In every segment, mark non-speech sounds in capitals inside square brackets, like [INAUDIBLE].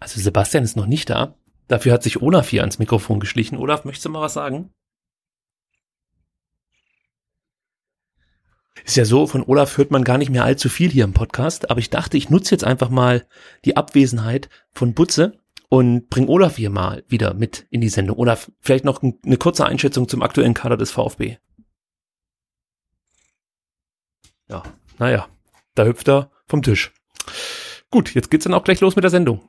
Also Sebastian ist noch nicht da. Dafür hat sich Olaf hier ans Mikrofon geschlichen. Olaf, möchtest du mal was sagen? Ist ja so, von Olaf hört man gar nicht mehr allzu viel hier im Podcast, aber ich dachte, ich nutze jetzt einfach mal die Abwesenheit von Butze und bring Olaf hier mal wieder mit in die Sendung. Olaf, vielleicht noch eine kurze Einschätzung zum aktuellen Kader des VfB. Ja, naja, da hüpft er vom Tisch. Gut, jetzt geht's dann auch gleich los mit der Sendung.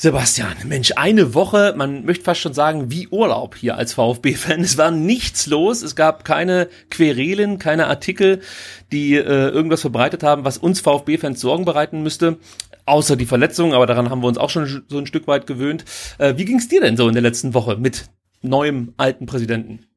Sebastian, Mensch, eine Woche, man möchte fast schon sagen, wie Urlaub hier als VfB-Fan. Es war nichts los, es gab keine Querelen, keine Artikel, die äh, irgendwas verbreitet haben, was uns VfB-Fans Sorgen bereiten müsste. Außer die Verletzungen, aber daran haben wir uns auch schon so ein Stück weit gewöhnt. Äh, wie ging's dir denn so in der letzten Woche mit neuem alten Präsidenten?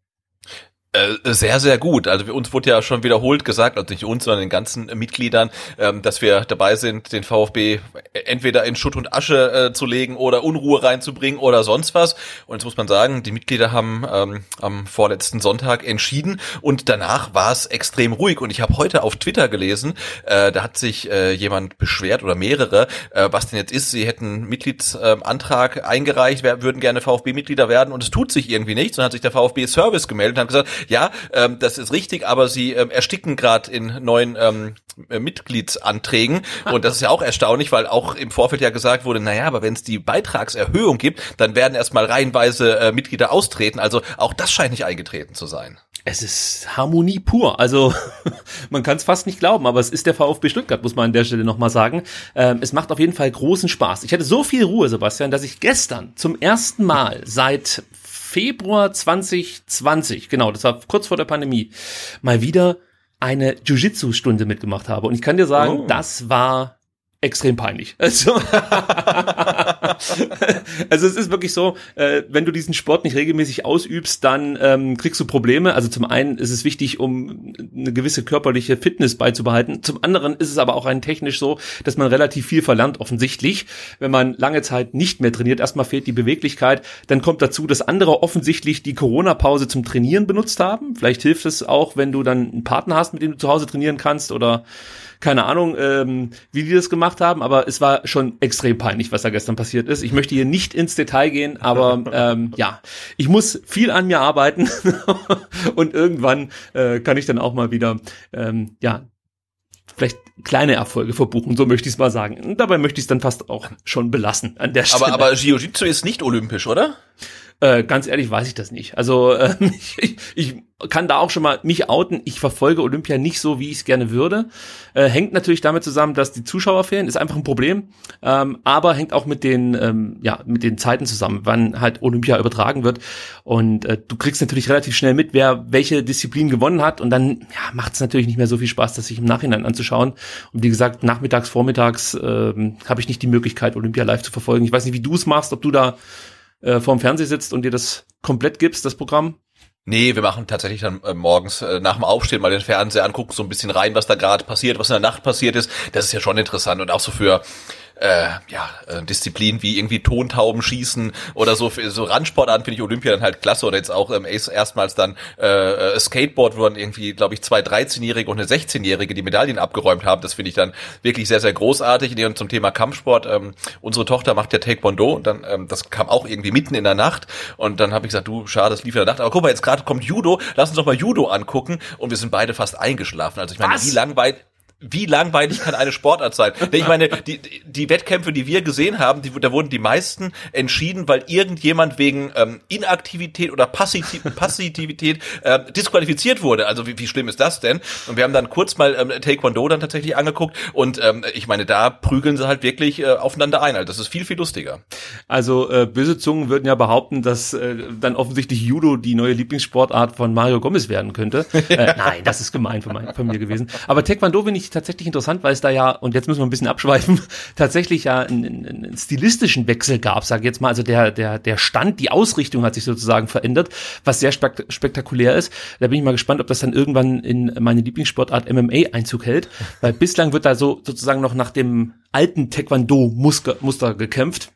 Äh, sehr, sehr gut. Also uns wurde ja schon wiederholt gesagt, also nicht uns, sondern den ganzen Mitgliedern, ähm, dass wir dabei sind, den VfB entweder in Schutt und Asche äh, zu legen oder Unruhe reinzubringen oder sonst was. Und jetzt muss man sagen, die Mitglieder haben ähm, am vorletzten Sonntag entschieden und danach war es extrem ruhig. Und ich habe heute auf Twitter gelesen, äh, da hat sich jemand beschwert oder mehrere, was denn jetzt ist, sie hätten Mitgliedsantrag eingereicht, würden gerne VfB-Mitglieder werden und es tut sich irgendwie nichts. Und hat sich der VfB-Service gemeldet und hat gesagt, ja, ähm, das ist richtig, aber sie ähm, ersticken gerade in neuen ähm, äh, Mitgliedsanträgen und das ist ja auch erstaunlich, weil auch im Vorfeld ja gesagt wurde, naja, aber wenn es die Beitragserhöhung gibt, dann werden erstmal reihenweise äh, Mitglieder austreten. Also auch das scheint nicht eingetreten zu sein. Es ist Harmonie pur. Also [LAUGHS] man kann es fast nicht glauben, aber es ist der VfB Stuttgart, muss man an der Stelle nochmal sagen. Ähm, es macht auf jeden Fall großen Spaß. Ich hatte so viel Ruhe, Sebastian, dass ich gestern zum ersten Mal seit Februar 2020, genau, das war kurz vor der Pandemie, mal wieder eine Jiu-Jitsu-Stunde mitgemacht habe. Und ich kann dir sagen, oh. das war extrem peinlich. [LAUGHS] Also, also es ist wirklich so, äh, wenn du diesen Sport nicht regelmäßig ausübst, dann ähm, kriegst du Probleme. Also zum einen ist es wichtig, um eine gewisse körperliche Fitness beizubehalten. Zum anderen ist es aber auch rein technisch so, dass man relativ viel verlernt, offensichtlich. Wenn man lange Zeit nicht mehr trainiert, erstmal fehlt die Beweglichkeit, dann kommt dazu, dass andere offensichtlich die Corona-Pause zum Trainieren benutzt haben. Vielleicht hilft es auch, wenn du dann einen Partner hast, mit dem du zu Hause trainieren kannst oder keine Ahnung, ähm, wie die das gemacht haben, aber es war schon extrem peinlich, was da gestern passiert ist. Ich möchte hier nicht ins Detail gehen, aber [LAUGHS] ähm, ja, ich muss viel an mir arbeiten [LAUGHS] und irgendwann äh, kann ich dann auch mal wieder ähm, ja vielleicht kleine Erfolge verbuchen, so möchte ich es mal sagen. Und dabei möchte ich es dann fast auch schon belassen an der Stelle. Aber, aber Jiu-Jitsu ist nicht olympisch, oder? Äh, ganz ehrlich weiß ich das nicht. Also äh, [LAUGHS] ich, ich kann da auch schon mal mich outen. Ich verfolge Olympia nicht so, wie ich es gerne würde. Äh, hängt natürlich damit zusammen, dass die Zuschauer fehlen, ist einfach ein Problem. Ähm, aber hängt auch mit den, ähm, ja, mit den Zeiten zusammen, wann halt Olympia übertragen wird. Und äh, du kriegst natürlich relativ schnell mit, wer welche Disziplin gewonnen hat. Und dann ja, macht es natürlich nicht mehr so viel Spaß, das sich im Nachhinein anzuschauen. Und wie gesagt, nachmittags, vormittags äh, habe ich nicht die Möglichkeit, Olympia live zu verfolgen. Ich weiß nicht, wie du es machst, ob du da äh, vorm Fernseher sitzt und dir das komplett gibst, das Programm? Nee, wir machen tatsächlich dann äh, morgens äh, nach dem Aufstehen mal den Fernseher angucken, so ein bisschen rein, was da gerade passiert, was in der Nacht passiert ist. Das ist ja schon interessant und auch so für äh, ja, äh, Disziplinen wie irgendwie Tontauben schießen oder so, so Randsportarten finde ich Olympia dann halt klasse oder jetzt auch ähm, erstmals dann äh, Skateboard, wo dann irgendwie, glaube ich, zwei 13-Jährige und eine 16-Jährige die Medaillen abgeräumt haben. Das finde ich dann wirklich sehr, sehr großartig. Und zum Thema Kampfsport, ähm, unsere Tochter macht ja Taekwondo und dann, ähm, das kam auch irgendwie mitten in der Nacht und dann habe ich gesagt, du, schade, das lief in der Nacht, aber guck mal, jetzt gerade kommt Judo, lass uns doch mal Judo angucken und wir sind beide fast eingeschlafen. Also ich meine, wie langweilig wie langweilig kann eine Sportart sein? Ich meine, die, die Wettkämpfe, die wir gesehen haben, die, da wurden die meisten entschieden, weil irgendjemand wegen ähm, Inaktivität oder Passiv Passivität äh, disqualifiziert wurde. Also wie, wie schlimm ist das denn? Und wir haben dann kurz mal ähm, Taekwondo dann tatsächlich angeguckt und ähm, ich meine, da prügeln sie halt wirklich äh, aufeinander ein. Also das ist viel, viel lustiger. Also äh, böse Zungen würden ja behaupten, dass äh, dann offensichtlich Judo die neue Lieblingssportart von Mario Gomez werden könnte. äh, [LAUGHS] nein, das ist gemein von, mein, von mir gewesen. Aber Taekwondo bin ich tatsächlich interessant, weil es da ja, und jetzt müssen wir ein bisschen abschweifen, [LAUGHS] tatsächlich ja einen, einen stilistischen Wechsel gab, sage ich jetzt mal. Also der, der, der Stand, die Ausrichtung hat sich sozusagen verändert, was sehr spek spektakulär ist. Da bin ich mal gespannt, ob das dann irgendwann in meine Lieblingssportart MMA Einzug hält, weil bislang wird da so sozusagen noch nach dem alten Taekwondo-Muster gekämpft.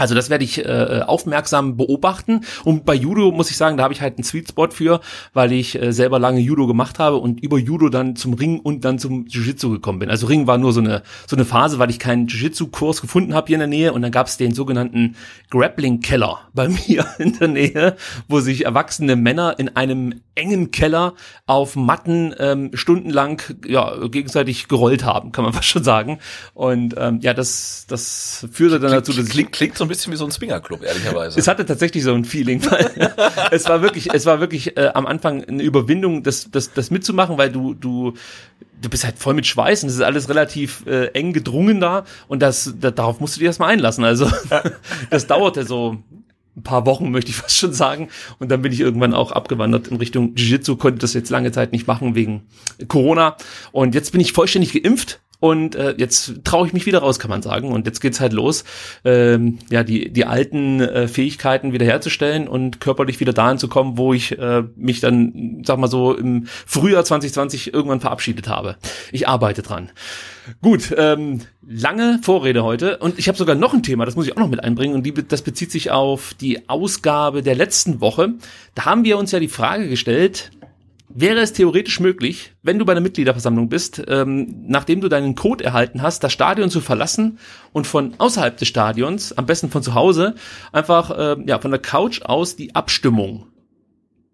Also das werde ich äh, aufmerksam beobachten. Und bei Judo muss ich sagen, da habe ich halt einen Sweet Spot für, weil ich äh, selber lange Judo gemacht habe und über Judo dann zum Ring und dann zum Jiu-Jitsu gekommen bin. Also Ring war nur so eine so eine Phase, weil ich keinen Jiu-Jitsu-Kurs gefunden habe hier in der Nähe. Und dann gab es den sogenannten Grappling-Keller [LAUGHS] bei mir in der Nähe, wo sich erwachsene Männer in einem engen Keller auf Matten ähm, stundenlang ja gegenseitig gerollt haben, kann man [LAUGHS] fast schon sagen. Und ähm, ja, das das führte dann dazu, dass klingt, klingt so ein bisschen wie so ein Swingerclub, ehrlicherweise. Es hatte tatsächlich so ein Feeling, weil [LAUGHS] es war wirklich, es war wirklich äh, am Anfang eine Überwindung, das, das, das mitzumachen, weil du, du, du bist halt voll mit Schweiß und es ist alles relativ äh, eng gedrungen da und das, da, darauf musst du dich erstmal einlassen. Also [LAUGHS] das dauerte so ein paar Wochen, möchte ich fast schon sagen. Und dann bin ich irgendwann auch abgewandert in Richtung Jiu-Jitsu, konnte das jetzt lange Zeit nicht machen wegen Corona. Und jetzt bin ich vollständig geimpft und äh, jetzt traue ich mich wieder raus, kann man sagen. Und jetzt geht's halt los, ähm, ja, die, die alten äh, Fähigkeiten wiederherzustellen und körperlich wieder dahin zu kommen, wo ich äh, mich dann, sag mal so, im Frühjahr 2020 irgendwann verabschiedet habe. Ich arbeite dran. Gut, ähm, lange Vorrede heute und ich habe sogar noch ein Thema, das muss ich auch noch mit einbringen und die, das bezieht sich auf die Ausgabe der letzten Woche. Da haben wir uns ja die Frage gestellt, wäre es theoretisch möglich, wenn du bei einer Mitgliederversammlung bist, ähm, nachdem du deinen Code erhalten hast, das Stadion zu verlassen und von außerhalb des Stadions, am besten von zu Hause, einfach äh, ja von der Couch aus die Abstimmung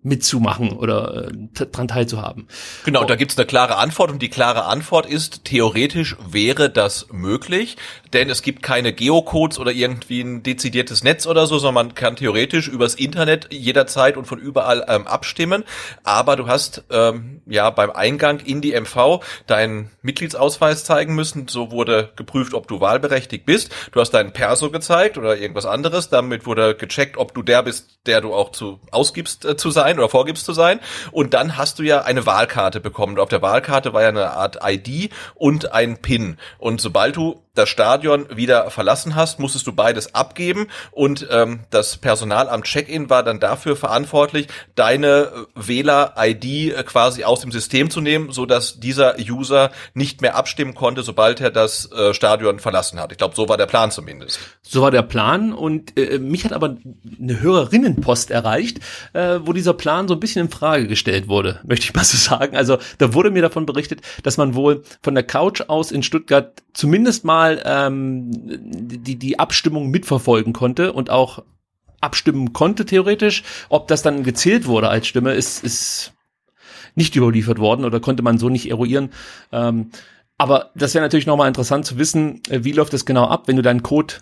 mitzumachen oder äh, dran teilzuhaben. Genau, oh. da gibt's eine klare Antwort und die klare Antwort ist, theoretisch wäre das möglich, denn es gibt keine Geocodes oder irgendwie ein dezidiertes Netz oder so, sondern man kann theoretisch übers Internet jederzeit und von überall ähm, abstimmen, aber du hast ähm, ja beim Eingang in die MV deinen Mitgliedsausweis zeigen müssen, so wurde geprüft, ob du wahlberechtigt bist, du hast deinen Perso gezeigt oder irgendwas anderes, damit wurde gecheckt, ob du der bist, der du auch zu ausgibst äh, zu sein oder vorgibst zu sein. Und dann hast du ja eine Wahlkarte bekommen. Auf der Wahlkarte war ja eine Art ID und ein PIN. Und sobald du das Stadion wieder verlassen hast, musstest du beides abgeben und ähm, das Personal am Check-in war dann dafür verantwortlich, deine äh, Wähler-ID äh, quasi aus dem System zu nehmen, so dass dieser User nicht mehr abstimmen konnte, sobald er das äh, Stadion verlassen hat. Ich glaube, so war der Plan zumindest. So war der Plan und äh, mich hat aber eine Hörerinnenpost erreicht, äh, wo dieser Plan so ein bisschen in Frage gestellt wurde, möchte ich mal so sagen. Also da wurde mir davon berichtet, dass man wohl von der Couch aus in Stuttgart zumindest mal ähm, die, die Abstimmung mitverfolgen konnte und auch abstimmen konnte theoretisch. Ob das dann gezählt wurde als Stimme, ist, ist nicht überliefert worden oder konnte man so nicht eruieren. Ähm, aber das wäre natürlich nochmal interessant zu wissen, äh, wie läuft das genau ab, wenn du deinen Code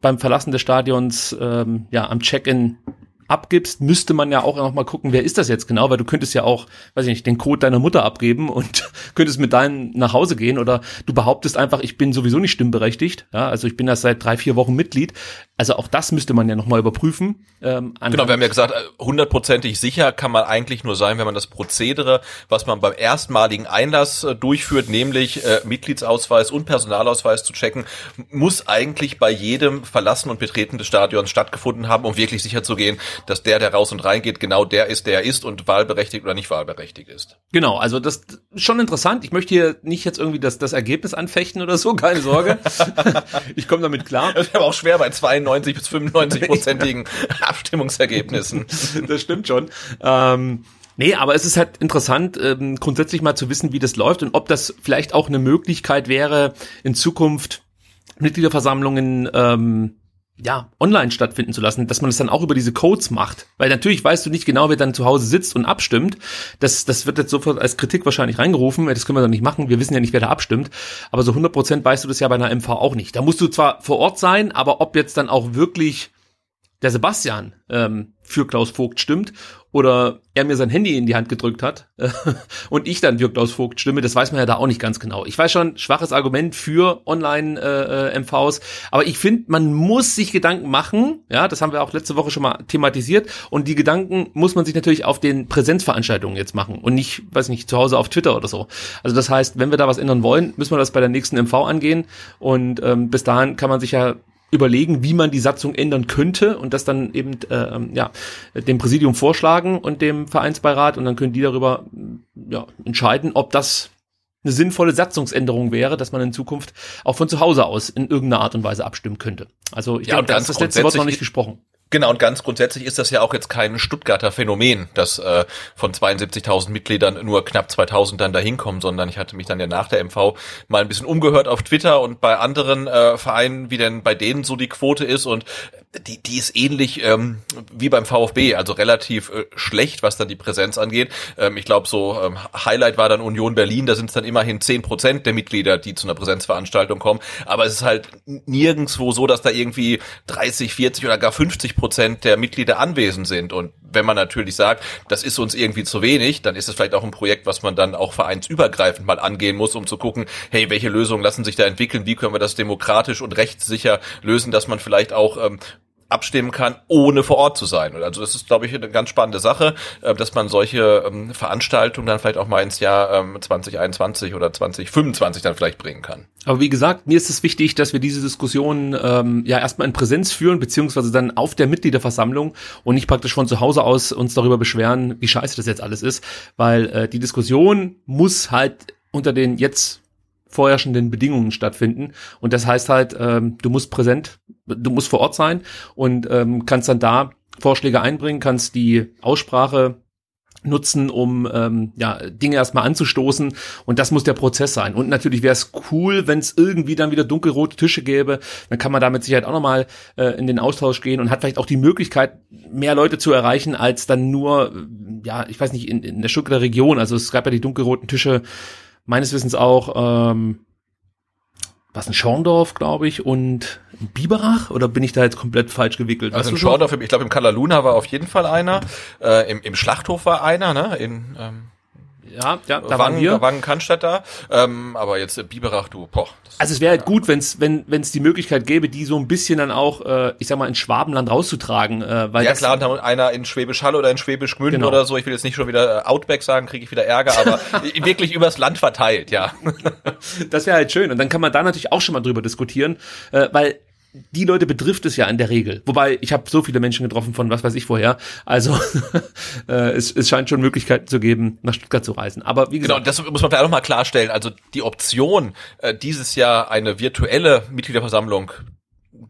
beim Verlassen des Stadions ähm, ja am Check-in abgibst, müsste man ja auch noch mal gucken, wer ist das jetzt genau, weil du könntest ja auch, weiß ich nicht, den Code deiner Mutter abgeben und [LAUGHS] könntest mit deinem nach Hause gehen oder du behauptest einfach, ich bin sowieso nicht stimmberechtigt, ja, also ich bin das seit drei, vier Wochen Mitglied, also auch das müsste man ja noch mal überprüfen. Ähm, genau, wir haben ja gesagt, hundertprozentig sicher kann man eigentlich nur sein, wenn man das Prozedere, was man beim erstmaligen Einlass äh, durchführt, nämlich äh, Mitgliedsausweis und Personalausweis zu checken, muss eigentlich bei jedem Verlassen und Betreten des Stadions stattgefunden haben, um wirklich sicher zu gehen, dass der, der raus und reingeht, genau der ist, der ist und wahlberechtigt oder nicht wahlberechtigt ist. Genau, also das ist schon interessant. Ich möchte hier nicht jetzt irgendwie das, das Ergebnis anfechten oder so, keine Sorge. [LAUGHS] ich komme damit klar. Das ist aber auch schwer bei 92 bis 95 prozentigen [LAUGHS] Abstimmungsergebnissen. Das stimmt schon. Ähm, Nee, aber es ist halt interessant, ähm, grundsätzlich mal zu wissen, wie das läuft und ob das vielleicht auch eine Möglichkeit wäre, in Zukunft Mitgliederversammlungen ähm, ja, online stattfinden zu lassen, dass man es dann auch über diese Codes macht. Weil natürlich weißt du nicht genau, wer dann zu Hause sitzt und abstimmt. Das, das wird jetzt sofort als Kritik wahrscheinlich reingerufen. Das können wir dann nicht machen. Wir wissen ja nicht, wer da abstimmt. Aber so 100% weißt du das ja bei einer MV auch nicht. Da musst du zwar vor Ort sein, aber ob jetzt dann auch wirklich der Sebastian ähm, für Klaus Vogt stimmt oder er mir sein Handy in die Hand gedrückt hat [LAUGHS] und ich dann für Klaus Vogt stimme, das weiß man ja da auch nicht ganz genau. Ich weiß schon, schwaches Argument für Online-MVs, äh, aber ich finde, man muss sich Gedanken machen, ja, das haben wir auch letzte Woche schon mal thematisiert und die Gedanken muss man sich natürlich auf den Präsenzveranstaltungen jetzt machen und nicht, weiß nicht, zu Hause auf Twitter oder so. Also das heißt, wenn wir da was ändern wollen, müssen wir das bei der nächsten MV angehen und ähm, bis dahin kann man sich ja überlegen, wie man die Satzung ändern könnte und das dann eben äh, ja dem Präsidium vorschlagen und dem Vereinsbeirat und dann können die darüber ja, entscheiden, ob das eine sinnvolle Satzungsänderung wäre, dass man in Zukunft auch von zu Hause aus in irgendeiner Art und Weise abstimmen könnte. Also ich ja, denke, da ist das letzte Wort noch nicht gesprochen. Genau, und ganz grundsätzlich ist das ja auch jetzt kein Stuttgarter Phänomen, dass äh, von 72.000 Mitgliedern nur knapp 2.000 dann dahin kommen, sondern ich hatte mich dann ja nach der MV mal ein bisschen umgehört auf Twitter und bei anderen äh, Vereinen, wie denn bei denen so die Quote ist und die, die ist ähnlich ähm, wie beim VfB, also relativ äh, schlecht, was dann die Präsenz angeht. Ähm, ich glaube, so ähm, Highlight war dann Union Berlin, da sind es dann immerhin 10 Prozent der Mitglieder, die zu einer Präsenzveranstaltung kommen, aber es ist halt nirgendswo so, dass da irgendwie 30, 40 oder gar 50 Prozent der Mitglieder anwesend sind. Und wenn man natürlich sagt, das ist uns irgendwie zu wenig, dann ist es vielleicht auch ein Projekt, was man dann auch vereinsübergreifend mal angehen muss, um zu gucken, hey, welche Lösungen lassen sich da entwickeln, wie können wir das demokratisch und rechtssicher lösen, dass man vielleicht auch ähm, abstimmen kann, ohne vor Ort zu sein. Also das ist, glaube ich, eine ganz spannende Sache, äh, dass man solche ähm, Veranstaltungen dann vielleicht auch mal ins Jahr 2021 ähm, oder 2025 dann vielleicht bringen kann. Aber wie gesagt, mir ist es wichtig, dass wir diese Diskussion ähm, ja erstmal in Präsenz führen, beziehungsweise dann auf der Mitgliederversammlung und nicht praktisch von zu Hause aus uns darüber beschweren, wie scheiße das jetzt alles ist, weil äh, die Diskussion muss halt unter den jetzt vorherrschenden Bedingungen stattfinden. Und das heißt halt, ähm, du musst präsent, du musst vor Ort sein und ähm, kannst dann da Vorschläge einbringen, kannst die Aussprache nutzen, um ähm, ja, Dinge erstmal anzustoßen. Und das muss der Prozess sein. Und natürlich wäre es cool, wenn es irgendwie dann wieder dunkelrote Tische gäbe. Dann kann man da mit Sicherheit auch nochmal äh, in den Austausch gehen und hat vielleicht auch die Möglichkeit, mehr Leute zu erreichen, als dann nur, ja, ich weiß nicht, in, in der Stuttgarter Region. Also es gab ja die dunkelroten Tische meines Wissens auch, ähm, was ein Schorndorf, glaube ich, und Biberach oder bin ich da jetzt komplett falsch gewickelt? Also in Schorndorf, ich glaube im Kalaluna war auf jeden Fall einer, äh, im, im Schlachthof war einer, ne? In ähm ja, ja, da Wangen, waren wir. Wangen da, ähm, aber jetzt äh, Biberach, du, boah. Also es wäre halt gut, wenn's, wenn wenn es die Möglichkeit gäbe, die so ein bisschen dann auch, äh, ich sag mal, in Schwabenland rauszutragen. Äh, weil ja klar, und dann einer in Schwäbisch Hall oder in Schwäbisch Gmünd genau. oder so, ich will jetzt nicht schon wieder äh, Outback sagen, kriege ich wieder Ärger, aber [LAUGHS] wirklich übers Land verteilt, ja. das wäre halt schön. Und dann kann man da natürlich auch schon mal drüber diskutieren, äh, weil die Leute betrifft es ja in der Regel. Wobei, ich habe so viele Menschen getroffen von was weiß ich vorher. Also [LAUGHS] äh, es, es scheint schon Möglichkeiten zu geben, nach Stuttgart zu reisen. Aber wie gesagt. Genau, das muss man vielleicht auch mal klarstellen. Also die Option, äh, dieses Jahr eine virtuelle Mitgliederversammlung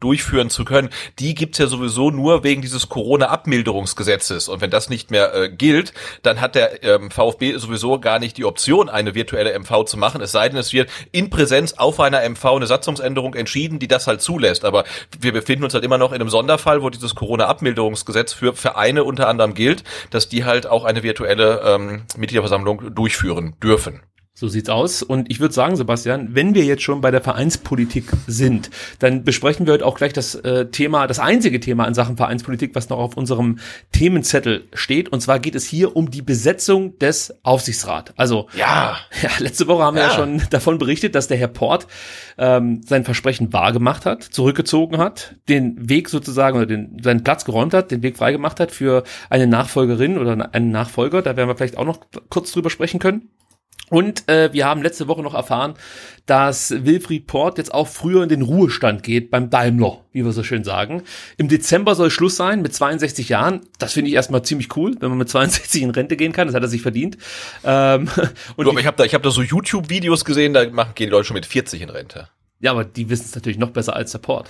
durchführen zu können, die gibt's ja sowieso nur wegen dieses Corona-Abmilderungsgesetzes. Und wenn das nicht mehr äh, gilt, dann hat der ähm, VfB sowieso gar nicht die Option, eine virtuelle MV zu machen, es sei denn, es wird in Präsenz auf einer MV eine Satzungsänderung entschieden, die das halt zulässt. Aber wir befinden uns halt immer noch in einem Sonderfall, wo dieses Corona-Abmilderungsgesetz für Vereine unter anderem gilt, dass die halt auch eine virtuelle ähm, Mitgliederversammlung durchführen dürfen. So sieht's aus. Und ich würde sagen, Sebastian, wenn wir jetzt schon bei der Vereinspolitik sind, dann besprechen wir heute auch gleich das äh, Thema, das einzige Thema in Sachen Vereinspolitik, was noch auf unserem Themenzettel steht. Und zwar geht es hier um die Besetzung des Aufsichtsrats. Also ja, [LAUGHS] ja letzte Woche haben ja. wir ja schon davon berichtet, dass der Herr Port ähm, sein Versprechen wahrgemacht hat, zurückgezogen hat, den Weg sozusagen oder den, seinen Platz geräumt hat, den Weg freigemacht hat für eine Nachfolgerin oder einen Nachfolger. Da werden wir vielleicht auch noch kurz drüber sprechen können. Und äh, wir haben letzte Woche noch erfahren, dass Wilfried Port jetzt auch früher in den Ruhestand geht beim Daimler, wie wir so schön sagen. Im Dezember soll Schluss sein mit 62 Jahren. Das finde ich erstmal ziemlich cool, wenn man mit 62 in Rente gehen kann. Das hat er sich verdient. Ähm, [LAUGHS] und du, aber ich habe da, ich hab da so YouTube-Videos gesehen, da machen, gehen die Leute schon mit 40 in Rente. Ja, aber die wissen es natürlich noch besser als der Port.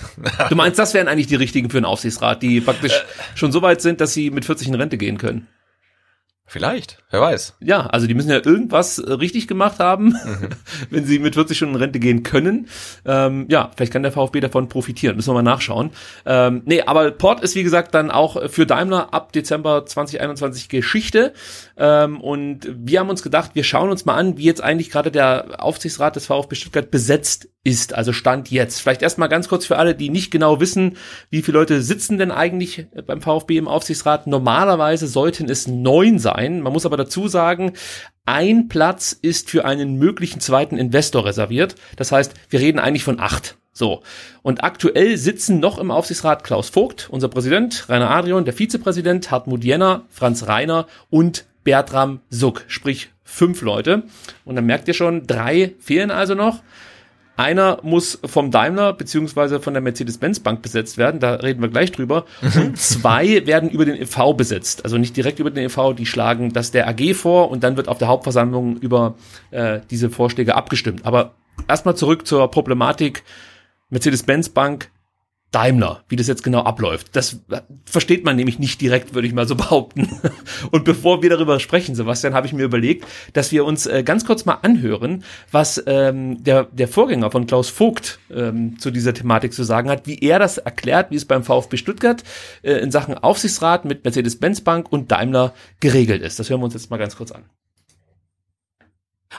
Du meinst, das wären eigentlich die richtigen für einen Aufsichtsrat, die praktisch [LAUGHS] äh. schon so weit sind, dass sie mit 40 in Rente gehen können? Vielleicht, wer weiß. Ja, also die müssen ja irgendwas äh, richtig gemacht haben, mhm. [LAUGHS] wenn sie mit 40 Stunden Rente gehen können. Ähm, ja, vielleicht kann der VfB davon profitieren. Müssen wir mal nachschauen. Ähm, nee, aber Port ist wie gesagt dann auch für Daimler ab Dezember 2021 Geschichte. Ähm, und wir haben uns gedacht, wir schauen uns mal an, wie jetzt eigentlich gerade der Aufsichtsrat des VfB Stuttgart besetzt ist, also Stand jetzt. Vielleicht erstmal ganz kurz für alle, die nicht genau wissen, wie viele Leute sitzen denn eigentlich beim VfB im Aufsichtsrat. Normalerweise sollten es neun sein. Man muss aber dazu sagen, ein Platz ist für einen möglichen zweiten Investor reserviert. Das heißt, wir reden eigentlich von acht. So. Und aktuell sitzen noch im Aufsichtsrat Klaus Vogt, unser Präsident, Rainer Adrian, der Vizepräsident, Hartmut Jenner, Franz Reiner und Bertram Suck, sprich fünf Leute. Und dann merkt ihr schon, drei fehlen also noch. Einer muss vom Daimler beziehungsweise von der Mercedes-Benz Bank besetzt werden, da reden wir gleich drüber. [LAUGHS] Und zwei werden über den EV besetzt, also nicht direkt über den EV, die schlagen das der AG vor und dann wird auf der Hauptversammlung über äh, diese Vorschläge abgestimmt. Aber erstmal zurück zur Problematik Mercedes-Benz Bank Daimler, wie das jetzt genau abläuft. Das versteht man nämlich nicht direkt, würde ich mal so [LAUGHS] behaupten. Und bevor wir darüber sprechen, Sebastian, habe ich mir überlegt, dass wir uns äh, ganz kurz mal anhören, was ähm, der, der Vorgänger von Klaus Vogt ähm, zu dieser Thematik zu sagen hat, wie er das erklärt, wie es beim VfB Stuttgart äh, in Sachen Aufsichtsrat mit Mercedes-Benz Bank und Daimler geregelt ist. Das hören wir uns jetzt mal ganz kurz an.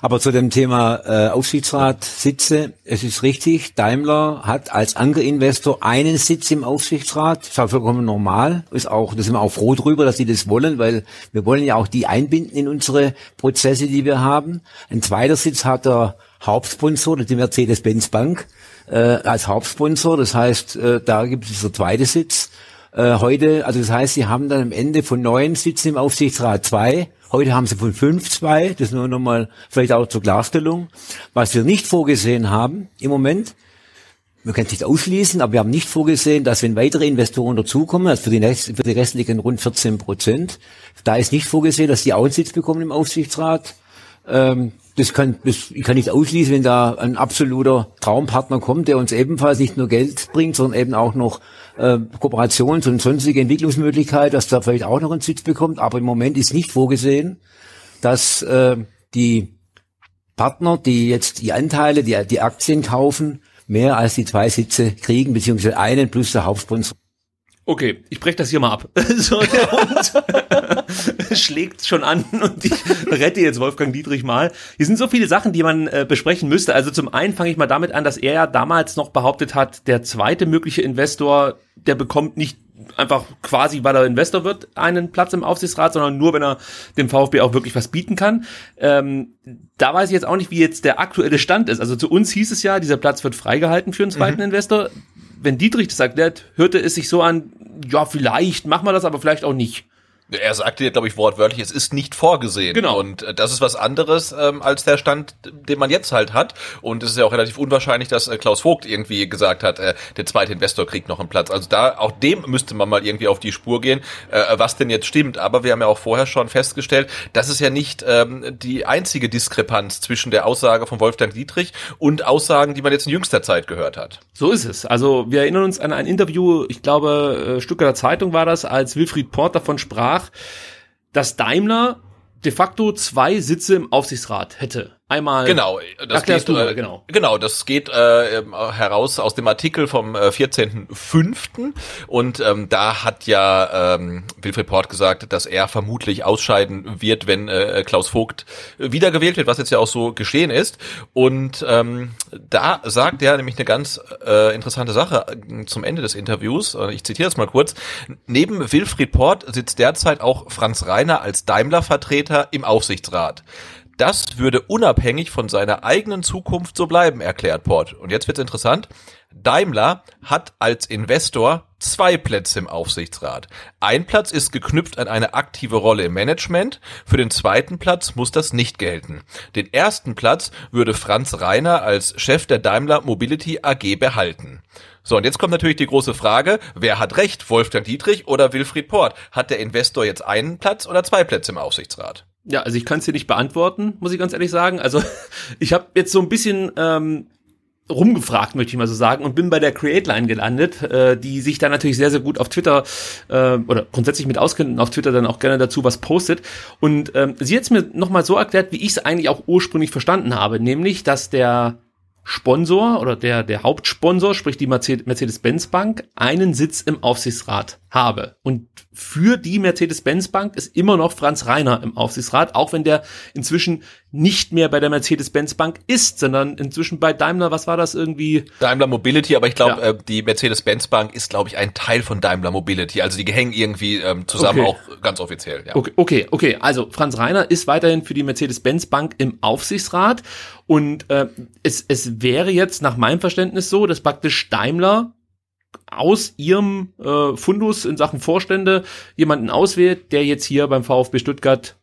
Aber zu dem Thema äh, Aufsichtsrat Sitze, es ist richtig, Daimler hat als Ankerinvestor einen Sitz im Aufsichtsrat, das ist auch vollkommen normal, ist auch, da sind wir auch froh drüber, dass sie das wollen, weil wir wollen ja auch die einbinden in unsere Prozesse, die wir haben. Ein zweiter Sitz hat der Hauptsponsor, die Mercedes-Benz Bank, äh, als Hauptsponsor, das heißt, äh, da gibt es der zweite Sitz. Äh, heute, also das heißt, sie haben dann am Ende von neun Sitzen im Aufsichtsrat zwei Heute haben sie von fünf zwei. Das nur nochmal vielleicht auch zur Klarstellung. Was wir nicht vorgesehen haben im Moment, wir können es nicht ausschließen, aber wir haben nicht vorgesehen, dass wenn weitere Investoren dazukommen, also für die, Rest, für die restlichen rund 14 Prozent, da ist nicht vorgesehen, dass die auch einen Sitz bekommen im Aufsichtsrat. Ähm, das kann, das, ich kann nicht ausschließen, wenn da ein absoluter Traumpartner kommt, der uns ebenfalls nicht nur Geld bringt, sondern eben auch noch äh, Kooperations- und sonstige Entwicklungsmöglichkeit, dass da vielleicht auch noch einen Sitz bekommt. Aber im Moment ist nicht vorgesehen, dass äh, die Partner, die jetzt die Anteile, die, die Aktien kaufen, mehr als die zwei Sitze kriegen, beziehungsweise einen plus der Hauptsponsor. Okay, ich breche das hier mal ab. [LAUGHS] So, der Hund [LAUGHS] schlägt schon an und ich rette jetzt Wolfgang Dietrich mal. Hier sind so viele Sachen, die man äh, besprechen müsste. Also zum einen fange ich mal damit an, dass er ja damals noch behauptet hat, der zweite mögliche Investor, der bekommt nicht einfach quasi, weil er Investor wird, einen Platz im Aufsichtsrat, sondern nur, wenn er dem VfB auch wirklich was bieten kann. Ähm, da weiß ich jetzt auch nicht, wie jetzt der aktuelle Stand ist. Also zu uns hieß es ja, dieser Platz wird freigehalten für einen zweiten mhm. Investor wenn Dietrich das erklärt, hörte es sich so an, ja, vielleicht machen wir das, aber vielleicht auch nicht. Er sagte ja, glaube ich, wortwörtlich, es ist nicht vorgesehen. Genau. Und äh, das ist was anderes ähm, als der Stand, den man jetzt halt hat. Und es ist ja auch relativ unwahrscheinlich, dass äh, Klaus Vogt irgendwie gesagt hat, äh, der zweite Investor kriegt noch einen Platz. Also da, auch dem müsste man mal irgendwie auf die Spur gehen, äh, was denn jetzt stimmt. Aber wir haben ja auch vorher schon festgestellt, das ist ja nicht ähm, die einzige Diskrepanz zwischen der Aussage von Wolfgang Dietrich und Aussagen, die man jetzt in jüngster Zeit gehört hat. So ist es. Also wir erinnern uns an ein Interview, ich glaube, äh, Stück der Zeitung war das, als Wilfried Port davon sprach, sprach, dass Daimler de facto zwei Sitze im Aufsichtsrat hätte. Einmal. Genau, das geht, du, äh, genau. genau, das geht äh, heraus aus dem Artikel vom äh, 14.05. Und ähm, da hat ja ähm, Wilfried Port gesagt, dass er vermutlich ausscheiden wird, wenn äh, Klaus Vogt wiedergewählt wird, was jetzt ja auch so geschehen ist. Und ähm, da sagt er nämlich eine ganz äh, interessante Sache äh, zum Ende des Interviews. Äh, ich zitiere es mal kurz. Neben Wilfried Port sitzt derzeit auch Franz Reiner als Daimler-Vertreter im Aufsichtsrat. Das würde unabhängig von seiner eigenen Zukunft so bleiben, erklärt Port. Und jetzt wird's interessant. Daimler hat als Investor zwei Plätze im Aufsichtsrat. Ein Platz ist geknüpft an eine aktive Rolle im Management. Für den zweiten Platz muss das nicht gelten. Den ersten Platz würde Franz Reiner als Chef der Daimler Mobility AG behalten. So, und jetzt kommt natürlich die große Frage, wer hat recht, Wolfgang Dietrich oder Wilfried Port? Hat der Investor jetzt einen Platz oder zwei Plätze im Aufsichtsrat? Ja, also ich kann es hier nicht beantworten, muss ich ganz ehrlich sagen. Also [LAUGHS] ich habe jetzt so ein bisschen ähm, rumgefragt, möchte ich mal so sagen, und bin bei der Create Line gelandet, äh, die sich da natürlich sehr, sehr gut auf Twitter äh, oder grundsätzlich mit auskennt und auf Twitter dann auch gerne dazu was postet. Und ähm, sie hat es mir nochmal so erklärt, wie ich es eigentlich auch ursprünglich verstanden habe, nämlich, dass der Sponsor oder der, der Hauptsponsor, sprich die Mercedes-Benz Bank, einen Sitz im Aufsichtsrat habe. Und für die Mercedes-Benz Bank ist immer noch Franz Reiner im Aufsichtsrat, auch wenn der inzwischen nicht mehr bei der Mercedes-Benz Bank ist, sondern inzwischen bei Daimler, was war das irgendwie? Daimler Mobility, aber ich glaube, ja. äh, die Mercedes-Benz Bank ist, glaube ich, ein Teil von Daimler Mobility. Also die hängen irgendwie ähm, zusammen okay. auch ganz offiziell. Ja. Okay, okay, okay. Also Franz Reiner ist weiterhin für die Mercedes-Benz Bank im Aufsichtsrat und äh, es, es wäre jetzt nach meinem Verständnis so, dass praktisch Daimler aus ihrem äh, Fundus in Sachen Vorstände jemanden auswählt, der jetzt hier beim VfB Stuttgart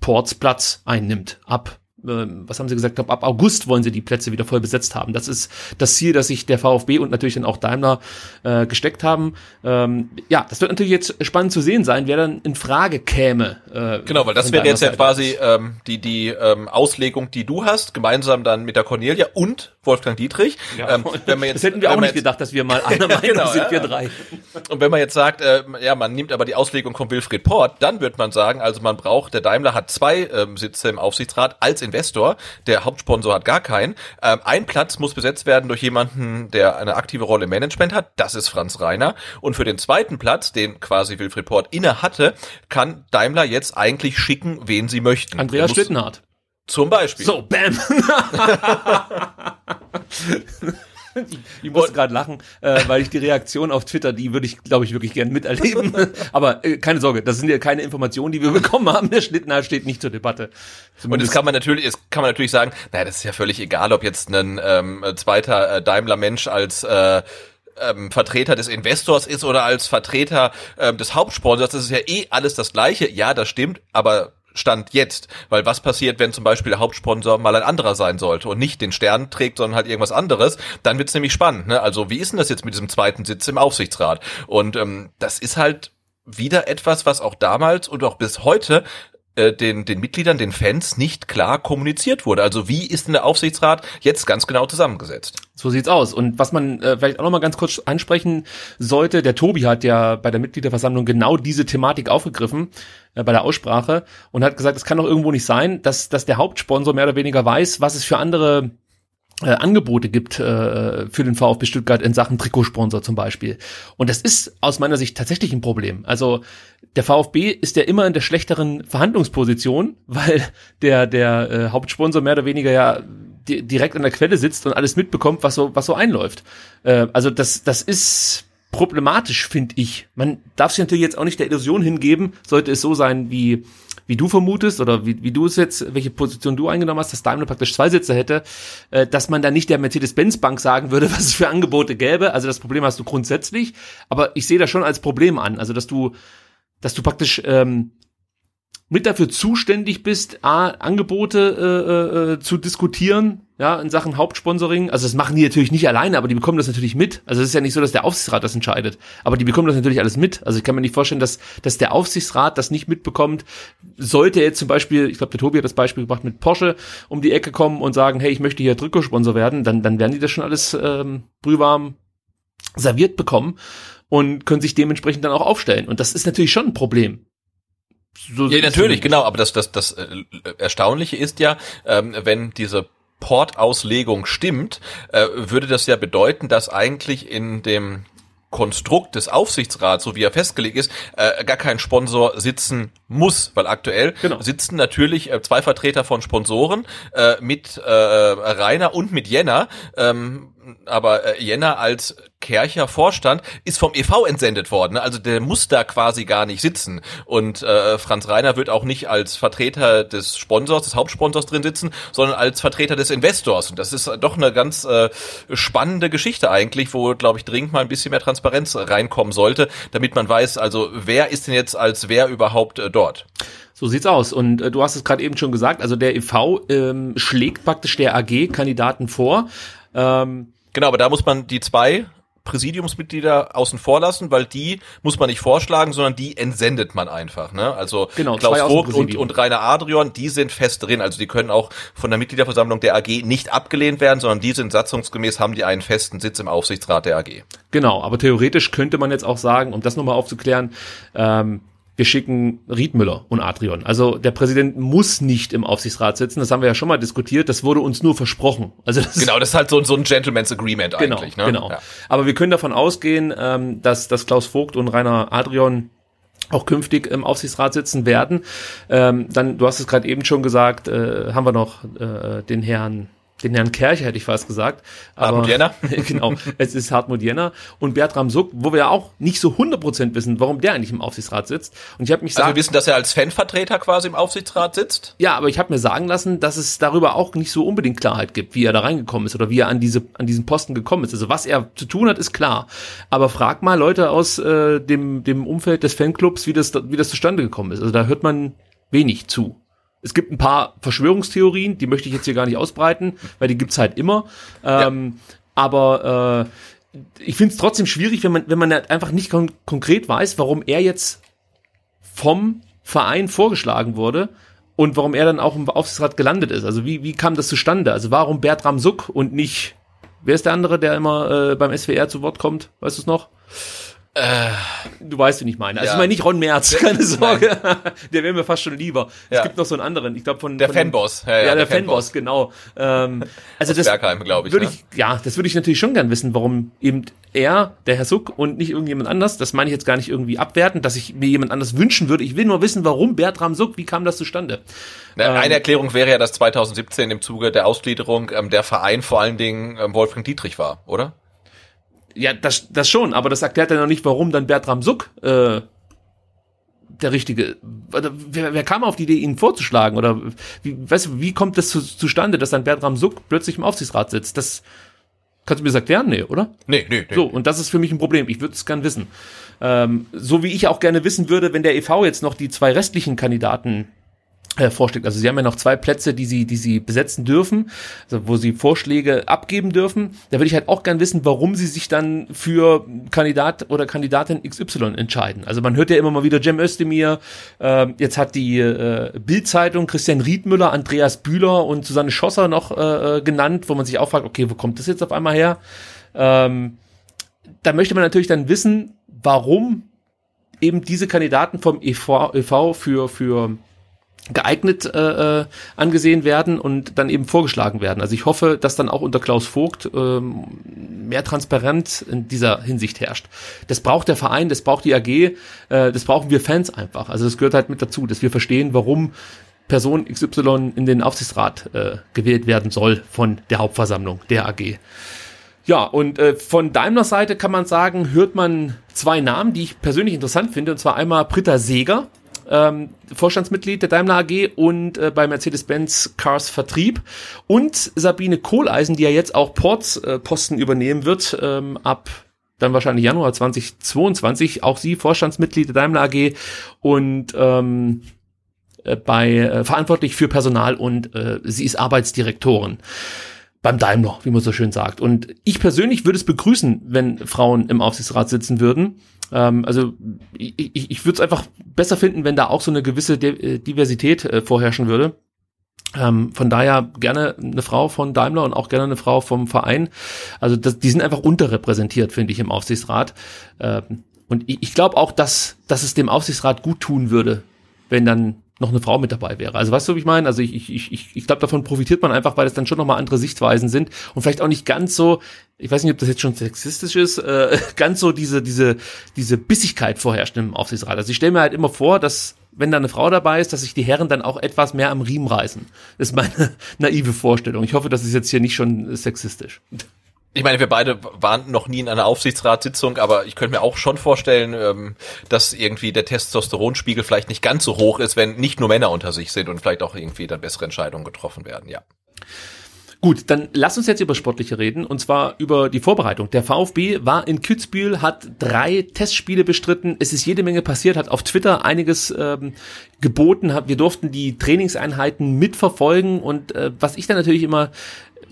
Ports Platz einnimmt ab was haben sie gesagt, ab August wollen sie die Plätze wieder voll besetzt haben. Das ist das Ziel, das sich der VfB und natürlich dann auch Daimler äh, gesteckt haben. Ähm, ja, das wird natürlich jetzt spannend zu sehen sein, wer dann in Frage käme. Äh, genau, weil das wäre jetzt ja quasi ähm, die, die ähm, Auslegung, die du hast, gemeinsam dann mit der Cornelia und Wolfgang Dietrich. Ja, ähm, [LAUGHS] wenn man jetzt, das hätten wir auch nicht gedacht, dass wir mal [LAUGHS] einer Meinung genau, sind, ja. wir drei. Und wenn man jetzt sagt, äh, ja, man nimmt aber die Auslegung von Wilfried Port, dann wird man sagen, also man braucht, der Daimler hat zwei ähm, Sitze im Aufsichtsrat als Investor, der Hauptsponsor hat gar keinen. Ähm, ein Platz muss besetzt werden durch jemanden, der eine aktive Rolle im Management hat, das ist Franz Reiner. Und für den zweiten Platz, den quasi Wilfried Port inne hatte, kann Daimler jetzt eigentlich schicken, wen sie möchten. Andreas Schlittenhardt. Zum Beispiel. So, bam. [LAUGHS] [LAUGHS] ich, musste gerade lachen, äh, weil ich die Reaktion auf Twitter, die würde ich, glaube ich, wirklich gern miterleben. [LAUGHS] Aber äh, keine Sorge, das sind ja keine Informationen, die wir bekommen haben. Der Schlittenhaar steht nicht zur Debatte. Zumindest und das kann man natürlich, das kann man natürlich sagen, naja, das ist ja völlig egal, ob jetzt ein ähm, zweiter äh, Daimler-Mensch als äh, ähm, Vertreter des Investors ist oder als Vertreter ähm, des Hauptsponsors, das ist ja eh alles das Gleiche. Ja, das stimmt, aber Stand jetzt. Weil was passiert, wenn zum Beispiel der Hauptsponsor mal ein anderer sein sollte und nicht den Stern trägt, sondern halt irgendwas anderes, dann wird's nämlich spannend. Ne? Also wie ist denn das jetzt mit diesem zweiten Sitz im Aufsichtsrat? Und ähm, das ist halt wieder etwas, was auch damals und auch bis heute äh, den, den Mitgliedern, den Fans nicht klar kommuniziert wurde. Also wie ist denn der Aufsichtsrat jetzt ganz genau zusammengesetzt? So sieht's aus. Und was man äh, vielleicht auch noch mal ganz kurz ansprechen sollte, der Tobi hat ja bei der Mitgliederversammlung genau diese Thematik aufgegriffen äh, bei der Aussprache und hat gesagt, es kann doch irgendwo nicht sein, dass, dass der Hauptsponsor mehr oder weniger weiß, was es für andere äh, Angebote gibt äh, für den VfB Stuttgart in Sachen Trikotsponsor zum Beispiel. Und das ist aus meiner Sicht tatsächlich ein Problem. Also der VfB ist ja immer in der schlechteren Verhandlungsposition, [LAUGHS] weil der der äh, Hauptsponsor mehr oder weniger ja di direkt an der Quelle sitzt und alles mitbekommt, was so was so einläuft. Äh, also das das ist problematisch, finde ich. Man darf sich natürlich jetzt auch nicht der Illusion hingeben, sollte es so sein, wie, wie du vermutest oder wie, wie du es jetzt, welche Position du eingenommen hast, dass Daimler praktisch zwei Sitze hätte, äh, dass man da nicht der Mercedes-Benz-Bank sagen würde, [LAUGHS] was es für Angebote gäbe. Also das Problem hast du grundsätzlich, aber ich sehe das schon als Problem an. Also dass du, dass du praktisch ähm, mit dafür zuständig bist, A, Angebote äh, äh, zu diskutieren, ja, in Sachen Hauptsponsoring. Also das machen die natürlich nicht alleine, aber die bekommen das natürlich mit. Also es ist ja nicht so, dass der Aufsichtsrat das entscheidet, aber die bekommen das natürlich alles mit. Also ich kann mir nicht vorstellen, dass, dass der Aufsichtsrat das nicht mitbekommt. Sollte jetzt zum Beispiel, ich glaube, der Tobi hat das Beispiel gebracht, mit Porsche um die Ecke kommen und sagen, hey, ich möchte hier Trikotsponsor werden, dann, dann werden die das schon alles ähm, brühwarm serviert bekommen und können sich dementsprechend dann auch aufstellen. Und das ist natürlich schon ein Problem. So ja, natürlich, genau. Aber das, das, das äh, Erstaunliche ist ja, ähm, wenn diese Portauslegung stimmt, äh, würde das ja bedeuten, dass eigentlich in dem Konstrukt des Aufsichtsrats, so wie er festgelegt ist, äh, gar kein Sponsor sitzen muss, weil aktuell genau. sitzen natürlich äh, zwei Vertreter von Sponsoren äh, mit äh, Rainer und mit Jenner. Ähm, aber äh, Jenner als Kercher Vorstand ist vom EV entsendet worden. Also der muss da quasi gar nicht sitzen. Und äh, Franz Reiner wird auch nicht als Vertreter des Sponsors, des Hauptsponsors drin sitzen, sondern als Vertreter des Investors. Und das ist doch eine ganz äh, spannende Geschichte eigentlich, wo, glaube ich, dringend mal ein bisschen mehr Transparenz reinkommen sollte, damit man weiß, also wer ist denn jetzt als wer überhaupt äh, dort. So sieht's aus. Und äh, du hast es gerade eben schon gesagt, also der EV ähm, schlägt praktisch der AG Kandidaten vor. Ähm, genau, aber da muss man die zwei Präsidiumsmitglieder außen vor lassen, weil die muss man nicht vorschlagen, sondern die entsendet man einfach. Ne? Also genau, Klaus Vogt und, und Rainer Adrian, die sind fest drin. Also die können auch von der Mitgliederversammlung der AG nicht abgelehnt werden, sondern die sind satzungsgemäß, haben die einen festen Sitz im Aufsichtsrat der AG. Genau, aber theoretisch könnte man jetzt auch sagen, um das nochmal aufzuklären, ähm, wir schicken Riedmüller und Adrian. Also der Präsident muss nicht im Aufsichtsrat sitzen. Das haben wir ja schon mal diskutiert. Das wurde uns nur versprochen. Also das genau, das ist halt so, so ein Gentleman's Agreement genau, eigentlich. Ne? Genau. Ja. Aber wir können davon ausgehen, ähm, dass, dass Klaus Vogt und Rainer Adrian auch künftig im Aufsichtsrat sitzen werden. Ähm, dann, du hast es gerade eben schon gesagt, äh, haben wir noch äh, den Herrn den Herrn Kercher hätte ich fast gesagt. Hartmut Jenner. [LAUGHS] genau, es ist Hartmut Jenner und Bertram Suck, wo wir ja auch nicht so 100% wissen, warum der eigentlich im Aufsichtsrat sitzt. Und ich habe mich Also wir wissen, dass er als Fanvertreter quasi im Aufsichtsrat sitzt? Ja, aber ich habe mir sagen lassen, dass es darüber auch nicht so unbedingt Klarheit gibt, wie er da reingekommen ist oder wie er an diese an diesen Posten gekommen ist. Also was er zu tun hat, ist klar. Aber frag mal Leute aus äh, dem dem Umfeld des Fanclubs, wie das wie das zustande gekommen ist. Also da hört man wenig zu. Es gibt ein paar Verschwörungstheorien, die möchte ich jetzt hier gar nicht ausbreiten, weil die gibt's halt immer. Ähm, ja. Aber äh, ich finde es trotzdem schwierig, wenn man, wenn man halt einfach nicht kon konkret weiß, warum er jetzt vom Verein vorgeschlagen wurde und warum er dann auch im Aufsichtsrat gelandet ist. Also wie, wie kam das zustande? Also warum Bertram Suck und nicht, wer ist der andere, der immer äh, beim SWR zu Wort kommt? Weißt du es noch? Äh, du weißt, wie ich meine. Also ja. ich meine nicht Ron Merz, keine Sorge. [LAUGHS] der wäre mir fast schon lieber. Ja. Es gibt noch so einen anderen, ich glaube von der von, Fanboss. Ja, ja, ja der, der Fanboss, Fanboss, genau. Ähm, also Aus das Bergheim, glaube ich. Würde ne? ich, ja, das würde ich natürlich schon gern wissen, warum eben er, der Herr Suck und nicht irgendjemand anders. Das meine ich jetzt gar nicht irgendwie abwerten, dass ich mir jemand anders wünschen würde. Ich will nur wissen, warum Bertram Suck, wie kam das zustande? Na, ähm, eine Erklärung wäre ja, dass 2017 im Zuge der Ausgliederung ähm, der Verein vor allen Dingen ähm, Wolfgang Dietrich war, oder? Ja, das, das schon, aber das erklärt ja noch nicht, warum dann Bertram Suck äh, der richtige. Wer, wer kam auf die Idee, ihn vorzuschlagen? Oder wie, weißt du, wie kommt das zu, zustande, dass dann Bertram Suck plötzlich im Aufsichtsrat sitzt? Das kannst du mir das erklären? Nee, oder? Nee, nee, nee. So, und das ist für mich ein Problem. Ich würde es gern wissen. Ähm, so wie ich auch gerne wissen würde, wenn der EV jetzt noch die zwei restlichen Kandidaten äh, vorschlägt. Also sie haben ja noch zwei Plätze, die sie, die sie besetzen dürfen, also wo sie Vorschläge abgeben dürfen. Da würde ich halt auch gern wissen, warum sie sich dann für Kandidat oder Kandidatin XY entscheiden. Also man hört ja immer mal wieder Cem Özdemir, äh, jetzt hat die äh, Bild-Zeitung Christian Riedmüller, Andreas Bühler und Susanne Schosser noch äh, äh, genannt, wo man sich auch fragt, okay, wo kommt das jetzt auf einmal her? Ähm, da möchte man natürlich dann wissen, warum eben diese Kandidaten vom EV, EV für, für geeignet äh, äh, angesehen werden und dann eben vorgeschlagen werden. Also ich hoffe, dass dann auch unter Klaus Vogt ähm, mehr Transparenz in dieser Hinsicht herrscht. Das braucht der Verein, das braucht die AG, äh, das brauchen wir Fans einfach. Also das gehört halt mit dazu, dass wir verstehen, warum Person XY in den Aufsichtsrat äh, gewählt werden soll von der Hauptversammlung der AG. Ja, und äh, von Daimler Seite kann man sagen, hört man zwei Namen, die ich persönlich interessant finde, und zwar einmal Britta Seeger, ähm, Vorstandsmitglied der Daimler AG und äh, bei Mercedes-Benz Cars Vertrieb und Sabine Kohleisen, die ja jetzt auch Ports äh, Posten übernehmen wird ähm, ab dann wahrscheinlich Januar 2022, auch sie Vorstandsmitglied der Daimler AG und ähm, äh, bei äh, verantwortlich für Personal und äh, sie ist Arbeitsdirektorin beim Daimler, wie man so schön sagt. Und ich persönlich würde es begrüßen, wenn Frauen im Aufsichtsrat sitzen würden. Ähm, also ich, ich, ich würde es einfach besser finden, wenn da auch so eine gewisse De äh, Diversität äh, vorherrschen würde. Ähm, von daher gerne eine Frau von Daimler und auch gerne eine Frau vom Verein. Also das, die sind einfach unterrepräsentiert, finde ich, im Aufsichtsrat. Ähm, und ich, ich glaube auch, dass, dass es dem Aufsichtsrat gut tun würde, wenn dann noch eine Frau mit dabei wäre. Also weißt du, wie ich meine? Also ich, ich, ich, ich glaube, davon profitiert man einfach, weil es dann schon nochmal andere Sichtweisen sind und vielleicht auch nicht ganz so, ich weiß nicht, ob das jetzt schon sexistisch ist, äh, [LAUGHS] ganz so diese, diese, diese Bissigkeit vorherrscht im Aufsichtsrat. Also ich stelle mir halt immer vor, dass wenn da eine Frau dabei ist, dass sich die Herren dann auch etwas mehr am Riemen reißen. Das ist meine [LAUGHS] naive Vorstellung. Ich hoffe, das ist jetzt hier nicht schon sexistisch. Ich meine, wir beide waren noch nie in einer Aufsichtsratssitzung, aber ich könnte mir auch schon vorstellen, ähm, dass irgendwie der Testosteronspiegel vielleicht nicht ganz so hoch ist, wenn nicht nur Männer unter sich sind und vielleicht auch irgendwie dann bessere Entscheidungen getroffen werden, ja. Gut, dann lass uns jetzt über Sportliche reden und zwar über die Vorbereitung. Der VfB war in Kitzbühel, hat drei Testspiele bestritten. Es ist jede Menge passiert, hat auf Twitter einiges ähm, geboten. Wir durften die Trainingseinheiten mitverfolgen und äh, was ich dann natürlich immer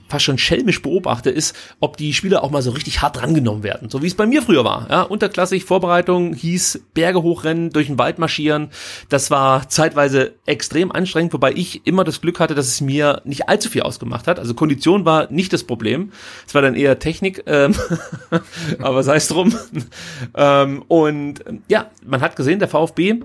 fast schon schelmisch beobachte, ist, ob die Spieler auch mal so richtig hart drangenommen werden. So wie es bei mir früher war. Ja, unterklassig Vorbereitung hieß Berge hochrennen, durch den Wald marschieren. Das war zeitweise extrem anstrengend, wobei ich immer das Glück hatte, dass es mir nicht allzu viel ausgemacht hat. Also Kondition war nicht das Problem. Es war dann eher Technik, ähm, [LAUGHS] aber sei es drum. [LAUGHS] ähm, und ja, man hat gesehen, der VfB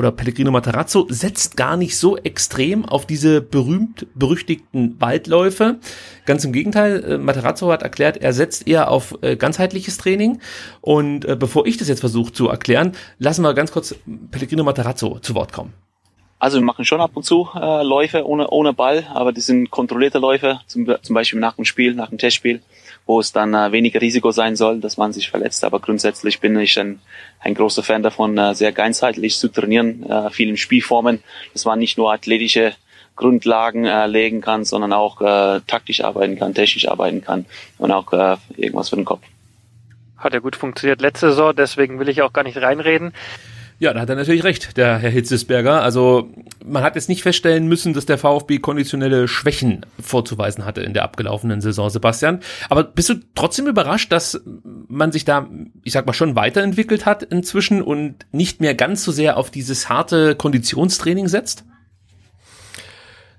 oder Pellegrino Matarazzo setzt gar nicht so extrem auf diese berühmt berüchtigten Waldläufe. Ganz im Gegenteil, äh, Matarazzo hat erklärt, er setzt eher auf äh, ganzheitliches Training. Und äh, bevor ich das jetzt versuche zu erklären, lassen wir ganz kurz Pellegrino Matarazzo zu Wort kommen. Also wir machen schon ab und zu äh, Läufe ohne, ohne Ball, aber die sind kontrollierte Läufe, zum, zum Beispiel nach dem Spiel, nach dem Testspiel wo es dann äh, weniger Risiko sein soll, dass man sich verletzt. Aber grundsätzlich bin ich ein, ein großer Fan davon, äh, sehr ganzheitlich zu trainieren, äh, vielen Spielformen, dass man nicht nur athletische Grundlagen äh, legen kann, sondern auch äh, taktisch arbeiten kann, technisch arbeiten kann und auch äh, irgendwas für den Kopf. Hat ja gut funktioniert letzte Saison, deswegen will ich auch gar nicht reinreden. Ja, da hat er natürlich recht, der Herr Hitzesberger. Also man hat jetzt nicht feststellen müssen, dass der VfB konditionelle Schwächen vorzuweisen hatte in der abgelaufenen Saison, Sebastian. Aber bist du trotzdem überrascht, dass man sich da, ich sag mal, schon weiterentwickelt hat inzwischen und nicht mehr ganz so sehr auf dieses harte Konditionstraining setzt?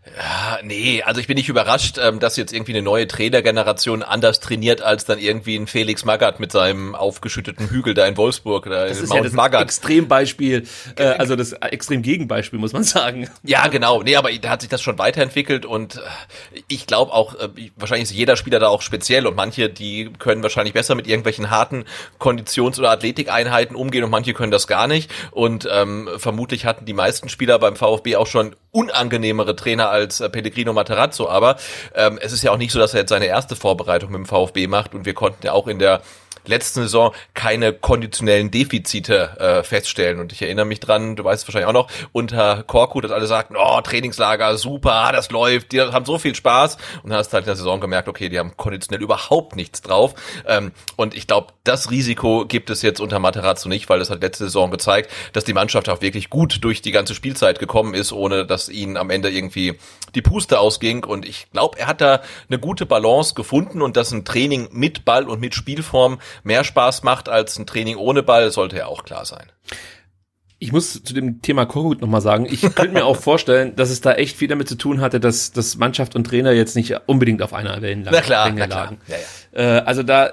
Ja, nee, also ich bin nicht überrascht, ähm, dass jetzt irgendwie eine neue Trainergeneration anders trainiert als dann irgendwie ein Felix Magath mit seinem aufgeschütteten Hügel da in Wolfsburg. Da das ist Mount ja das Magath. Extrembeispiel, äh, also das Extremgegenbeispiel, muss man sagen. Ja, genau. Nee, aber da hat sich das schon weiterentwickelt und äh, ich glaube auch, äh, wahrscheinlich ist jeder Spieler da auch speziell und manche, die können wahrscheinlich besser mit irgendwelchen harten Konditions- oder Athletikeinheiten umgehen und manche können das gar nicht. Und ähm, vermutlich hatten die meisten Spieler beim VfB auch schon unangenehmere Trainer als äh, Pellegrino Materazzo, aber ähm, es ist ja auch nicht so, dass er jetzt seine erste Vorbereitung mit dem VfB macht. Und wir konnten ja auch in der letzten Saison keine konditionellen Defizite äh, feststellen. Und ich erinnere mich dran, du weißt es wahrscheinlich auch noch, unter Korku, dass alle sagten, oh, Trainingslager, super, das läuft, die haben so viel Spaß. Und dann hast du halt in der Saison gemerkt, okay, die haben konditionell überhaupt nichts drauf. Ähm, und ich glaube, das Risiko gibt es jetzt unter Materazzo nicht, weil das hat letzte Saison gezeigt, dass die Mannschaft auch wirklich gut durch die ganze Spielzeit gekommen ist, ohne dass ihnen am Ende irgendwie die Puste ausging. Und ich glaube, er hat da eine gute Balance gefunden und dass ein Training mit Ball und mit Spielform mehr Spaß macht als ein Training ohne Ball, sollte ja auch klar sein. Ich muss zu dem Thema Korkut nochmal sagen, ich könnte mir auch [LAUGHS] vorstellen, dass es da echt viel damit zu tun hatte, dass, dass Mannschaft und Trainer jetzt nicht unbedingt auf einer Wellenlänge na klar, na klar. Ja, ja. Äh, also da,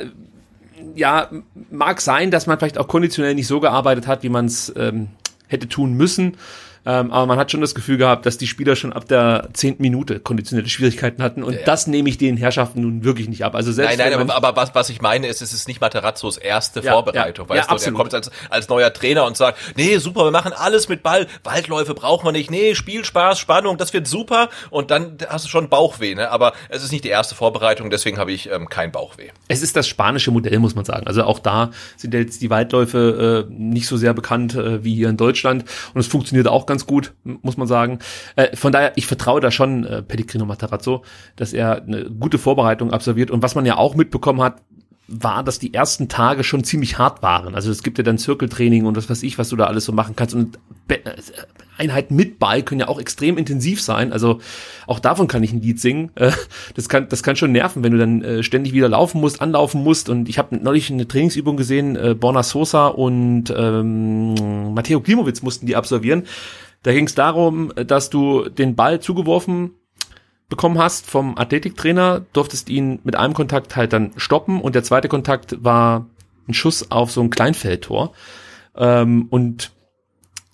ja, mag sein, dass man vielleicht auch konditionell nicht so gearbeitet hat, wie man es ähm, hätte tun müssen. Ähm, aber man hat schon das Gefühl gehabt, dass die Spieler schon ab der zehnten Minute konditionelle Schwierigkeiten hatten. Und ja, ja. das nehme ich den Herrschaften nun wirklich nicht ab. Also selbst nein, nein, aber, aber, was, was ich meine ist, es ist nicht Materazzos erste ja, Vorbereitung. weißt du, absolut. er kommt als, als neuer Trainer und sagt, nee, super, wir machen alles mit Ball. Waldläufe brauchen wir nicht. Nee, Spielspaß, Spannung, das wird super. Und dann hast du schon Bauchweh. Ne? Aber es ist nicht die erste Vorbereitung, deswegen habe ich ähm, kein Bauchweh. Es ist das spanische Modell, muss man sagen. Also auch da sind jetzt die Waldläufe äh, nicht so sehr bekannt äh, wie hier in Deutschland. Und es funktioniert auch ganz gut, muss man sagen. Äh, von daher, ich vertraue da schon äh, Pellegrino Matarazzo, dass er eine gute Vorbereitung absolviert. Und was man ja auch mitbekommen hat, war, dass die ersten Tage schon ziemlich hart waren. Also es gibt ja dann Zirkeltraining und was weiß ich, was du da alles so machen kannst. Und äh, Einheiten mit Ball können ja auch extrem intensiv sein. Also auch davon kann ich ein Lied singen. [LAUGHS] Äh, das kann, das kann schon nerven, wenn du dann äh, ständig wieder laufen musst, anlaufen musst. Und ich habe neulich eine Trainingsübung gesehen, Borna Sosa und ähm, Matteo Klimowitz mussten die absolvieren. Da ging es darum, dass du den Ball zugeworfen bekommen hast vom Athletiktrainer, durftest ihn mit einem Kontakt halt dann stoppen und der zweite Kontakt war ein Schuss auf so ein Kleinfeldtor. Ähm, und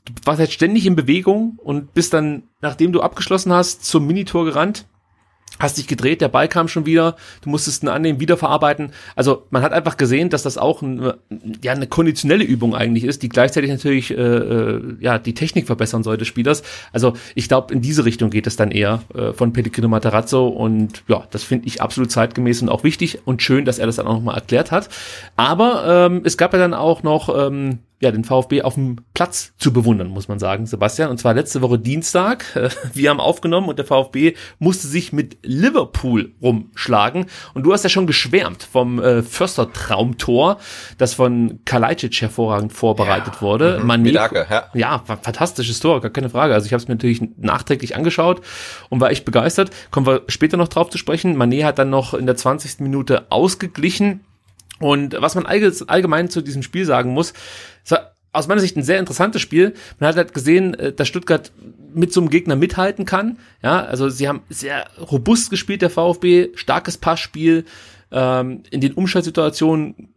du warst halt ständig in Bewegung und bist dann, nachdem du abgeschlossen hast, zum Minitor gerannt hast dich gedreht, der Ball kam schon wieder, du musstest ihn annehmen, wieder verarbeiten. Also man hat einfach gesehen, dass das auch ein, ja, eine konditionelle Übung eigentlich ist, die gleichzeitig natürlich äh, äh, ja die Technik verbessern soll des Spielers. Also ich glaube, in diese Richtung geht es dann eher äh, von Pellegrino Matarazzo und ja, das finde ich absolut zeitgemäß und auch wichtig und schön, dass er das dann auch nochmal erklärt hat. Aber ähm, es gab ja dann auch noch ähm, ja, den VfB auf dem Platz zu bewundern, muss man sagen, Sebastian. Und zwar letzte Woche Dienstag. [LAUGHS] Wir haben aufgenommen und der VfB musste sich mit Liverpool rumschlagen. Und du hast ja schon geschwärmt vom äh, Förster Traumtor, das von Kalajdzic hervorragend vorbereitet ja. wurde. Mhm. Mané, ja. ja, fantastisches Tor, gar keine Frage. Also ich habe es mir natürlich nachträglich angeschaut und war echt begeistert. Kommen wir später noch drauf zu sprechen. Mané hat dann noch in der 20. Minute ausgeglichen und was man allgemein zu diesem Spiel sagen muss, aus meiner Sicht ein sehr interessantes Spiel. Man hat halt gesehen, äh, dass Stuttgart mit so einem Gegner mithalten kann. Ja, also sie haben sehr robust gespielt, der VfB, starkes Passspiel, ähm, in den Umschaltsituationen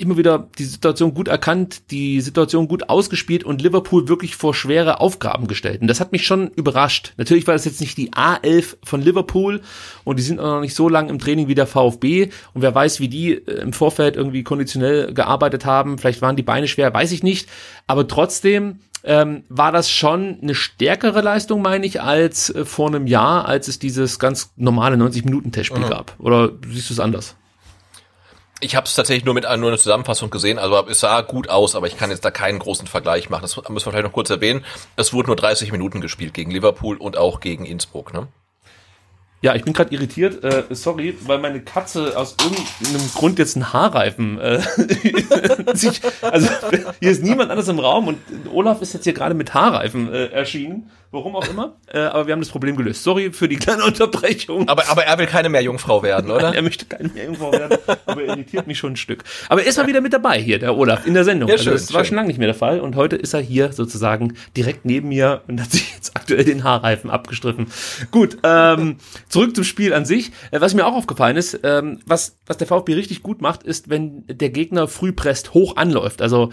immer wieder die Situation gut erkannt, die Situation gut ausgespielt und Liverpool wirklich vor schwere Aufgaben gestellt. Und das hat mich schon überrascht. Natürlich war das jetzt nicht die A11 von Liverpool und die sind auch noch nicht so lang im Training wie der VfB und wer weiß, wie die äh, im Vorfeld irgendwie konditionell gearbeitet haben. Vielleicht waren die Beine schwer, weiß ich nicht. Aber trotzdem ähm, war das schon eine stärkere Leistung, meine ich, als äh, vor einem Jahr, als es dieses ganz normale 90-Minuten-Testspiel mhm. gab. Oder siehst du es anders? Ich habe es tatsächlich nur mit nur eine Zusammenfassung gesehen, also es sah gut aus, aber ich kann jetzt da keinen großen Vergleich machen. Das müssen wir vielleicht noch kurz erwähnen. Es wurde nur 30 Minuten gespielt gegen Liverpool und auch gegen Innsbruck. Ne? Ja, ich bin gerade irritiert, äh, sorry, weil meine Katze aus irgendeinem Grund jetzt einen Haarreifen äh, [LAUGHS] sich, also hier ist niemand anders im Raum und Olaf ist jetzt hier gerade mit Haarreifen äh, erschienen. Warum auch immer. [LAUGHS] Äh, aber wir haben das Problem gelöst. Sorry für die kleine Unterbrechung. Aber, aber er will keine Meerjungfrau werden, [LAUGHS] oder? Nein, er möchte keine Meerjungfrau werden, aber er irritiert mich schon ein Stück. Aber er ist mal wieder mit dabei hier, der Olaf, in der Sendung. Ja, schön, also das schön. war schon lange nicht mehr der Fall. Und heute ist er hier sozusagen direkt neben mir und hat sich jetzt aktuell den Haarreifen abgestriffen. Gut, ähm, zurück zum Spiel an sich. Äh, was mir auch aufgefallen ist, ähm, was, was der VfB richtig gut macht, ist, wenn der Gegner früh presst, hoch anläuft. Also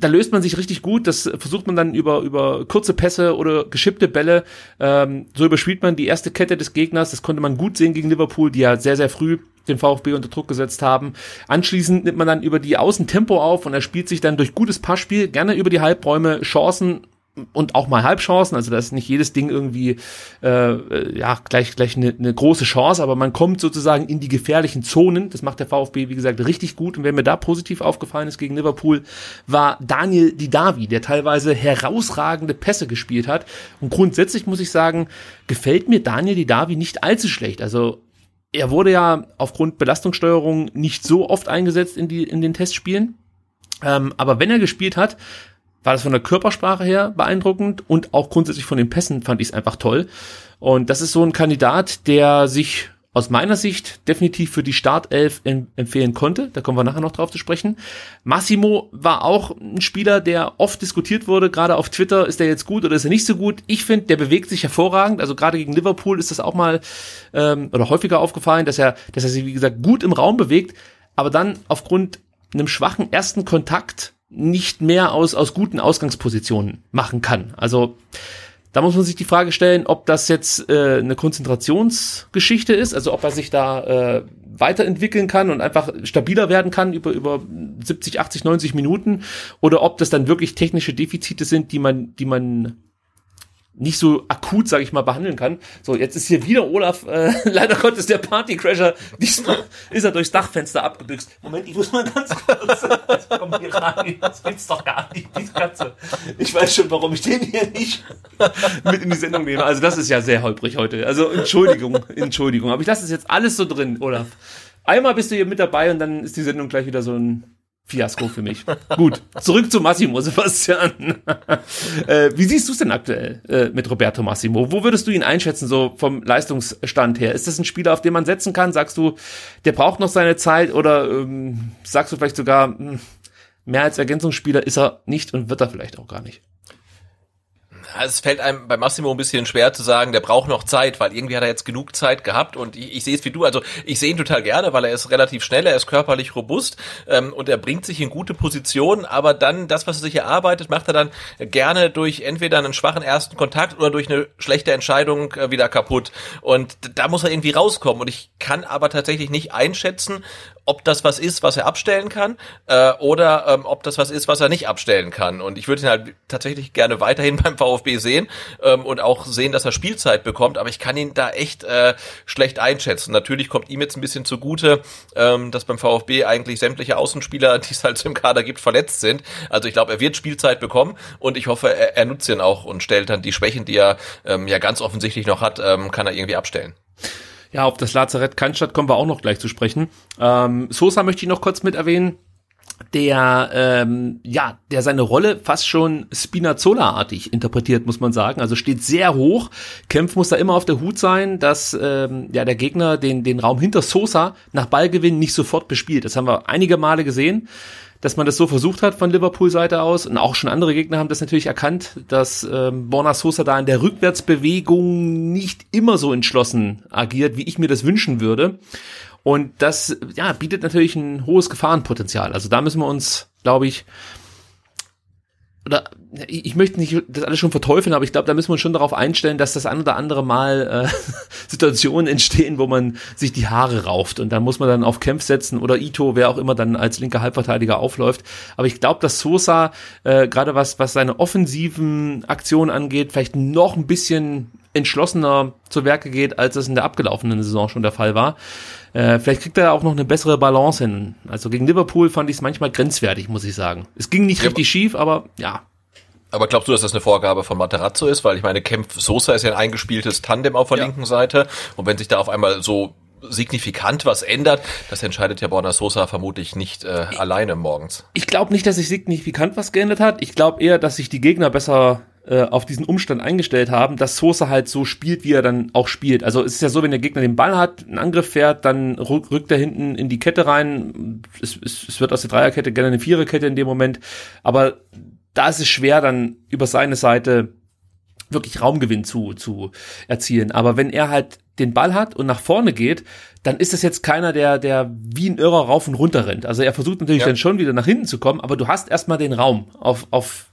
da löst man sich richtig gut. Das versucht man dann über, über kurze Pässe oder geschippte Bälle. Ähm, so überspielt man die erste Kette des Gegners. Das konnte man gut sehen gegen Liverpool, die ja sehr, sehr früh den VfB unter Druck gesetzt haben. Anschließend nimmt man dann über die Außen Tempo auf und er spielt sich dann durch gutes Passspiel gerne über die Halbräume Chancen und auch mal Halbchancen, also das ist nicht jedes Ding irgendwie äh, äh, ja gleich gleich eine, eine große Chance, aber man kommt sozusagen in die gefährlichen Zonen. Das macht der VfB wie gesagt richtig gut und wer mir da positiv aufgefallen ist gegen Liverpool, war Daniel Didavi, der teilweise herausragende Pässe gespielt hat und grundsätzlich muss ich sagen, gefällt mir Daniel Didavi nicht allzu schlecht. Also er wurde ja aufgrund Belastungssteuerung nicht so oft eingesetzt in die in den Testspielen, ähm, aber wenn er gespielt hat, war das von der Körpersprache her beeindruckend und auch grundsätzlich von den Pässen fand ich es einfach toll. Und das ist so ein Kandidat, der sich aus meiner Sicht definitiv für die Startelf empfehlen konnte. Da kommen wir nachher noch drauf zu sprechen. Massimo war auch ein Spieler, der oft diskutiert wurde, gerade auf Twitter, ist er jetzt gut oder ist er nicht so gut? Ich finde, der bewegt sich hervorragend. Also gerade gegen Liverpool ist das auch mal ähm, oder häufiger aufgefallen, dass er, dass er sich, wie gesagt, gut im Raum bewegt, aber dann aufgrund einem schwachen ersten Kontakt nicht mehr aus, aus guten Ausgangspositionen machen kann. Also da muss man sich die Frage stellen, ob das jetzt äh, eine Konzentrationsgeschichte ist, also ob er sich da äh, weiterentwickeln kann und einfach stabiler werden kann über, über 70, 80, 90 Minuten oder ob das dann wirklich technische Defizite sind, die man, die man nicht so akut, sage ich mal, behandeln kann. So, jetzt ist hier wieder Olaf, äh, [LAUGHS] leider Gottes der Partycrasher, diesmal ist er durchs Dachfenster abgebüxt. Moment, ich muss mal ganz kurz, jetzt [LAUGHS] komm hier rein, das gibt's doch gar nicht, diese Katze. Ich weiß schon, warum ich den hier nicht mit in die Sendung nehme. Also das ist ja sehr holprig heute. Also Entschuldigung, Entschuldigung, aber ich lasse es jetzt alles so drin, Olaf. Einmal bist du hier mit dabei und dann ist die Sendung gleich wieder so ein Fiasko für mich. Gut, zurück zu Massimo, Sebastian. [LAUGHS] äh, wie siehst du es denn aktuell äh, mit Roberto Massimo? Wo würdest du ihn einschätzen, so vom Leistungsstand her? Ist das ein Spieler, auf den man setzen kann? Sagst du, der braucht noch seine Zeit oder ähm, sagst du vielleicht sogar, mh, hm, mehr als Ergänzungsspieler ist er nicht und wird er vielleicht auch gar nicht? Es fällt einem bei Massimo ein bisschen schwer zu sagen, der braucht noch Zeit, weil irgendwie hat er jetzt genug Zeit gehabt und ich, ich sehe es wie du. Also ich sehe ihn total gerne, weil er ist relativ schnell, er ist körperlich robust ähm, und er bringt sich in gute Positionen, aber dann das, was er sich erarbeitet, macht er dann gerne durch entweder einen schwachen ersten Kontakt oder durch eine schlechte Entscheidung äh, wieder kaputt. Und da muss er irgendwie rauskommen. Und ich kann aber tatsächlich nicht einschätzen, ob das was ist, was er abstellen kann, äh, oder ähm, ob das was ist, was er nicht abstellen kann. Und ich würde ihn halt tatsächlich gerne weiterhin [LAUGHS] beim VfB sehen ähm, und auch sehen, dass er Spielzeit bekommt, aber ich kann ihn da echt äh, schlecht einschätzen. Natürlich kommt ihm jetzt ein bisschen zugute, ähm, dass beim VfB eigentlich sämtliche Außenspieler, [LAUGHS] die es halt im Kader gibt, verletzt sind. Also ich glaube, er wird Spielzeit bekommen und ich hoffe, er, er nutzt ihn auch und stellt dann die Schwächen, die er ähm, ja ganz offensichtlich noch hat, ähm, kann er irgendwie abstellen. Ja, auf das Lazarett Cannstatt kommen wir auch noch gleich zu sprechen. Ähm, Sosa möchte ich noch kurz mit erwähnen der ähm, ja, der seine Rolle fast schon Spinazzola-artig interpretiert, muss man sagen. Also steht sehr hoch. Kempf muss da immer auf der Hut sein, dass ähm, ja der Gegner den den Raum hinter Sosa nach Ballgewinn nicht sofort bespielt. Das haben wir einige Male gesehen dass man das so versucht hat von Liverpool-Seite aus. Und auch schon andere Gegner haben das natürlich erkannt, dass ähm, Borna Sosa da in der Rückwärtsbewegung nicht immer so entschlossen agiert, wie ich mir das wünschen würde. Und das ja, bietet natürlich ein hohes Gefahrenpotenzial. Also da müssen wir uns, glaube ich, oder ich möchte nicht das alles schon verteufeln, aber ich glaube, da müssen wir uns schon darauf einstellen, dass das ein oder andere Mal äh, [LAUGHS] Situationen entstehen, wo man sich die Haare rauft und da muss man dann auf Kämpf setzen oder Ito, wer auch immer dann als linker Halbverteidiger aufläuft. Aber ich glaube, dass Sosa äh, gerade was was seine offensiven Aktionen angeht, vielleicht noch ein bisschen entschlossener zu Werke geht, als es in der abgelaufenen Saison schon der Fall war. Äh, vielleicht kriegt er auch noch eine bessere Balance hin. Also gegen Liverpool fand ich es manchmal grenzwertig, muss ich sagen. Es ging nicht ja, richtig schief, aber ja. Aber glaubst du, dass das eine Vorgabe von Materazzo ist? Weil ich meine, Kempf Sosa ist ja ein eingespieltes Tandem auf der ja. linken Seite. Und wenn sich da auf einmal so signifikant was ändert, das entscheidet ja Borna Sosa vermutlich nicht äh, ich, alleine morgens. Ich glaube nicht, dass sich signifikant was geändert hat. Ich glaube eher, dass sich die Gegner besser äh, auf diesen Umstand eingestellt haben, dass Sosa halt so spielt, wie er dann auch spielt. Also es ist ja so, wenn der Gegner den Ball hat, einen Angriff fährt, dann rückt er hinten in die Kette rein. Es, es, es wird aus der Dreierkette gerne eine Viererkette in dem Moment. Aber da ist es schwer, dann über seine Seite wirklich Raumgewinn zu, zu erzielen. Aber wenn er halt den Ball hat und nach vorne geht, dann ist das jetzt keiner, der, der wie ein Irrer rauf und runter rennt. Also er versucht natürlich ja. dann schon wieder nach hinten zu kommen, aber du hast erstmal den Raum auf, auf,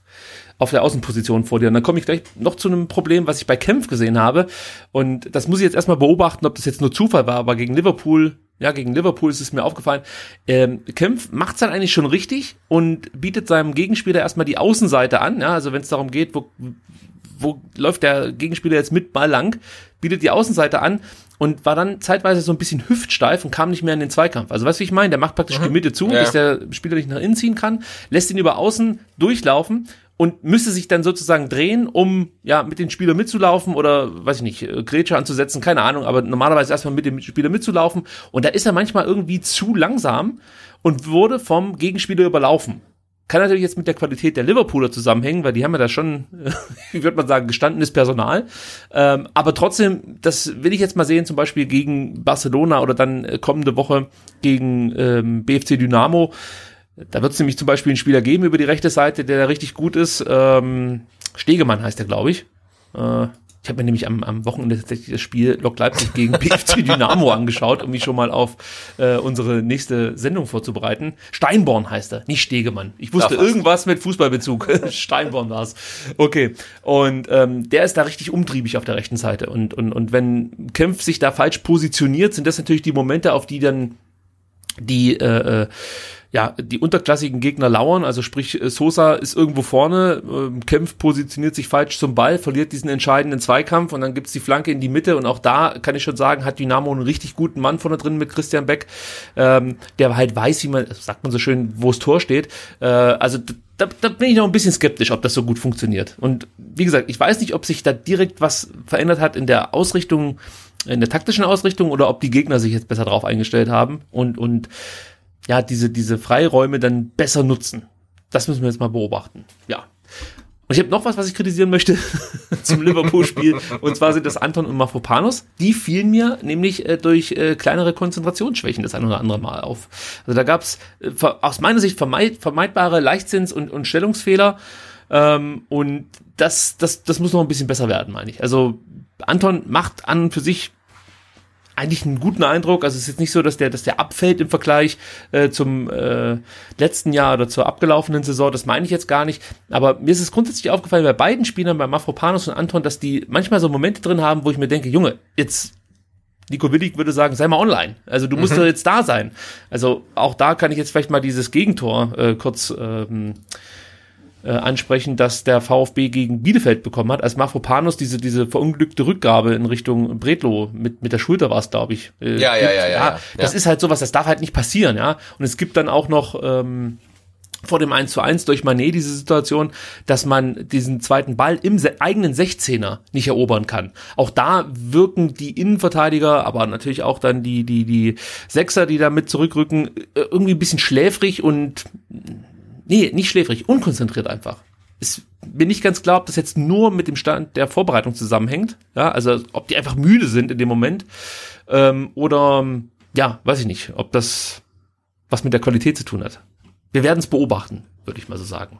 auf der Außenposition vor dir. Und dann komme ich gleich noch zu einem Problem, was ich bei Kempf gesehen habe. Und das muss ich jetzt erstmal beobachten, ob das jetzt nur Zufall war, aber gegen Liverpool ja, gegen Liverpool ist es mir aufgefallen. Ähm, Kempf macht es dann eigentlich schon richtig und bietet seinem Gegenspieler erstmal die Außenseite an. Ja, also wenn es darum geht, wo, wo läuft der Gegenspieler jetzt mit Ball lang, bietet die Außenseite an und war dann zeitweise so ein bisschen hüftsteif und kam nicht mehr in den Zweikampf. Also weißt du, wie ich meine? Der macht praktisch mhm. die Mitte zu, ja. bis der Spieler nicht nach innen ziehen kann, lässt ihn über außen durchlaufen und müsste sich dann sozusagen drehen, um ja mit den Spielern mitzulaufen oder weiß ich nicht, äh, Grätsche anzusetzen, keine Ahnung, aber normalerweise erstmal mit dem Spieler mitzulaufen und da ist er manchmal irgendwie zu langsam und wurde vom Gegenspieler überlaufen. Kann natürlich jetzt mit der Qualität der Liverpooler zusammenhängen, weil die haben ja da schon, [LAUGHS] wie würde man sagen, gestandenes Personal. Ähm, aber trotzdem, das will ich jetzt mal sehen, zum Beispiel gegen Barcelona oder dann äh, kommende Woche gegen ähm, BFC Dynamo da wird es nämlich zum Beispiel einen Spieler geben über die rechte Seite, der da richtig gut ist. Ähm, Stegemann heißt er, glaube ich. Äh, ich habe mir nämlich am, am Wochenende tatsächlich das Spiel Lok Leipzig gegen [LAUGHS] BFC Dynamo angeschaut, um mich schon mal auf äh, unsere nächste Sendung vorzubereiten. Steinborn heißt er, nicht Stegemann. Ich wusste irgendwas mit Fußballbezug. [LAUGHS] Steinborn war's. Okay. Und ähm, der ist da richtig umtriebig auf der rechten Seite. Und, und, und wenn Kempf sich da falsch positioniert, sind das natürlich die Momente, auf die dann die äh, äh ja, die unterklassigen Gegner lauern, also sprich, äh, Sosa ist irgendwo vorne, äh, kämpft, positioniert sich falsch zum Ball, verliert diesen entscheidenden Zweikampf und dann gibt's die Flanke in die Mitte und auch da kann ich schon sagen, hat Dynamo einen richtig guten Mann vorne drin mit Christian Beck, ähm, der halt weiß, wie man, sagt man so schön, wo das Tor steht. Äh, also da, da bin ich noch ein bisschen skeptisch, ob das so gut funktioniert. Und wie gesagt, ich weiß nicht, ob sich da direkt was verändert hat in der Ausrichtung, in der taktischen Ausrichtung oder ob die Gegner sich jetzt besser drauf eingestellt haben und, und ja, diese, diese Freiräume dann besser nutzen. Das müssen wir jetzt mal beobachten. Ja. Und ich habe noch was, was ich kritisieren möchte [LAUGHS] zum Liverpool-Spiel. Und zwar sind das Anton und Mafropanos. Die fielen mir nämlich äh, durch äh, kleinere Konzentrationsschwächen das ein oder andere Mal auf. Also da gab's äh, aus meiner Sicht vermeid, vermeidbare Leichtsinns- und, und Stellungsfehler. Ähm, und das, das, das muss noch ein bisschen besser werden, meine ich. Also Anton macht an und für sich eigentlich einen guten Eindruck. Also es ist jetzt nicht so, dass der, dass der abfällt im Vergleich äh, zum äh, letzten Jahr oder zur abgelaufenen Saison. Das meine ich jetzt gar nicht. Aber mir ist es grundsätzlich aufgefallen bei beiden Spielern, bei Mafropanos und Anton, dass die manchmal so Momente drin haben, wo ich mir denke, Junge, jetzt Nico Willig würde sagen, sei mal online. Also du musst mhm. doch jetzt da sein. Also auch da kann ich jetzt vielleicht mal dieses Gegentor äh, kurz ähm, äh, ansprechen, dass der VfB gegen Bielefeld bekommen hat, als Mafropanos diese, diese verunglückte Rückgabe in Richtung Bredlo mit, mit der Schulter war es, glaube ich. Äh, ja, ja, ja, ja, ja, Das ja. ist halt sowas, das darf halt nicht passieren, ja. Und es gibt dann auch noch ähm, vor dem 1 zu 1 durch Manet diese Situation, dass man diesen zweiten Ball im eigenen 16er nicht erobern kann. Auch da wirken die Innenverteidiger, aber natürlich auch dann die, die, die Sechser, die da mit zurückrücken, äh, irgendwie ein bisschen schläfrig und nee, nicht schläfrig, unkonzentriert einfach. Ist mir nicht ganz klar, ob das jetzt nur mit dem Stand der Vorbereitung zusammenhängt. Ja, also ob die einfach müde sind in dem Moment. Ähm, oder ja, weiß ich nicht, ob das was mit der Qualität zu tun hat. Wir werden es beobachten, würde ich mal so sagen.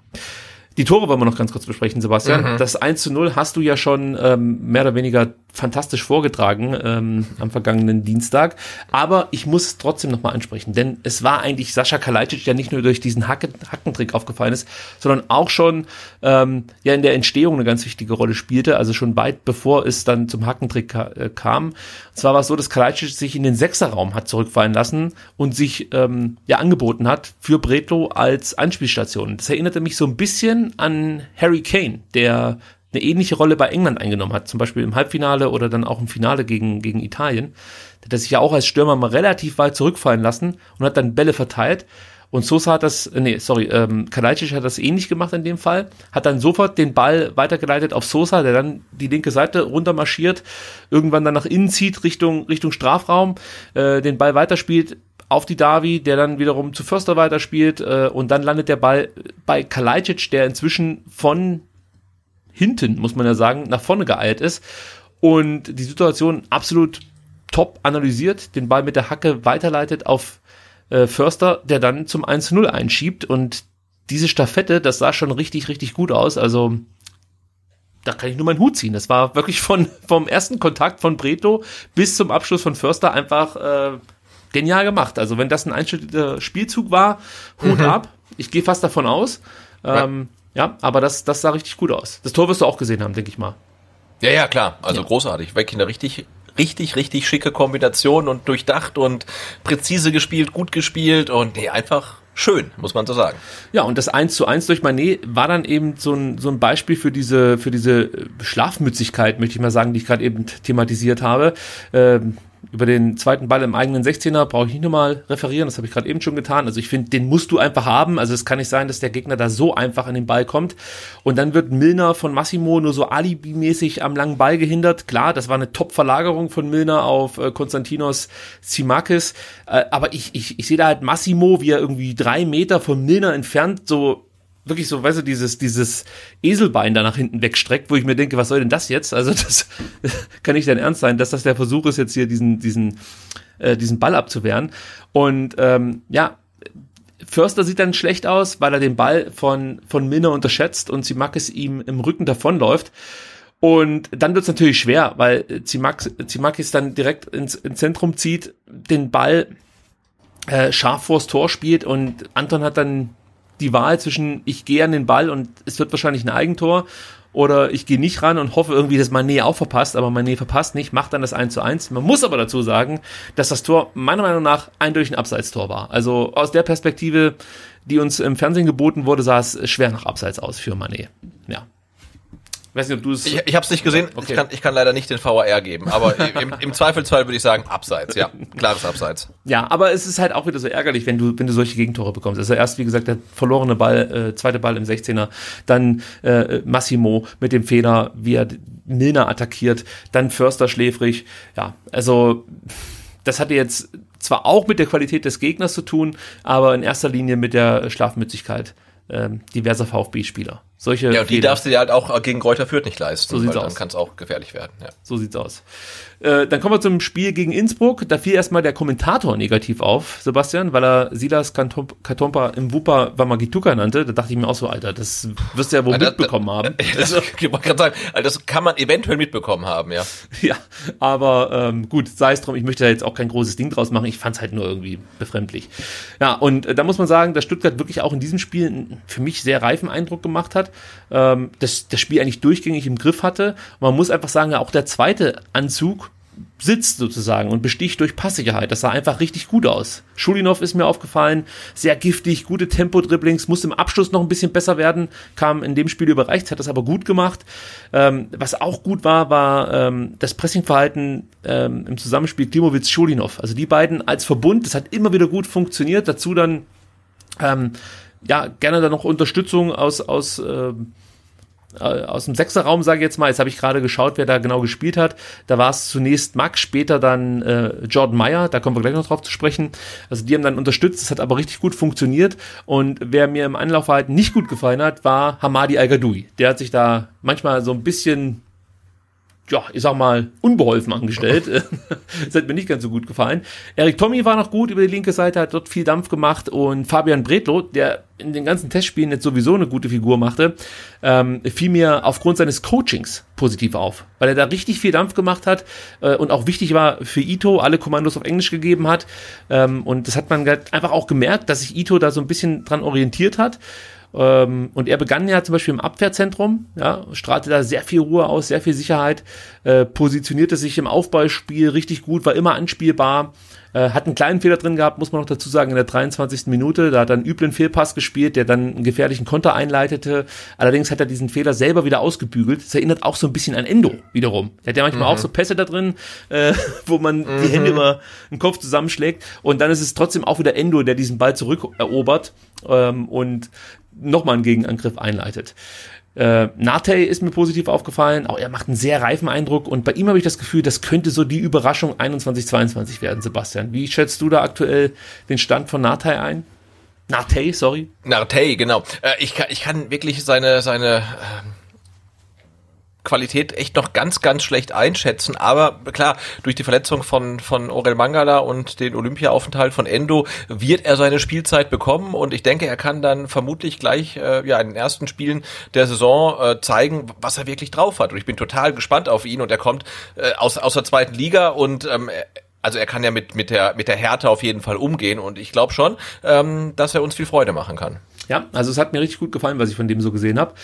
Die Tore wollen wir noch ganz kurz besprechen, Sebastian. Mhm. Das 1 zu 0 hast du ja schon ähm, mehr oder weniger fantastisch vorgetragen ähm, am vergangenen Dienstag. Aber ich muss es trotzdem nochmal ansprechen, denn es war eigentlich Sascha Kalajdzic, der nicht nur durch diesen Hacke, Hackentrick aufgefallen ist, sondern auch schon ähm, ja in der Entstehung eine ganz wichtige Rolle spielte, also schon weit bevor es dann zum Hackentrick ka äh, kam. Zwar war es so, dass Kalajdzic sich in den Sechserraum hat zurückfallen lassen und sich ähm, ja angeboten hat für Bretlo als Anspielstation. Das erinnerte mich so ein bisschen an Harry Kane, der eine ähnliche Rolle bei England eingenommen hat, zum Beispiel im Halbfinale oder dann auch im Finale gegen, gegen Italien. Der hat sich ja auch als Stürmer mal relativ weit zurückfallen lassen und hat dann Bälle verteilt. Und Sosa hat das, äh, nee, sorry, ähm, Kalajdzic hat das ähnlich gemacht in dem Fall, hat dann sofort den Ball weitergeleitet auf Sosa, der dann die linke Seite runtermarschiert, irgendwann dann nach innen zieht, Richtung, Richtung Strafraum, äh, den Ball weiterspielt auf die Davi, der dann wiederum zu Förster weiterspielt äh, und dann landet der Ball bei Kalajdzic, der inzwischen von hinten, muss man ja sagen, nach vorne geeilt ist. Und die Situation absolut top analysiert, den Ball mit der Hacke weiterleitet auf äh, Förster, der dann zum 1-0 einschiebt und diese Staffette, das sah schon richtig, richtig gut aus. Also da kann ich nur meinen Hut ziehen. Das war wirklich von [LAUGHS] vom ersten Kontakt von Breto bis zum Abschluss von Förster einfach äh, genial gemacht. Also wenn das ein einstelliger Spielzug war, Hut mhm. ab. Ich gehe fast davon aus. Ähm, ja. Ja, aber das, das sah richtig gut aus. Das Tor wirst du auch gesehen haben, denke ich mal. Ja, ja, klar. Also ja. großartig. Wirklich eine richtig, richtig, richtig schicke Kombination und durchdacht und präzise gespielt, gut gespielt und nee, einfach schön, muss man so sagen. Ja, und das 1 zu 1 durch Manet war dann eben so ein, so ein Beispiel für diese, für diese Schlafmützigkeit, möchte ich mal sagen, die ich gerade eben thematisiert habe. Ähm, über den zweiten Ball im eigenen 16er brauche ich nicht nochmal referieren, das habe ich gerade eben schon getan. Also ich finde, den musst du einfach haben. Also es kann nicht sein, dass der Gegner da so einfach an den Ball kommt. Und dann wird Milner von Massimo nur so alibimäßig am langen Ball gehindert. Klar, das war eine Top-Verlagerung von Milner auf äh, Konstantinos Zimakis. Äh, aber ich, ich, ich sehe da halt Massimo, wie er irgendwie drei Meter von Milner entfernt so wirklich so, weißt du, dieses, dieses Eselbein da nach hinten wegstreckt, wo ich mir denke, was soll denn das jetzt? Also das [LAUGHS] kann nicht dein Ernst sein, dass das der Versuch ist, jetzt hier diesen, diesen, äh, diesen Ball abzuwehren. Und ähm, ja, Förster sieht dann schlecht aus, weil er den Ball von, von Minner unterschätzt und Zimakis ihm im Rücken davonläuft. Und dann wird es natürlich schwer, weil Zimakis dann direkt ins, ins Zentrum zieht, den Ball äh, scharf vors Tor spielt und Anton hat dann die Wahl zwischen ich gehe an den Ball und es wird wahrscheinlich ein Eigentor oder ich gehe nicht ran und hoffe irgendwie, dass Mané auch verpasst, aber Mané verpasst nicht, macht dann das 1 zu 1. Man muss aber dazu sagen, dass das Tor meiner Meinung nach eindeutig ein Abseitstor war. Also aus der Perspektive, die uns im Fernsehen geboten wurde, sah es schwer nach Abseits aus für Mané. Ja weiß nicht, ob du es. Ich, ich habe es nicht gesehen. Okay. Ich, kann, ich kann leider nicht den VAR geben, aber im, im Zweifelsfall würde ich sagen Abseits. Ja, klares Abseits. Ja, aber es ist halt auch wieder so ärgerlich, wenn du wenn du solche Gegentore bekommst. Also erst wie gesagt der verlorene Ball, äh, zweite Ball im 16er, dann äh, Massimo mit dem Fehler, wie er Milner attackiert, dann Förster schläfrig. Ja, also das hatte jetzt zwar auch mit der Qualität des Gegners zu tun, aber in erster Linie mit der Schlafmützigkeit ähm, diverser VfB-Spieler Solche ja, und die Fehler. darfst du dir halt auch gegen Kräuter Fürth nicht leisten, So sieht's weil dann aus. kann es auch gefährlich werden. Ja. So sieht's aus. Äh, dann kommen wir zum Spiel gegen Innsbruck. Da fiel erstmal der Kommentator negativ auf, Sebastian, weil er Silas Katompa im Wupa Wamagituka nannte. Da dachte ich mir auch so, Alter, das wirst du ja wohl das- mitbekommen haben. [LAUGHS] Das, ich wollte gerade sagen, also das kann man eventuell mitbekommen haben, ja. [LAUGHS] Ja, aber ähm, gut, sei es drum, ich möchte da jetzt auch kein großes Ding draus machen. Ich fand's halt nur irgendwie befremdlich. Ja, und äh, da muss man sagen, dass Stuttgart wirklich auch in diesem Spiel einen für mich sehr reifen Eindruck gemacht hat. Ähm, das, das Spiel eigentlich durchgängig im Griff hatte. Und man muss einfach sagen, ja, auch der zweite Anzug sitzt sozusagen und besticht durch Passsicherheit. Das sah einfach richtig gut aus. Schulinov ist mir aufgefallen, sehr giftig, gute Tempo-Dribblings, musste im Abschluss noch ein bisschen besser werden, kam in dem Spiel überreicht, hat das aber gut gemacht. Ähm, was auch gut war, war ähm, das Pressingverhalten ähm, im Zusammenspiel Klimowitz-Schulinov. Also die beiden als Verbund, das hat immer wieder gut funktioniert. Dazu dann ähm, ja gerne dann noch Unterstützung aus aus äh, aus dem Sechserraum, sage ich jetzt mal. Jetzt habe ich gerade geschaut, wer da genau gespielt hat. Da war es zunächst Max, später dann äh, Jordan Meyer, da kommen wir gleich noch drauf zu sprechen. Also die haben dann unterstützt, das hat aber richtig gut funktioniert. Und wer mir im Anlaufverhalten nicht gut gefallen hat, war Hamadi Al-Gadoui. Der hat sich da manchmal so ein bisschen ja, ich sag mal, unbeholfen angestellt. [LAUGHS] [LAUGHS] das hat mir nicht ganz so gut gefallen. Erik Tommy war noch gut über die linke Seite, hat dort viel Dampf gemacht und Fabian Bredlow, der in den ganzen Testspielen jetzt sowieso eine gute Figur machte, ähm, fiel mir aufgrund seines Coachings positiv auf, weil er da richtig viel Dampf gemacht hat äh, und auch wichtig war für Ito, alle Kommandos auf Englisch gegeben hat ähm, und das hat man halt einfach auch gemerkt, dass sich Ito da so ein bisschen dran orientiert hat. Ähm, und er begann ja zum Beispiel im Abwehrzentrum, ja, strahlte da sehr viel Ruhe aus, sehr viel Sicherheit, äh, positionierte sich im Aufbauspiel richtig gut, war immer anspielbar, äh, hat einen kleinen Fehler drin gehabt, muss man noch dazu sagen, in der 23. Minute, da hat er einen üblen Fehlpass gespielt, der dann einen gefährlichen Konter einleitete. Allerdings hat er diesen Fehler selber wieder ausgebügelt. Das erinnert auch so ein bisschen an Endo wiederum. Der hat ja manchmal Mhm. auch so Pässe da drin, äh, [LAUGHS] wo man die Hände über den Kopf zusammenschlägt. Und dann ist es trotzdem auch wieder Endo, der diesen Ball zurückerobert ähm, und nochmal einen Gegenangriff einleitet. Äh, Nate ist mir positiv aufgefallen, auch er macht einen sehr reifen Eindruck und bei ihm habe ich das Gefühl, das könnte so die Überraschung 21-22 werden, Sebastian. Wie schätzt du da aktuell den Stand von Nate ein? Nate, sorry. Nartey, genau. Äh, ich, kann, ich kann wirklich seine, seine ähm, Qualität echt noch ganz, ganz schlecht einschätzen. Aber klar, durch die Verletzung von, von Orel Mangala und den Olympiaaufenthalt von Endo wird er seine Spielzeit bekommen. Und ich denke, er kann dann vermutlich gleich äh, ja, in den ersten Spielen der Saison äh, zeigen, was er wirklich drauf hat. Und ich bin total gespannt auf ihn. Und er kommt äh, aus, aus der zweiten Liga und ähm, also er kann ja mit, mit, der, mit der Härte auf jeden Fall umgehen. Und ich glaube schon, ähm, dass er uns viel Freude machen kann. Ja, also es hat mir richtig gut gefallen, was ich von dem so gesehen habe.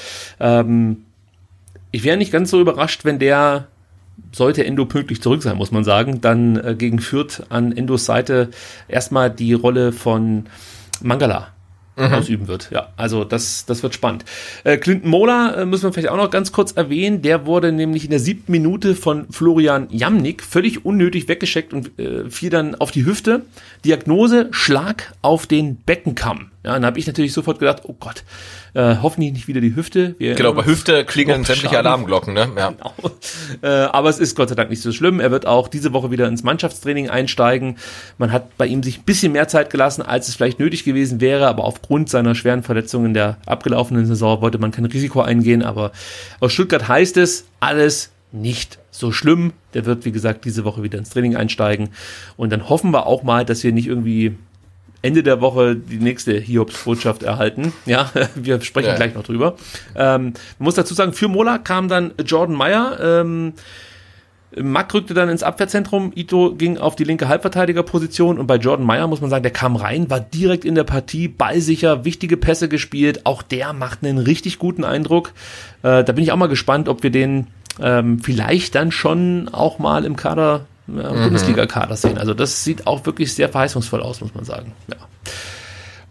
Ähm, ich wäre nicht ganz so überrascht, wenn der sollte Endo pünktlich zurück sein, muss man sagen, dann äh, gegen Fürth an Endos Seite erstmal die Rolle von Mangala Mhm. ausüben wird. Ja, also das, das wird spannend. Äh, Clinton Mola äh, müssen wir vielleicht auch noch ganz kurz erwähnen. Der wurde nämlich in der siebten Minute von Florian Jamnik völlig unnötig weggeschickt und äh, fiel dann auf die Hüfte. Diagnose, Schlag auf den Beckenkamm. Ja, dann habe ich natürlich sofort gedacht, oh Gott, äh, hoffentlich nicht wieder die Hüfte. Wir Genau, bei Hüfte klingeln sämtliche Schaden. Alarmglocken, ne? Ja. Genau. Äh, aber es ist Gott sei Dank nicht so schlimm. Er wird auch diese Woche wieder ins Mannschaftstraining einsteigen. Man hat bei ihm sich ein bisschen mehr Zeit gelassen, als es vielleicht nötig gewesen wäre, aber aufgrund seiner schweren Verletzung in der abgelaufenen Saison wollte man kein Risiko eingehen. Aber aus Stuttgart heißt es, alles nicht so schlimm. Der wird, wie gesagt, diese Woche wieder ins Training einsteigen. Und dann hoffen wir auch mal, dass wir nicht irgendwie Ende der Woche die nächste Hiobs-Botschaft erhalten. Ja, [LAUGHS] wir sprechen Ja. gleich noch drüber. Ähm, man muss dazu sagen, für Mola kam dann Jordan Meyer. Ähm, Mack rückte dann ins Abwehrzentrum, Ito ging auf die linke Halbverteidigerposition und bei Jordan Meyer muss man sagen, der kam rein, war direkt in der Partie, ballsicher, wichtige Pässe gespielt. Auch der macht einen richtig guten Eindruck. Äh, da bin ich auch mal gespannt, ob wir den ähm, vielleicht dann schon auch mal im Kader, äh, Bundesliga-Kader sehen. Also das sieht auch wirklich sehr verheißungsvoll aus, muss man sagen. Ja.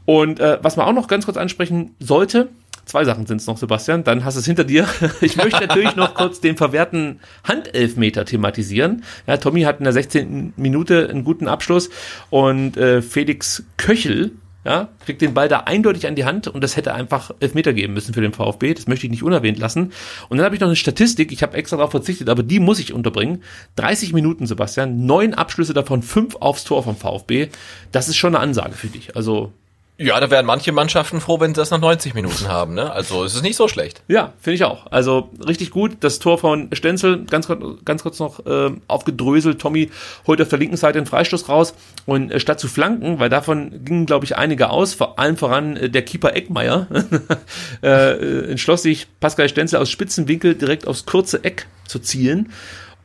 Und äh, was man auch noch ganz kurz ansprechen sollte, zwei Sachen sind es noch, Sebastian, dann hast du es hinter dir. [LAUGHS] Ich möchte natürlich noch kurz den verwehrten Handelfmeter thematisieren. Ja, Tommy hat in der 16. Minute einen guten Abschluss und äh, Felix Köchel ja, kriegt den Ball da eindeutig an die Hand und das hätte einfach Elfmeter geben müssen für den VfB. Das möchte ich nicht unerwähnt lassen. Und dann habe ich noch eine Statistik, ich habe extra darauf verzichtet, aber die muss ich unterbringen. 30 Minuten, Sebastian, neun Abschlüsse davon, fünf aufs Tor vom VfB. Das ist schon eine Ansage für dich. Also Ja, da wären manche Mannschaften froh, wenn sie das nach 90 Minuten haben. Ne? Also es ist nicht so schlecht. Ja, finde ich auch. Also richtig gut. Das Tor von Stenzel, ganz, ganz kurz noch äh, aufgedröselt. Tommy holt auf der linken Seite den Freistoß raus. Und äh, statt zu flanken, weil davon gingen, glaube ich, einige aus, vor allem voran äh, der Keeper Eckmeier, [LAUGHS] äh, äh, entschloss sich Pascal Stenzel aus Spitzenwinkel direkt aufs kurze Eck zu zielen.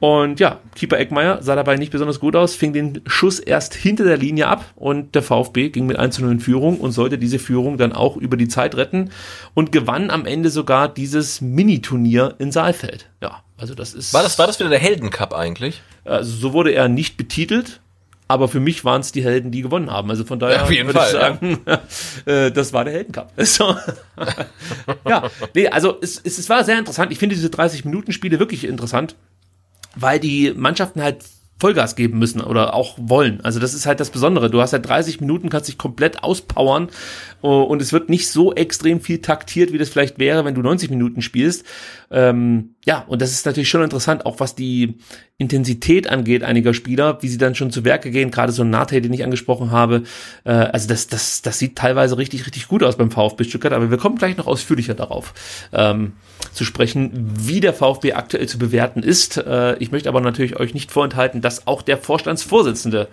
Und ja, Keeper Eckmeier sah dabei nicht besonders gut aus, fing den Schuss erst hinter der Linie ab und der VfB ging mit 1 zu 0 in Führung und sollte diese Führung dann auch über die Zeit retten und gewann am Ende sogar dieses Mini-Turnier in Saalfeld. Ja, also das ist. War das, war das wieder der Heldencup eigentlich? Also so wurde er nicht betitelt. Aber für mich waren es die Helden, die gewonnen haben. Also von daher Ja, auf jeden würde ich Fall, sagen, [LAUGHS] äh, das war der Heldencup. [LAUGHS] So. ja, nee, also es, es, es war sehr interessant. Ich finde diese 30-Minuten-Spiele wirklich interessant weil die Mannschaften halt Vollgas geben müssen oder auch wollen. Also das ist halt das Besondere. Du hast halt 30 Minuten, kannst dich komplett auspowern äh, und es wird nicht so extrem viel taktiert, wie das vielleicht wäre, wenn du 90 Minuten spielst. Ähm, ja, und das ist natürlich schon interessant, auch was die Intensität angeht einiger Spieler, wie sie dann schon zu Werke gehen, gerade so ein Nate, den ich angesprochen habe. Äh, also das, das, das sieht teilweise richtig, richtig gut aus beim VfB Stuttgart, aber wir kommen gleich noch ausführlicher darauf ähm, zu sprechen, wie der VfB aktuell zu bewerten ist. Äh, ich möchte aber natürlich euch nicht vorenthalten, dass auch der Vorstandsvorsitzende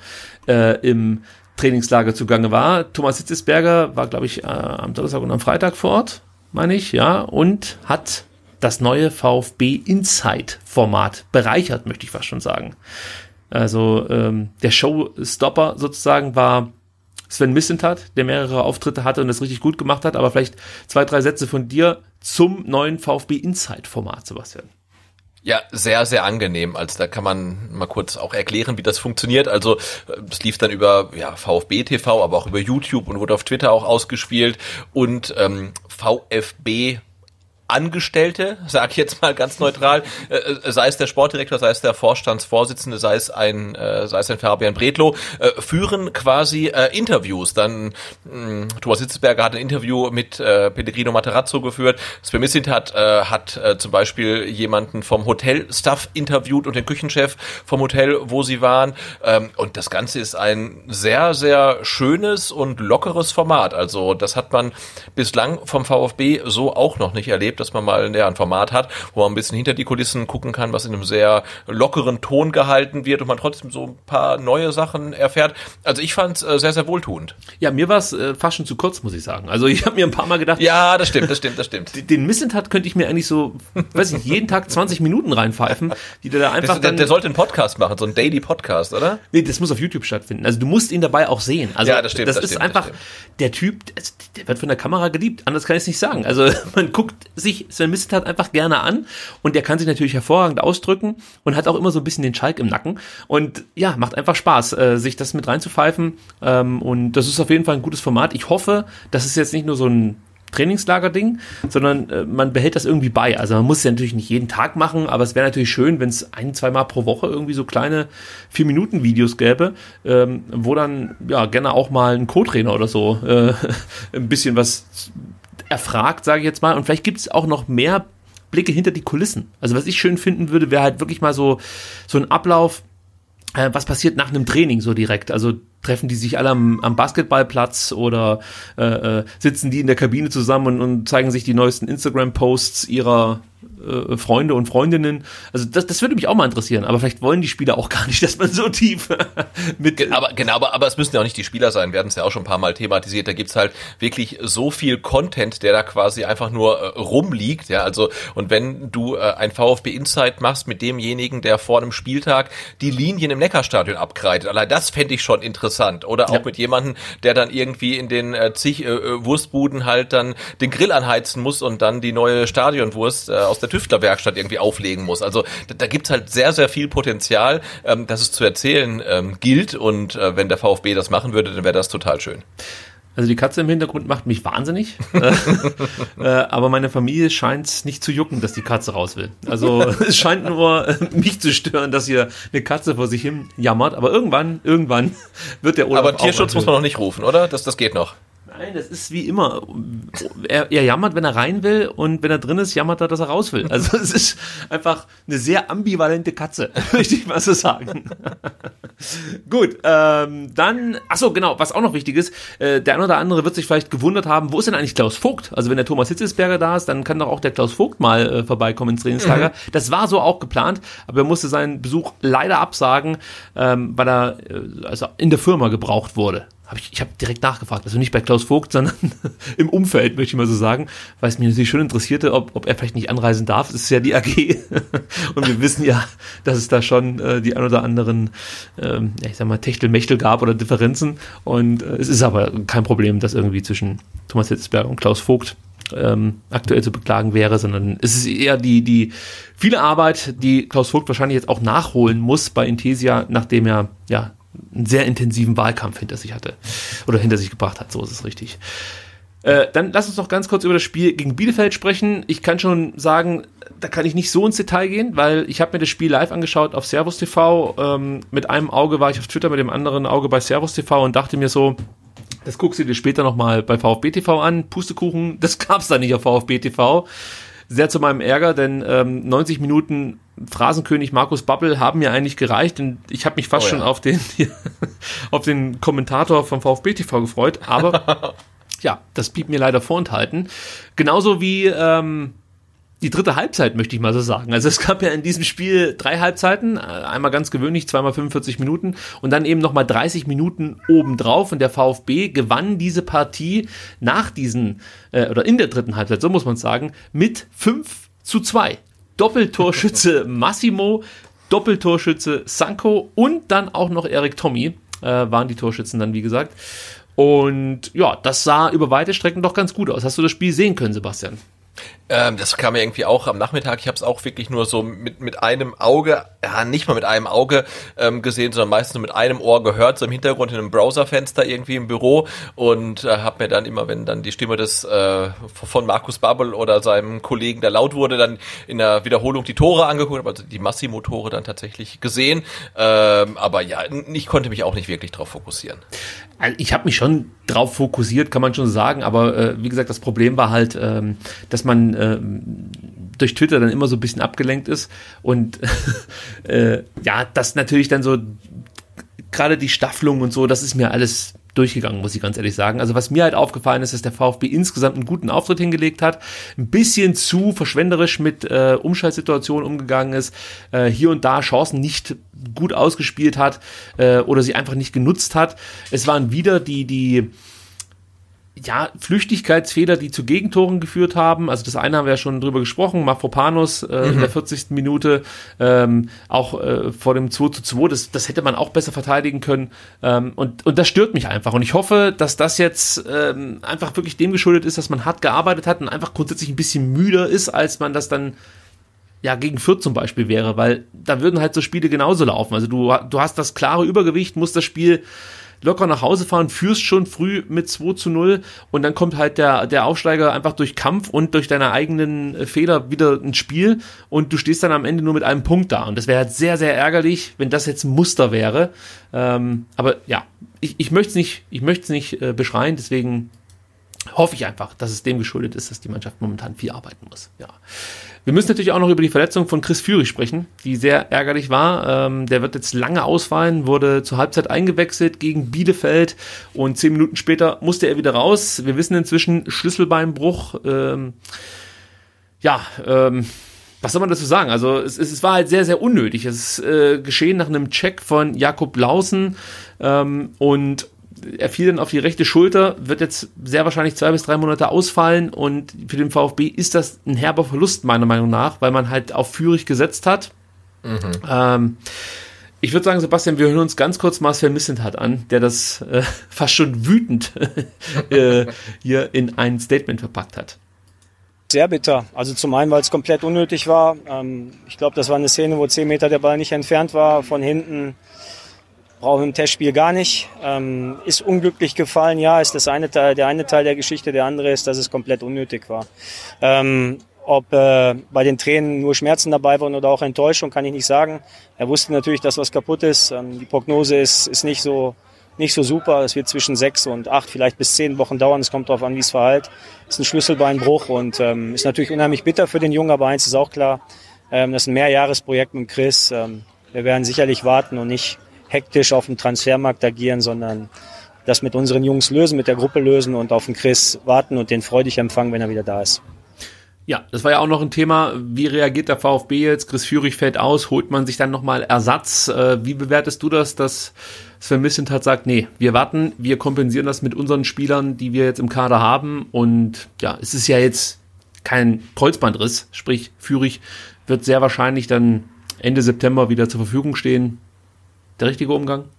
äh, im Trainingslager zugange war. Thomas Hitzesberger war, glaube ich, äh, am Donnerstag und am Freitag vor Ort, meine ich, ja, und hat das neue VfB Insight Format bereichert, möchte ich fast schon sagen. Also ähm, der Showstopper sozusagen war Sven Missentat, der mehrere Auftritte hatte und das richtig gut gemacht hat, aber vielleicht zwei, drei Sätze von dir zum neuen VfB Insight Format, Sebastian. Ja, sehr, sehr angenehm. Also da kann man mal kurz auch erklären, wie das funktioniert. Also es lief dann über ja, VfB TV, aber auch über YouTube und wurde auf Twitter auch ausgespielt und ähm, VfB Angestellte, sag ich jetzt mal ganz neutral, äh, sei es der Sportdirektor, sei es der Vorstandsvorsitzende, sei es ein, äh, sei es ein Fabian Bredlow, äh, führen quasi äh, Interviews. Dann mh, Thomas Hitzberger hat ein Interview mit äh, Pellegrino Materazzo geführt. Sven Missint hat, äh, hat äh, zum Beispiel jemanden vom Hotelstaff interviewt und den Küchenchef vom Hotel, wo sie waren. Ähm, und das Ganze ist ein sehr, sehr schönes und lockeres Format. Also das hat man bislang vom VfB so auch noch nicht erlebt dass man mal ja, ein Format hat, wo man ein bisschen hinter die Kulissen gucken kann, was in einem sehr lockeren Ton gehalten wird und man trotzdem so ein paar neue Sachen erfährt. Also ich fand es äh, sehr, sehr wohltuend. Ja, mir war es äh, fast schon zu kurz, muss ich sagen. Also [LAUGHS] ich habe mir ein paar Mal gedacht, Ja, das stimmt, das stimmt, das stimmt. [LAUGHS] den Missentat könnte ich mir eigentlich so, weiß ich, jeden Tag 20 Minuten reinpfeifen, die der da einfach Das, der, dann, der sollte einen Podcast machen, so einen Daily Podcast, oder? Nee, das muss auf YouTube stattfinden. Also du musst ihn dabei auch sehen. Also Ja, das stimmt, Das, das ist stimmt, das einfach stimmt. der Typ, der wird von der Kamera geliebt. Anders kann ich es nicht sagen. Also [LAUGHS] man guckt sich Sven Missentat einfach gerne an und der kann sich natürlich hervorragend ausdrücken und hat auch immer so ein bisschen den Schalk im Nacken und ja, macht einfach Spaß, äh, sich das mit reinzupfeifen. Ähm, und das ist auf jeden Fall ein gutes Format. Ich hoffe, das ist jetzt nicht nur so ein Trainingslager-Ding, sondern äh, man behält das irgendwie bei. Also man muss es ja natürlich nicht jeden Tag machen, aber es wäre natürlich schön, wenn es ein, zwei Mal pro Woche irgendwie so kleine vier Minuten Videos gäbe, ähm, wo dann ja gerne auch mal ein Co-Trainer oder so äh, [LAUGHS] ein bisschen was erfragt, sage ich jetzt mal. Und vielleicht gibt es auch noch mehr Blicke hinter die Kulissen. Also was ich schön finden würde, wäre halt wirklich mal so so ein Ablauf äh, was passiert nach einem Training so direkt? Also treffen die sich alle am, am Basketballplatz oder äh, äh, sitzen die in der Kabine zusammen und, und zeigen sich die neuesten Instagram-Posts ihrer äh, Freunde und Freundinnen? Also das, das würde mich auch mal interessieren, aber vielleicht wollen die Spieler auch gar nicht, [LAUGHS] dass man so tief [LAUGHS] mit... Aber genau, aber, aber es müssen ja auch nicht die Spieler sein. Wir hatten es ja auch schon ein paar Mal thematisiert. Da gibt's halt wirklich so viel Content, der da quasi einfach nur äh, rumliegt. Ja, also und wenn du äh, ein VfB Insight machst mit demjenigen, der vor einem Spieltag die Linien im Neckarstadion abgreitet, allein das fände ich schon interessant. Oder auch Ja. mit jemandem, der dann irgendwie in den äh, zig äh, äh, Wurstbuden halt dann den Grill anheizen muss und dann die neue Stadionwurst äh, aus der Tüftlerwerkstatt irgendwie auflegen muss. Also da, da gibt's halt sehr, sehr viel Potenzial, ähm, dass es zu erzählen ähm, gilt. Und äh, wenn der VfB das machen würde, dann wäre das total schön. Also die Katze im Hintergrund macht mich wahnsinnig, [LAUGHS] äh, aber meine Familie scheint es nicht zu jucken, dass die Katze raus will. Also [LAUGHS] es scheint nur äh, mich zu stören, dass hier eine Katze vor sich hin jammert, aber irgendwann, irgendwann wird der Urlaub Aber Tierschutz auch muss man noch nicht rufen, oder? Das, das geht noch. Nein, das ist wie immer. Er, er jammert, wenn er rein will und wenn er drin ist, jammert er, dass er raus will. Also es ist einfach eine sehr ambivalente Katze, [LAUGHS] möchte ich mal so sagen. [LAUGHS] Gut, ähm, dann, ach so, genau, was auch noch wichtig ist, äh, der eine oder andere wird sich vielleicht gewundert haben, wo ist denn eigentlich Klaus Vogt? Also wenn der Thomas Hitzelsberger da ist, dann kann doch auch der Klaus Vogt mal äh, vorbeikommen ins Trainingslager. Mhm. Das war so auch geplant, aber er musste seinen Besuch leider absagen, ähm, weil er äh, also in der Firma gebraucht wurde habe ich, ich habe direkt nachgefragt, also nicht bei Klaus Vogt, sondern [LAUGHS] im Umfeld, möchte ich mal so sagen, weil es mich natürlich schon interessierte, ob, ob er vielleicht nicht anreisen darf. Es ist ja die AG [LAUGHS] und wir wissen ja, dass es da schon äh, die ein oder anderen, ähm, ja, ich sag mal, Techtelmechtel gab oder Differenzen. Und äh, es ist aber kein Problem, dass irgendwie zwischen Thomas Hitzberg und Klaus Vogt ähm, aktuell zu beklagen wäre, sondern es ist eher die, die viele Arbeit, die Klaus Vogt wahrscheinlich jetzt auch nachholen muss bei Intesia, nachdem er ja einen sehr intensiven Wahlkampf hinter sich hatte oder hinter sich gebracht hat, so ist es richtig. Äh, dann lass uns noch ganz kurz über das Spiel gegen Bielefeld sprechen. Ich kann schon sagen, da kann ich nicht so ins Detail gehen, weil ich habe mir das Spiel live angeschaut auf Servus TV. Ähm, mit einem Auge war ich auf Twitter, mit dem anderen Auge bei Servus TV und dachte mir so, das guckst du dir später nochmal bei VfB TV an. Pustekuchen, [LAUGHS] das gab's da nicht auf VfB TV. Sehr zu meinem Ärger, denn ähm, 90 Minuten Phrasenkönig Markus Babbel haben mir eigentlich gereicht und ich habe mich fast oh, schon auf den [LAUGHS] auf den Kommentator vom VfB TV gefreut, aber [LAUGHS] ja, das blieb mir leider vorenthalten. Genauso wie ähm, die dritte Halbzeit, möchte ich mal so sagen. Also es gab ja in diesem Spiel drei Halbzeiten, äh, einmal ganz gewöhnlich, zweimal 45 Minuten und dann eben nochmal 30 Minuten obendrauf und der VfB gewann diese Partie nach diesen, äh, oder in der dritten Halbzeit, so muss man sagen, mit 5 zu 2. Doppeltorschütze [LAUGHS] Massimo, Doppeltorschütze Sanko und dann auch noch Erik Tommy äh, waren die Torschützen dann, wie gesagt. Und ja, das sah über weite Strecken doch ganz gut aus. Hast du das Spiel sehen können, Sebastian? Ähm, das kam ja irgendwie auch am Nachmittag. Ich habe es auch wirklich nur so mit, mit einem Auge, ja nicht mal mit einem Auge ähm, gesehen, sondern meistens nur mit einem Ohr gehört, so im Hintergrund in einem Browserfenster irgendwie im Büro und äh, habe mir dann immer, wenn dann die Stimme des äh, von Markus Babbel oder seinem Kollegen, der laut wurde, dann in der Wiederholung die Tore angeguckt, also die Massimo-Tore dann tatsächlich gesehen. Ähm, aber ja, ich konnte mich auch nicht wirklich drauf fokussieren. Also ich habe mich schon drauf fokussiert, kann man schon sagen, aber äh, wie gesagt, das Problem war halt, ähm, dass man äh, durch Twitter dann immer so ein bisschen abgelenkt ist und [LAUGHS] äh, ja, das natürlich dann so gerade die Staffelung und so, das ist mir alles durchgegangen, muss ich ganz ehrlich sagen. Also was mir halt aufgefallen ist, dass der VfB insgesamt einen guten Auftritt hingelegt hat, ein bisschen zu verschwenderisch mit äh, Umschaltsituationen umgegangen ist, äh, hier und da Chancen nicht gut ausgespielt hat äh, oder sie einfach nicht genutzt hat. Es waren wieder die die ja, Flüchtigkeitsfehler, die zu Gegentoren geführt haben. Also das eine haben wir ja schon drüber gesprochen, Mafropanos äh, mhm. in der 40. Minute, ähm, auch äh, vor dem 2 zu 2, das, das hätte man auch besser verteidigen können. Ähm, und, und das stört mich einfach. Und ich hoffe, dass das jetzt ähm, einfach wirklich dem geschuldet ist, dass man hart gearbeitet hat und einfach grundsätzlich ein bisschen müder ist, als man das dann ja, gegen Fürth zum Beispiel wäre, weil da würden halt so Spiele genauso laufen. Also du, du hast das klare Übergewicht, musst das Spiel locker nach Hause fahren, führst schon früh mit 2 zu 0 und dann kommt halt der, der Aufsteiger einfach durch Kampf und durch deine eigenen äh, Fehler wieder ins Spiel und du stehst dann am Ende nur mit einem Punkt da. Und das wäre halt sehr, sehr ärgerlich, wenn das jetzt ein Muster wäre. Ähm, aber ja, ich, ich möchte es nicht, ich möchte es nicht äh, beschreien, deswegen hoffe ich einfach, dass es dem geschuldet ist, dass die Mannschaft momentan viel arbeiten muss. Ja. Wir müssen natürlich auch noch über die Verletzung von Chris Führig sprechen, die sehr ärgerlich war. Ähm, der wird jetzt lange ausfallen, wurde zur Halbzeit eingewechselt gegen Bielefeld und zehn Minuten später musste er wieder raus. Wir wissen inzwischen Schlüsselbeinbruch. Ähm, ja, ähm, was soll man dazu sagen? Also es, es war halt sehr, sehr unnötig. Es ist äh, geschehen nach einem Check von Jakob Lausen ähm, und er fiel dann auf die rechte Schulter, wird jetzt sehr wahrscheinlich zwei bis drei Monate ausfallen und für den VfB ist das ein herber Verlust meiner Meinung nach, weil man halt auf Führig gesetzt hat. Mhm. Ähm, ich würde sagen, Sebastian, wir hören uns ganz kurz Marcel Missentat an, der das äh, [LAUGHS] fast schon wütend [LAUGHS] äh, hier in ein Statement verpackt hat. Sehr bitter. Also zum einen, weil es komplett unnötig war. Ähm, ich glaube, das war eine Szene, wo zehn Meter der Ball nicht entfernt war. Von hinten brauchen im Testspiel gar nicht. Ähm, ist unglücklich gefallen, ja, ist das eine Teil, der eine Teil der Geschichte, der andere ist, dass es komplett unnötig war. Ähm, ob äh, bei den Tränen nur Schmerzen dabei waren oder auch Enttäuschung, kann ich nicht sagen. Er wusste natürlich, dass was kaputt ist. Ähm, die Prognose ist, ist nicht so nicht so super. Es wird zwischen sechs und acht, vielleicht bis zehn Wochen dauern. Es kommt darauf an, wie es verhält. Ist ein Schlüsselbeinbruch und ähm, ist natürlich unheimlich bitter für den Jungen, aber eins ist auch klar. Ähm, das ist ein Mehrjahresprojekt mit Chris. Ähm, wir werden sicherlich warten und nicht hektisch auf dem Transfermarkt agieren, sondern das mit unseren Jungs lösen, mit der Gruppe lösen und auf den Chris warten und den freudig empfangen, wenn er wieder da ist. Ja, das war ja auch noch ein Thema. Wie reagiert der VfB jetzt? Chris Führig fällt aus, holt man sich dann nochmal Ersatz? Äh, wie bewertest du das, dass Sven Missentat sagt, nee, wir warten, wir kompensieren das mit unseren Spielern, die wir jetzt im Kader haben. Und ja, es ist ja jetzt kein Kreuzbandriss, sprich Führig wird sehr wahrscheinlich dann Ende September wieder zur Verfügung stehen. Der richtige Umgang?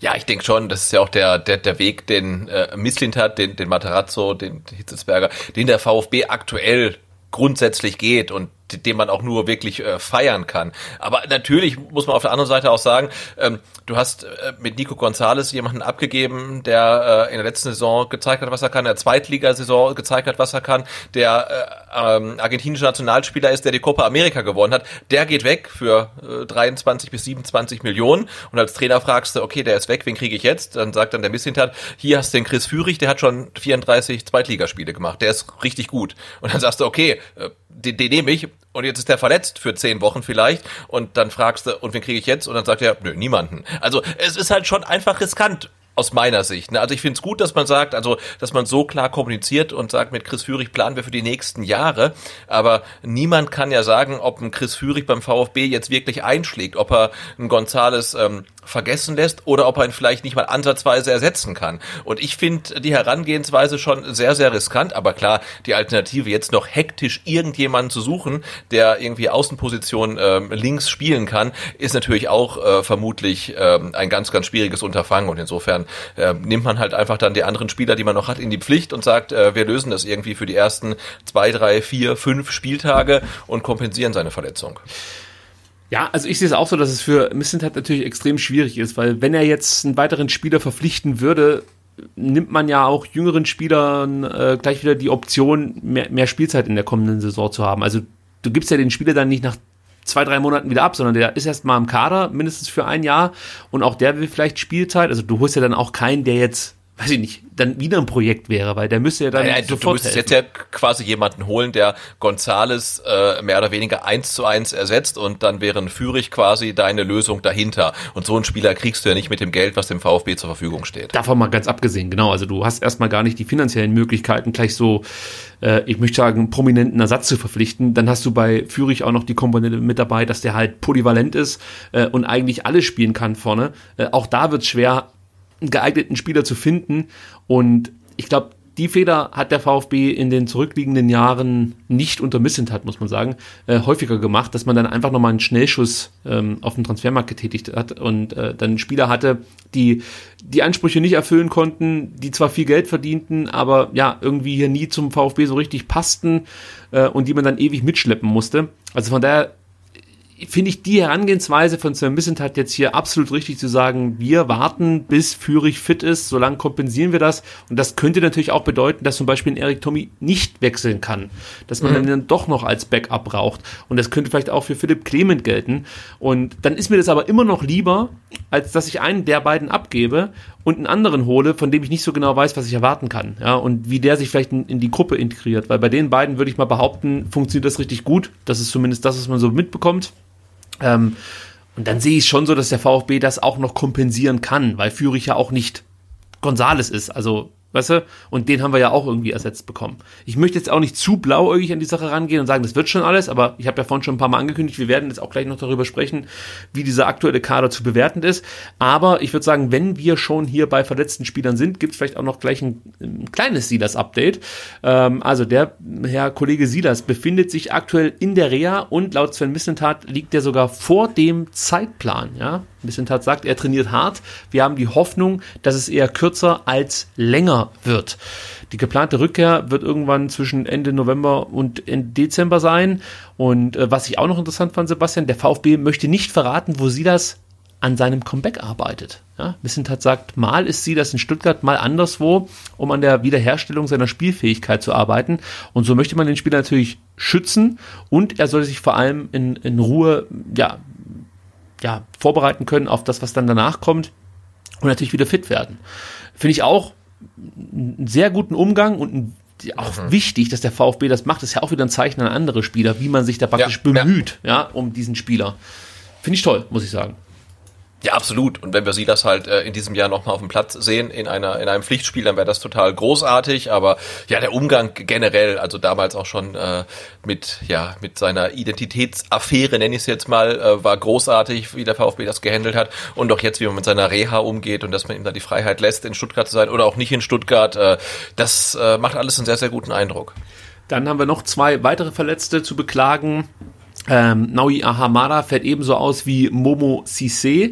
Ja, ich denke schon, das ist ja auch der, der, der Weg, den äh, Misslint hat, den, den Materazzo, den Hitzelsberger, den der VfB aktuell grundsätzlich geht und den man auch nur wirklich äh, feiern kann. Aber natürlich muss man auf der anderen Seite auch sagen, ähm, du hast äh, mit Nico Gonzalez jemanden abgegeben, der äh, in der letzten Saison gezeigt hat, was er kann, in der Zweitligasaison gezeigt hat, was er kann, der äh, ähm, argentinischer Nationalspieler ist, der die Copa America gewonnen hat. Der geht weg für äh, 23 bis 27 Millionen und als Trainer fragst du, okay, der ist weg, wen kriege ich jetzt? Dann sagt dann der Misshintat, hier hast du den Chris Führig, der hat schon 34 Zweitligaspiele gemacht, der ist richtig gut. Und dann sagst du, okay, äh, den, den nehme ich und jetzt ist der verletzt für zehn Wochen vielleicht und dann fragst du, und wen kriege ich jetzt? Und dann sagt er, nö, niemanden. Also es ist halt schon einfach riskant aus meiner Sicht. Ne? Also ich finde es gut, dass man sagt, also dass man so klar kommuniziert und sagt, mit Chris Führig planen wir für die nächsten Jahre. Aber niemand kann ja sagen, ob ein Chris Führig beim VfB jetzt wirklich einschlägt, ob er ein Gonzales ähm, vergessen lässt oder ob er ihn vielleicht nicht mal ansatzweise ersetzen kann. Und ich finde die Herangehensweise schon sehr, sehr riskant. Aber klar, die Alternative jetzt noch hektisch irgendjemanden zu suchen, der irgendwie Außenposition ähm, links spielen kann, ist natürlich auch äh, vermutlich ähm, ein ganz, ganz schwieriges Unterfangen. Und insofern äh, nimmt man halt einfach dann die anderen Spieler, die man noch hat, in die Pflicht und sagt, äh, wir lösen das irgendwie für die ersten zwei, drei, vier, fünf Spieltage und kompensieren seine Verletzung. Ja, also ich sehe es auch so, dass es für Missentat natürlich extrem schwierig ist, weil wenn er jetzt einen weiteren Spieler verpflichten würde, nimmt man ja auch jüngeren Spielern äh, gleich wieder die Option, mehr, mehr Spielzeit in der kommenden Saison zu haben. Also du gibst ja den Spieler dann nicht nach zwei, drei Monaten wieder ab, sondern der ist erst mal im Kader, mindestens für ein Jahr und auch der will vielleicht Spielzeit. Also du holst ja dann auch keinen, der jetzt weiß ich nicht, dann wieder ein Projekt wäre, weil der müsste ja dann ja, ja, sofort Du müsstest helfen. jetzt ja quasi jemanden holen, der Gonzales äh, mehr oder weniger eins zu eins ersetzt und dann wären Führig quasi deine Lösung dahinter. Und so einen Spieler kriegst du ja nicht mit dem Geld, was dem VfB zur Verfügung steht. Davon mal ganz abgesehen, genau. Also du hast erstmal gar nicht die finanziellen Möglichkeiten, gleich so, äh, ich möchte sagen, prominenten Ersatz zu verpflichten. Dann hast du bei Führig auch noch die Komponente mit dabei, dass der halt polyvalent ist äh, und eigentlich alles spielen kann vorne. Äh, auch da wird es schwer, einen geeigneten Spieler zu finden. Und ich glaube, die Fehler hat der VfB in den zurückliegenden Jahren nicht unter Missentat, muss man sagen, äh, häufiger gemacht, dass man dann einfach nochmal einen Schnellschuss ähm, auf dem Transfermarkt getätigt hat und äh, dann Spieler hatte, die die Ansprüche nicht erfüllen konnten, die zwar viel Geld verdienten, aber ja, irgendwie hier nie zum VfB so richtig passten äh, und die man dann ewig mitschleppen musste. Also von daher finde ich die Herangehensweise von Sven Missentat jetzt hier absolut richtig zu sagen, wir warten, bis Führig fit ist, solange kompensieren wir das. Und das könnte natürlich auch bedeuten, dass zum Beispiel ein Erik Tommy nicht wechseln kann, dass man mhm. dann doch noch als Backup braucht. Und das könnte vielleicht auch für Philipp Clement gelten. Und dann ist mir das aber immer noch lieber, als dass ich einen der beiden abgebe und einen anderen hole, von dem ich nicht so genau weiß, was ich erwarten kann. Ja, und wie der sich vielleicht in, in die Gruppe integriert. Weil bei den beiden würde ich mal behaupten, funktioniert das richtig gut. Das ist zumindest das, was man so mitbekommt. Ähm, und dann sehe ich schon so, dass der VfB das auch noch kompensieren kann, weil Führig ja auch nicht Gonzales ist. Also Weißt du? Und den haben wir ja auch irgendwie ersetzt bekommen. Ich möchte jetzt auch nicht zu blauäugig an die Sache rangehen und sagen, das wird schon alles, aber ich habe ja vorhin schon ein paar Mal angekündigt, wir werden jetzt auch gleich noch darüber sprechen, wie dieser aktuelle Kader zu bewerten ist. Aber ich würde sagen, wenn wir schon hier bei verletzten Spielern sind, gibt es vielleicht auch noch gleich ein, ein kleines Silas-Update. Ähm, also der Herr Kollege Silas befindet sich aktuell in der Reha und laut Sven Missentat liegt er sogar vor dem Zeitplan. Ja? Missentat sagt, er trainiert hart. Wir haben die Hoffnung, dass es eher kürzer als länger wird. Die geplante Rückkehr wird irgendwann zwischen Ende November und Ende Dezember sein. Und äh, was ich auch noch interessant fand, Sebastian, der VfB möchte nicht verraten, wo sie das an seinem Comeback arbeitet. Ja, Missentat sagt, mal ist sie das in Stuttgart, mal anderswo, um an der Wiederherstellung seiner Spielfähigkeit zu arbeiten. Und so möchte man den Spieler natürlich schützen und er soll sich vor allem in, in Ruhe ja, ja, vorbereiten können auf das, was dann danach kommt. und natürlich wieder fit werden. Finde ich auch einen sehr guten Umgang und ein auch mhm. wichtig, dass der VfB das macht. Das ist ja auch wieder ein Zeichen an andere Spieler, wie man sich da praktisch ja, bemüht, ja. ja, um diesen Spieler. Finde ich toll, muss ich sagen. Ja, absolut. Und wenn wir sie das halt äh, in diesem Jahr nochmal auf dem Platz sehen, in einer in einem Pflichtspiel, dann wäre das total großartig. Aber ja, der Umgang generell, also damals auch schon äh, mit ja mit seiner Identitätsaffäre, nenne ich es jetzt mal, äh, war großartig, wie der VfB das gehandelt hat. Und auch jetzt, wie man mit seiner Reha umgeht und dass man ihm da die Freiheit lässt, in Stuttgart zu sein oder auch nicht in Stuttgart, äh, das äh, macht alles einen sehr sehr guten Eindruck. Dann haben wir noch zwei weitere Verletzte zu beklagen. Ähm, Naui Ahamada fällt ebenso aus wie Momo Sisse.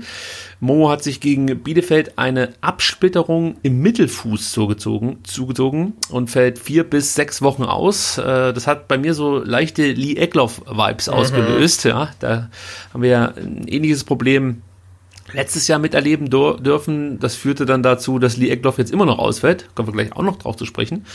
Momo hat sich gegen Bielefeld eine Absplitterung im Mittelfuß zugezogen, zugezogen und fällt vier bis sechs Wochen aus. Äh, das hat bei mir so leichte Lee Eckloff-Vibes mhm. ausgelöst. Ja, da haben wir ja ein ähnliches Problem letztes Jahr miterleben dürfen. Das führte dann dazu, dass Lee Eckloff jetzt immer noch ausfällt. Kommen wir gleich auch noch drauf zu sprechen.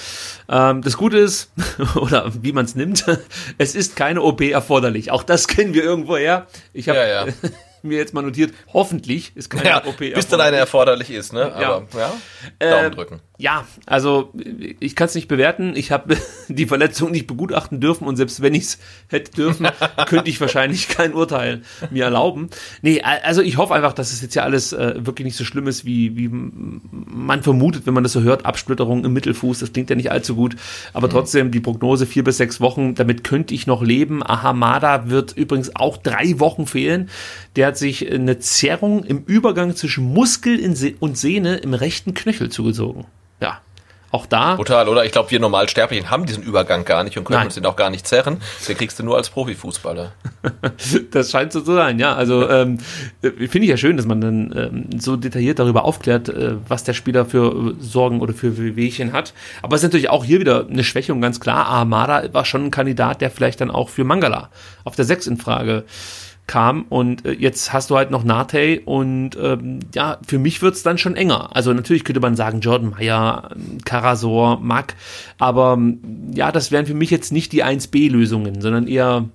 Ähm, das Gute ist, [LAUGHS] oder wie man es nimmt, [LAUGHS] es ist keine OP erforderlich. Auch das kennen wir irgendwo her. Ich habe ja, ja. [LAUGHS] mir jetzt mal notiert, hoffentlich ist keine ja, OP Bis dann eine erforderlich ist, ne? Aber ja, ja Daumen äh, drücken. Ja, also ich kann es nicht bewerten. Ich habe [LAUGHS] die Verletzung nicht begutachten dürfen und selbst wenn ich es hätte dürfen, [LAUGHS] könnte ich wahrscheinlich kein Urteil mir erlauben. Nee, also ich hoffe einfach, dass es jetzt ja alles äh, wirklich nicht so schlimm ist, wie, wie man vermutet, wenn man das so hört. Absplitterung im Mittelfuß, das klingt ja nicht allzu gut. Aber mhm. trotzdem die Prognose vier bis sechs Wochen, damit könnte ich noch leben. Ahamada wird übrigens auch drei Wochen fehlen. Der hat sich eine Zerrung im Übergang zwischen Muskel und Sehne im rechten Knöchel zugezogen ja, auch da. Brutal, oder? Ich glaube, wir Normalsterblichen haben diesen Übergang gar nicht und können Nein. uns den auch gar nicht zerren. Den kriegst du nur als Profifußballer. [LAUGHS] das scheint so zu sein, ja. Also ähm, finde ich ja schön, dass man dann ähm, so detailliert darüber aufklärt, äh, was der Spieler für Sorgen oder für Wehwehchen hat. Aber es ist natürlich auch hier wieder eine Schwächung, ganz klar. Armada war schon ein Kandidat, der vielleicht dann auch für Mangala auf der 6 in Frage kam und äh, jetzt hast du halt noch Nate und ähm, ja, für mich wird's dann schon enger. Also natürlich könnte man sagen, Jordan Meyer, Karasor, Mack, aber ja, das wären für mich jetzt nicht die 1B-Lösungen, sondern eher,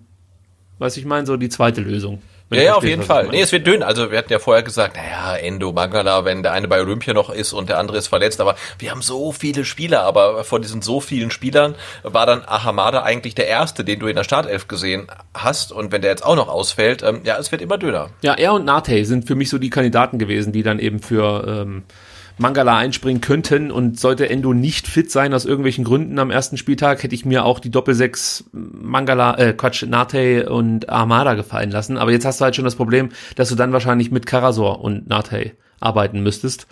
was ich meine, so die zweite Lösung. Ja, ja, auf jeden Fall. Nee, es wird dünn. Also wir hatten ja vorher gesagt, naja, Endo, Mangala, wenn der eine bei Olympia noch ist und der andere ist verletzt, aber wir haben so viele Spieler, aber von diesen so vielen Spielern war dann Ahamada eigentlich der erste, den du in der Startelf gesehen hast und wenn der jetzt auch noch ausfällt, ähm, ja, es wird immer dünner. Ja, er und Nate sind für mich so die Kandidaten gewesen, die dann eben für ähm, Mangala einspringen könnten und sollte Endo nicht fit sein aus irgendwelchen Gründen am ersten Spieltag, hätte ich mir auch die Doppelsechs Mangala, äh, Quatsch, Nate und Armada gefallen lassen. Aber jetzt hast du halt schon das Problem, dass du dann wahrscheinlich mit Karasor und Nate arbeiten müsstest.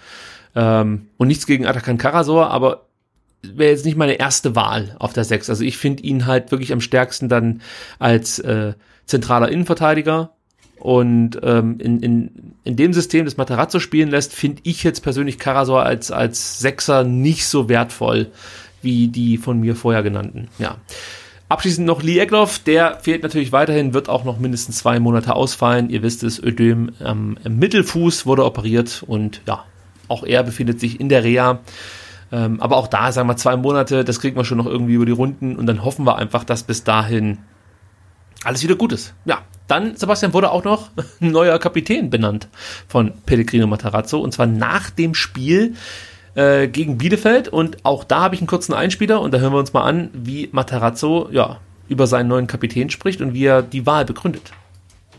Ähm, und nichts gegen Atakan Karasor, aber wäre jetzt nicht meine erste Wahl auf der Sechs. Also ich finde ihn halt wirklich am stärksten dann als äh, zentraler Innenverteidiger und ähm, in, in, in dem System, das Materazzo spielen lässt, finde ich jetzt persönlich Karasor als, als Sechser nicht so wertvoll wie die von mir vorher genannten. Ja. Abschließend noch Lee Egloff, der fehlt natürlich weiterhin, wird auch noch mindestens zwei Monate ausfallen. Ihr wisst es, Ödem ähm, im Mittelfuß wurde operiert und ja, auch er befindet sich in der Reha. Ähm, aber auch da, sagen wir zwei Monate, das kriegen wir schon noch irgendwie über die Runden und dann hoffen wir einfach, dass bis dahin alles wieder gut ist. Ja, dann, Sebastian, wurde auch noch [LAUGHS] ein neuer Kapitän benannt von Pellegrino Matarazzo und zwar nach dem Spiel äh, gegen Bielefeld und auch da habe ich einen kurzen Einspieler und da hören wir uns mal an, wie Matarazzo ja, über seinen neuen Kapitän spricht und wie er die Wahl begründet.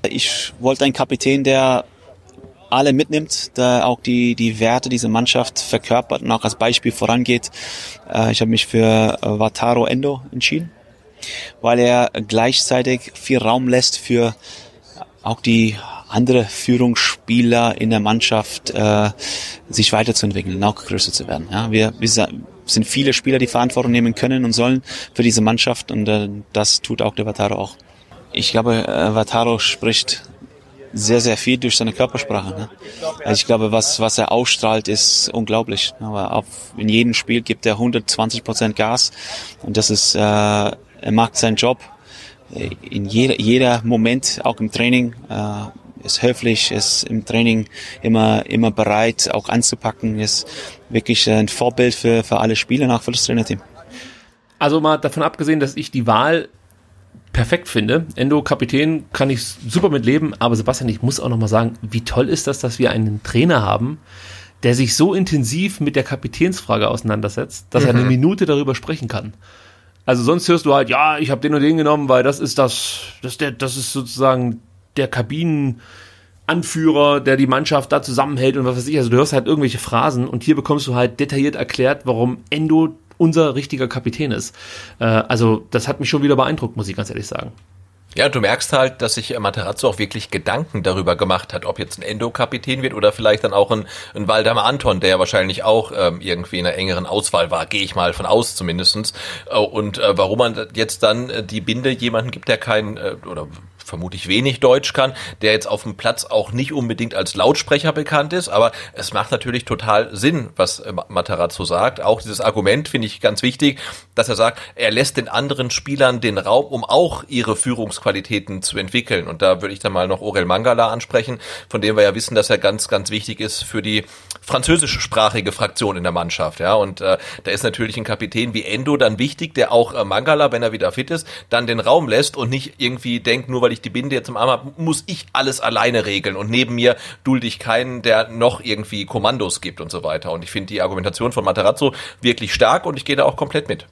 Ich wollte einen Kapitän, der alle mitnimmt, der auch die, die Werte dieser Mannschaft verkörpert und auch als Beispiel vorangeht. Äh, ich habe mich für äh, Wataru Endo entschieden weil er gleichzeitig viel Raum lässt für auch die andere Führungsspieler in der Mannschaft äh, sich weiterzuentwickeln, auch größer zu werden. Ja, wir, wir sind viele Spieler, die Verantwortung nehmen können und sollen für diese Mannschaft und äh, das tut auch der Vataro auch. Ich glaube, äh, Vataro spricht sehr, sehr viel durch seine Körpersprache. Ne? Also ich glaube, was, was er ausstrahlt, ist unglaublich. Aber auf, in jedem Spiel gibt er 120 Prozent Gas und das ist äh, er macht seinen Job in jeder, jeder Moment, auch im Training, äh, ist höflich, ist im Training immer, immer bereit, auch anzupacken, ist wirklich ein Vorbild für, für alle Spieler, auch für das Trainerteam. Also mal davon abgesehen, dass ich die Wahl perfekt finde. Endo Kapitän kann ich super mit leben, aber Sebastian, ich muss auch noch mal sagen, wie toll ist das, dass wir einen Trainer haben, der sich so intensiv mit der Kapitänsfrage auseinandersetzt, dass mhm. er eine mhm. Minute darüber sprechen kann. Also sonst hörst du halt, ja, ich habe den und den genommen, weil das ist das, das, der, das ist sozusagen der Kabinenanführer, der die Mannschaft da zusammenhält und was weiß ich. Also du hörst halt irgendwelche Phrasen und hier bekommst du halt detailliert erklärt, warum Endo unser richtiger Kapitän ist. Äh, also das hat mich schon wieder beeindruckt, muss ich ganz ehrlich sagen. Ja, du merkst halt, dass sich Materazzo auch wirklich Gedanken darüber gemacht hat, ob jetzt ein Endo-Kapitän wird oder vielleicht dann auch ein, ein Waldemar Anton, der ja wahrscheinlich auch ähm, irgendwie in einer engeren Auswahl war, gehe ich mal von aus zumindestens. Äh, und äh, warum man jetzt dann äh, die Binde jemanden gibt, der kein äh, oder vermutlich wenig Deutsch kann, der jetzt auf dem Platz auch nicht unbedingt als Lautsprecher bekannt ist, aber es macht natürlich total Sinn, was äh, Matarazzo sagt. Auch dieses Argument finde ich ganz wichtig, dass er sagt, er lässt den anderen Spielern den Raum, um auch ihre Führungsqualitäten zu entwickeln. Und da würde ich dann mal noch Orel Mangala ansprechen, von dem wir ja wissen, dass er ganz, ganz wichtig ist für die französischsprachige Fraktion in der Mannschaft. Ja, und äh, da ist natürlich ein Kapitän wie Endo dann wichtig, der auch äh, Mangala, wenn er wieder fit ist, dann den Raum lässt und nicht irgendwie denkt, nur weil ich die Binde jetzt im Arm habe, muss ich alles alleine regeln und neben mir dulde ich keinen, der noch irgendwie Kommandos gibt und so weiter. Und ich finde die Argumentation von Materazzo wirklich stark und ich gehe da auch komplett mit.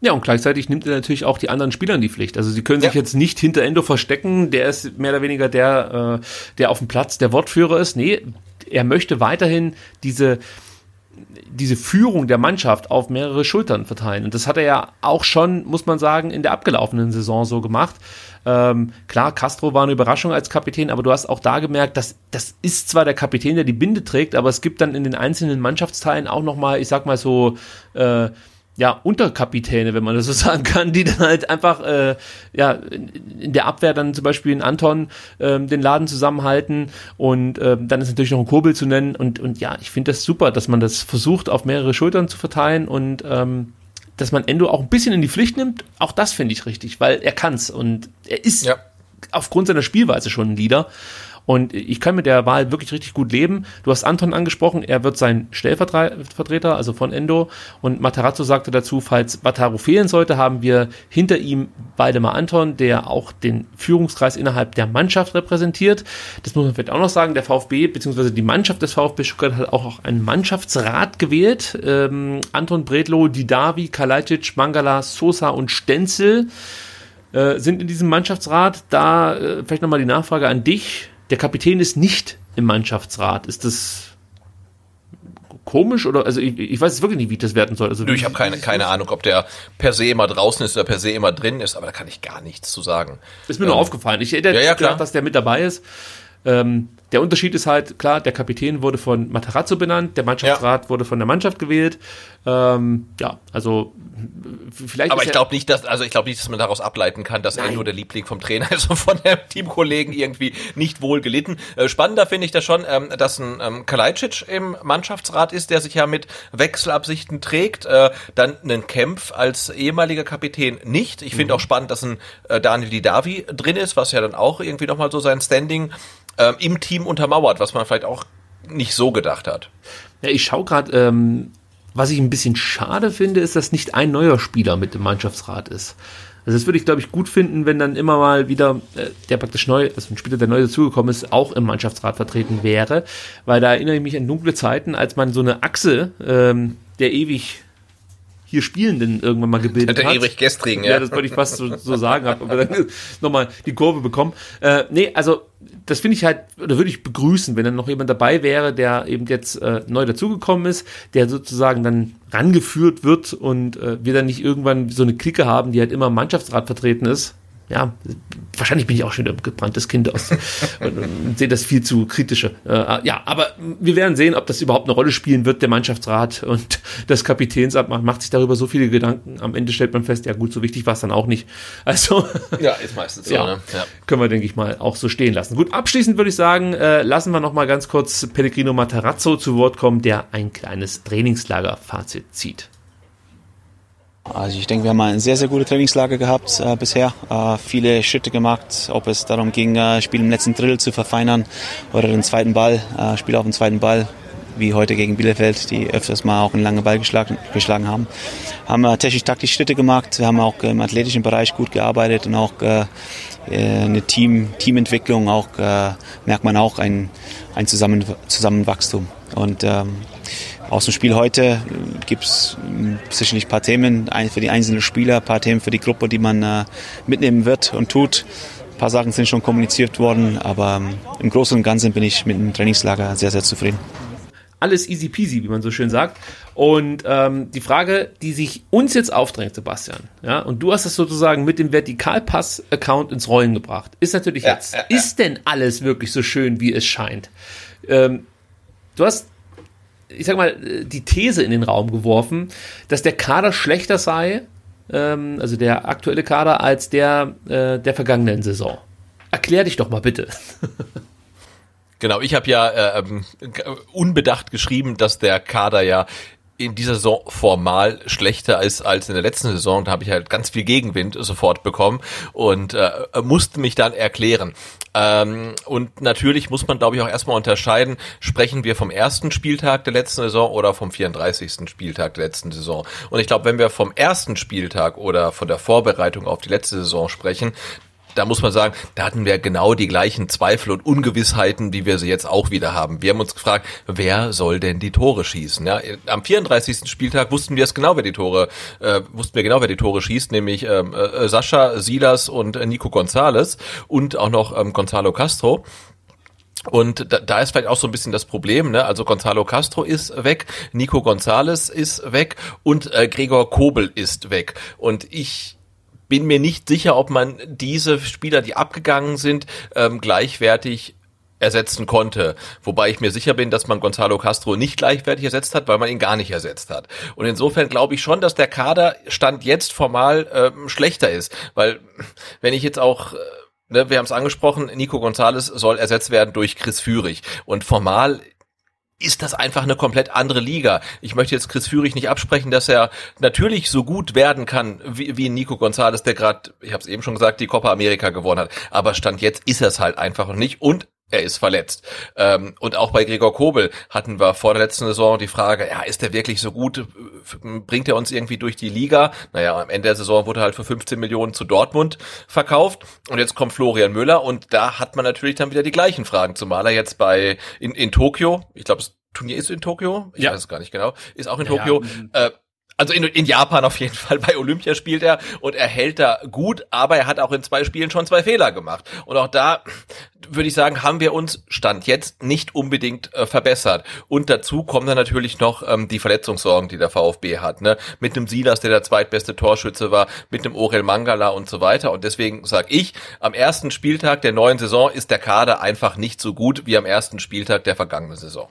Ja, und gleichzeitig nimmt er natürlich auch die anderen Spieler in die Pflicht. Also sie können sich ja. jetzt nicht hinter Endo verstecken, der ist mehr oder weniger der, äh, der auf dem Platz der Wortführer ist. Nee, er möchte weiterhin diese diese Führung der Mannschaft auf mehrere Schultern verteilen. Und das hat er ja auch schon, muss man sagen, in der abgelaufenen Saison so gemacht. Ähm, klar, Castro war eine Überraschung als Kapitän, aber du hast auch da gemerkt, dass das ist zwar der Kapitän, der die Binde trägt, aber es gibt dann in den einzelnen Mannschaftsteilen auch nochmal, ich sag mal so, äh, ja, Unterkapitäne, wenn man das so [LAUGHS] sagen kann, die dann halt einfach äh, ja, in der Abwehr dann zum Beispiel in Anton ähm, den Laden zusammenhalten und ähm, dann ist natürlich noch ein Kurbel zu nennen und, und ja, ich finde das super, dass man das versucht auf mehrere Schultern zu verteilen und ähm, dass man Endo auch ein bisschen in die Pflicht nimmt, auch das finde ich richtig, weil er kann's und er ist ja. aufgrund seiner Spielweise schon ein Leader. Und ich kann mit der Wahl wirklich richtig gut leben. Du hast Anton angesprochen, er wird sein Stellvertreter, also von Endo. Und Matarazzo sagte dazu, falls Wataru fehlen sollte, haben wir hinter ihm Waldemar Anton, der auch den Führungskreis innerhalb der Mannschaft repräsentiert. Das muss man vielleicht auch noch sagen. Der VfB bzw. die Mannschaft des VfB Stuttgart hat auch einen Mannschaftsrat gewählt. Ähm, Anton Bredlo, Didavi, Kalajdzic, Mangala, Sosa und Stenzel äh, sind in diesem Mannschaftsrat. Da äh, vielleicht nochmal die Nachfrage an dich der Kapitän ist nicht im Mannschaftsrat. Ist das komisch oder also ich, ich weiß wirklich nicht, wie ich das werten soll. Also ich habe keine keine Ahnung, ob der per se immer draußen ist oder per se immer drin ist, aber da kann ich gar nichts zu sagen. Ist mir ähm, nur aufgefallen. Ich hätte ja, ja, gedacht, dass der mit dabei ist. Ähm, der Unterschied ist halt, klar, der Kapitän wurde von Matarazzo benannt, der Mannschaftsrat ja. wurde von der Mannschaft gewählt. Ähm, ja, also vielleicht. Aber ich glaube nicht, dass, also ich glaube nicht, dass man daraus ableiten kann, dass Nein. er nur der Liebling vom Trainer [LAUGHS] ist und von der Teamkollegen irgendwie nicht wohl gelitten. Äh, spannender finde ich das schon, ähm, dass ein ähm, Kalajdzic im Mannschaftsrat ist, der sich ja mit Wechselabsichten trägt. Äh, dann einen Kempf als ehemaliger Kapitän nicht. Ich finde mhm. auch spannend, dass ein äh, Daniel Didavi drin ist, was ja dann auch irgendwie nochmal so sein Standing ähm, im Team untermauert, was man vielleicht auch nicht so gedacht hat. Ja, ich schaue gerade, ähm, was ich ein bisschen schade finde, ist, dass nicht ein neuer Spieler mit dem Mannschaftsrat ist. Also das würde ich, glaube ich, gut finden, wenn dann immer mal wieder äh, der praktisch neu, also ein Spieler, der neu dazugekommen ist, auch im Mannschaftsrat vertreten wäre. Weil da erinnere ich mich an dunkle Zeiten, als man so eine Achse ähm, der ewig hier Spielenden irgendwann mal gebildet der hat. Der ewig gestrigen, ja. Ja, das wollte ich fast so, so sagen, habe aber dann [LAUGHS] nochmal die Kurve bekommen. Äh, nee, also das finde ich halt, oder würde ich begrüßen, wenn dann noch jemand dabei wäre, der eben jetzt äh, neu dazugekommen ist, der sozusagen dann rangeführt wird und äh, wir dann nicht irgendwann so eine Clique haben, die halt immer im Mannschaftsrat vertreten ist ja, wahrscheinlich bin ich auch schon ein gebranntes Kind aus [LAUGHS] und, und sehe das viel zu kritische. Äh, ja, aber wir werden sehen, ob das überhaupt eine Rolle spielen wird, der Mannschaftsrat und das Kapitänsamt macht, macht sich darüber so viele Gedanken. Am Ende stellt man fest, ja gut, so wichtig war es dann auch nicht. Also [LAUGHS] ja, ist meistens so. Ja, ne? ja. Können wir, denke ich mal, auch so stehen lassen. Gut, abschließend würde ich sagen, äh, lassen wir noch mal ganz kurz Pellegrino Matarazzo zu Wort kommen, der ein kleines Trainingslager-Fazit zieht. Also ich denke, wir haben ein sehr, sehr gute Trainingslager gehabt äh, bisher. Äh, viele Schritte gemacht, ob es darum ging, äh, Spiel im letzten Drittel zu verfeinern oder den zweiten Ball, äh, Spiel auf den zweiten Ball, wie heute gegen Bielefeld, die öfters mal auch einen langen Ball geschlagen, geschlagen haben. Haben äh, technisch-taktisch Schritte gemacht, wir haben auch im athletischen Bereich gut gearbeitet und auch äh, äh eine Team, Teamentwicklung, auch merkt man auch ein, ein Zusammen, Zusammenwachstum. Und ähm, aus dem Spiel heute äh, gibt es sicherlich ein paar Themen für die einzelnen Spieler, ein paar Themen für die Gruppe, die man äh, mitnehmen wird und tut. Ein paar Sachen sind schon kommuniziert worden, aber ähm, im Großen und Ganzen bin ich mit dem Trainingslager sehr, sehr zufrieden alles easy peasy, wie man so schön sagt. Und ähm, die Frage, die sich uns jetzt aufdrängt, Sebastian, ja, und du hast das sozusagen mit dem Vertikalpass-Account ins Rollen gebracht, ist natürlich ja, jetzt, ja, ja. ist denn alles wirklich so schön, wie es scheint? Ähm, du hast, ich sag mal, die These in den Raum geworfen, dass der Kader schlechter sei, ähm, also der aktuelle Kader, als der äh, der vergangenen Saison. Erklär dich doch mal bitte. [LAUGHS] Genau, ich habe ja äh, ähm, unbedacht geschrieben, dass der Kader ja in dieser Saison formal schlechter ist als in der letzten Saison. Da habe ich halt ganz viel Gegenwind sofort bekommen und äh, musste mich dann erklären. Ähm, und natürlich muss man, glaube ich, auch erstmal unterscheiden, sprechen wir vom ersten Spieltag der letzten Saison oder vom 34. Spieltag der letzten Saison. Und ich glaube, wenn wir vom ersten Spieltag oder von der Vorbereitung auf die letzte Saison sprechen, da muss man sagen, da hatten wir genau die gleichen Zweifel und Ungewissheiten, wie wir sie jetzt auch wieder haben. Wir haben uns gefragt, wer soll denn die Tore schießen? Ja, am 34. Spieltag wussten wir es genau, wer die Tore, äh, wussten wir genau, wer die Tore schießt, nämlich ähm, äh, Sascha, Silas und äh, Nico Gonzalez und auch noch ähm, Gonzalo Castro. Und da, da ist vielleicht auch so ein bisschen das Problem, ne? Also Gonzalo Castro ist weg, Nico Gonzalez ist weg und äh, Gregor Kobel ist weg. Und ich bin mir nicht sicher, ob man diese Spieler, die abgegangen sind, ähm, gleichwertig ersetzen konnte. Wobei ich mir sicher bin, dass man Gonzalo Castro nicht gleichwertig ersetzt hat, weil man ihn gar nicht ersetzt hat. Und insofern glaube ich schon, dass der Kader Stand jetzt formal ähm, schlechter ist. Weil wenn ich jetzt auch äh, Ne, wir haben es angesprochen, Nico Gonzalez soll ersetzt werden durch Chris Führig. Und formal ist das einfach eine komplett andere Liga. Ich möchte jetzt Chris Führig nicht absprechen, dass er natürlich so gut werden kann wie, wie Nico Gonzalez, der gerade, ich habe es eben schon gesagt, die Copa America gewonnen hat. Aber Stand jetzt ist er es halt einfach noch nicht. Und er ist verletzt. Ähm, und auch bei Gregor Kobel hatten wir vor der letzten Saison die Frage, ja, ist er wirklich so gut? Bringt er uns irgendwie durch die Liga? Naja, am Ende der Saison wurde er halt für 15 Millionen zu Dortmund verkauft. Und jetzt kommt Florian Müller und da hat man natürlich dann wieder die gleichen Fragen, zumal er jetzt bei in, in Tokio, ich glaube, das Turnier ist in Tokio, ich ja. weiß es gar nicht genau, ist auch in ja, Tokio, ja. Äh, also in, in Japan auf jeden Fall, bei Olympia spielt er und er hält da gut, aber er hat auch in zwei Spielen schon zwei Fehler gemacht. Und auch da würde ich sagen, haben wir uns Stand jetzt nicht unbedingt äh, verbessert. Und dazu kommen dann natürlich noch ähm, die Verletzungssorgen, die der VfB hat. Ne? Mit einem Silas, der der zweitbeste Torschütze war, mit einem Orel Mangala und so weiter. Und deswegen sage ich, am ersten Spieltag der neuen Saison ist der Kader einfach nicht so gut wie am ersten Spieltag der vergangenen Saison.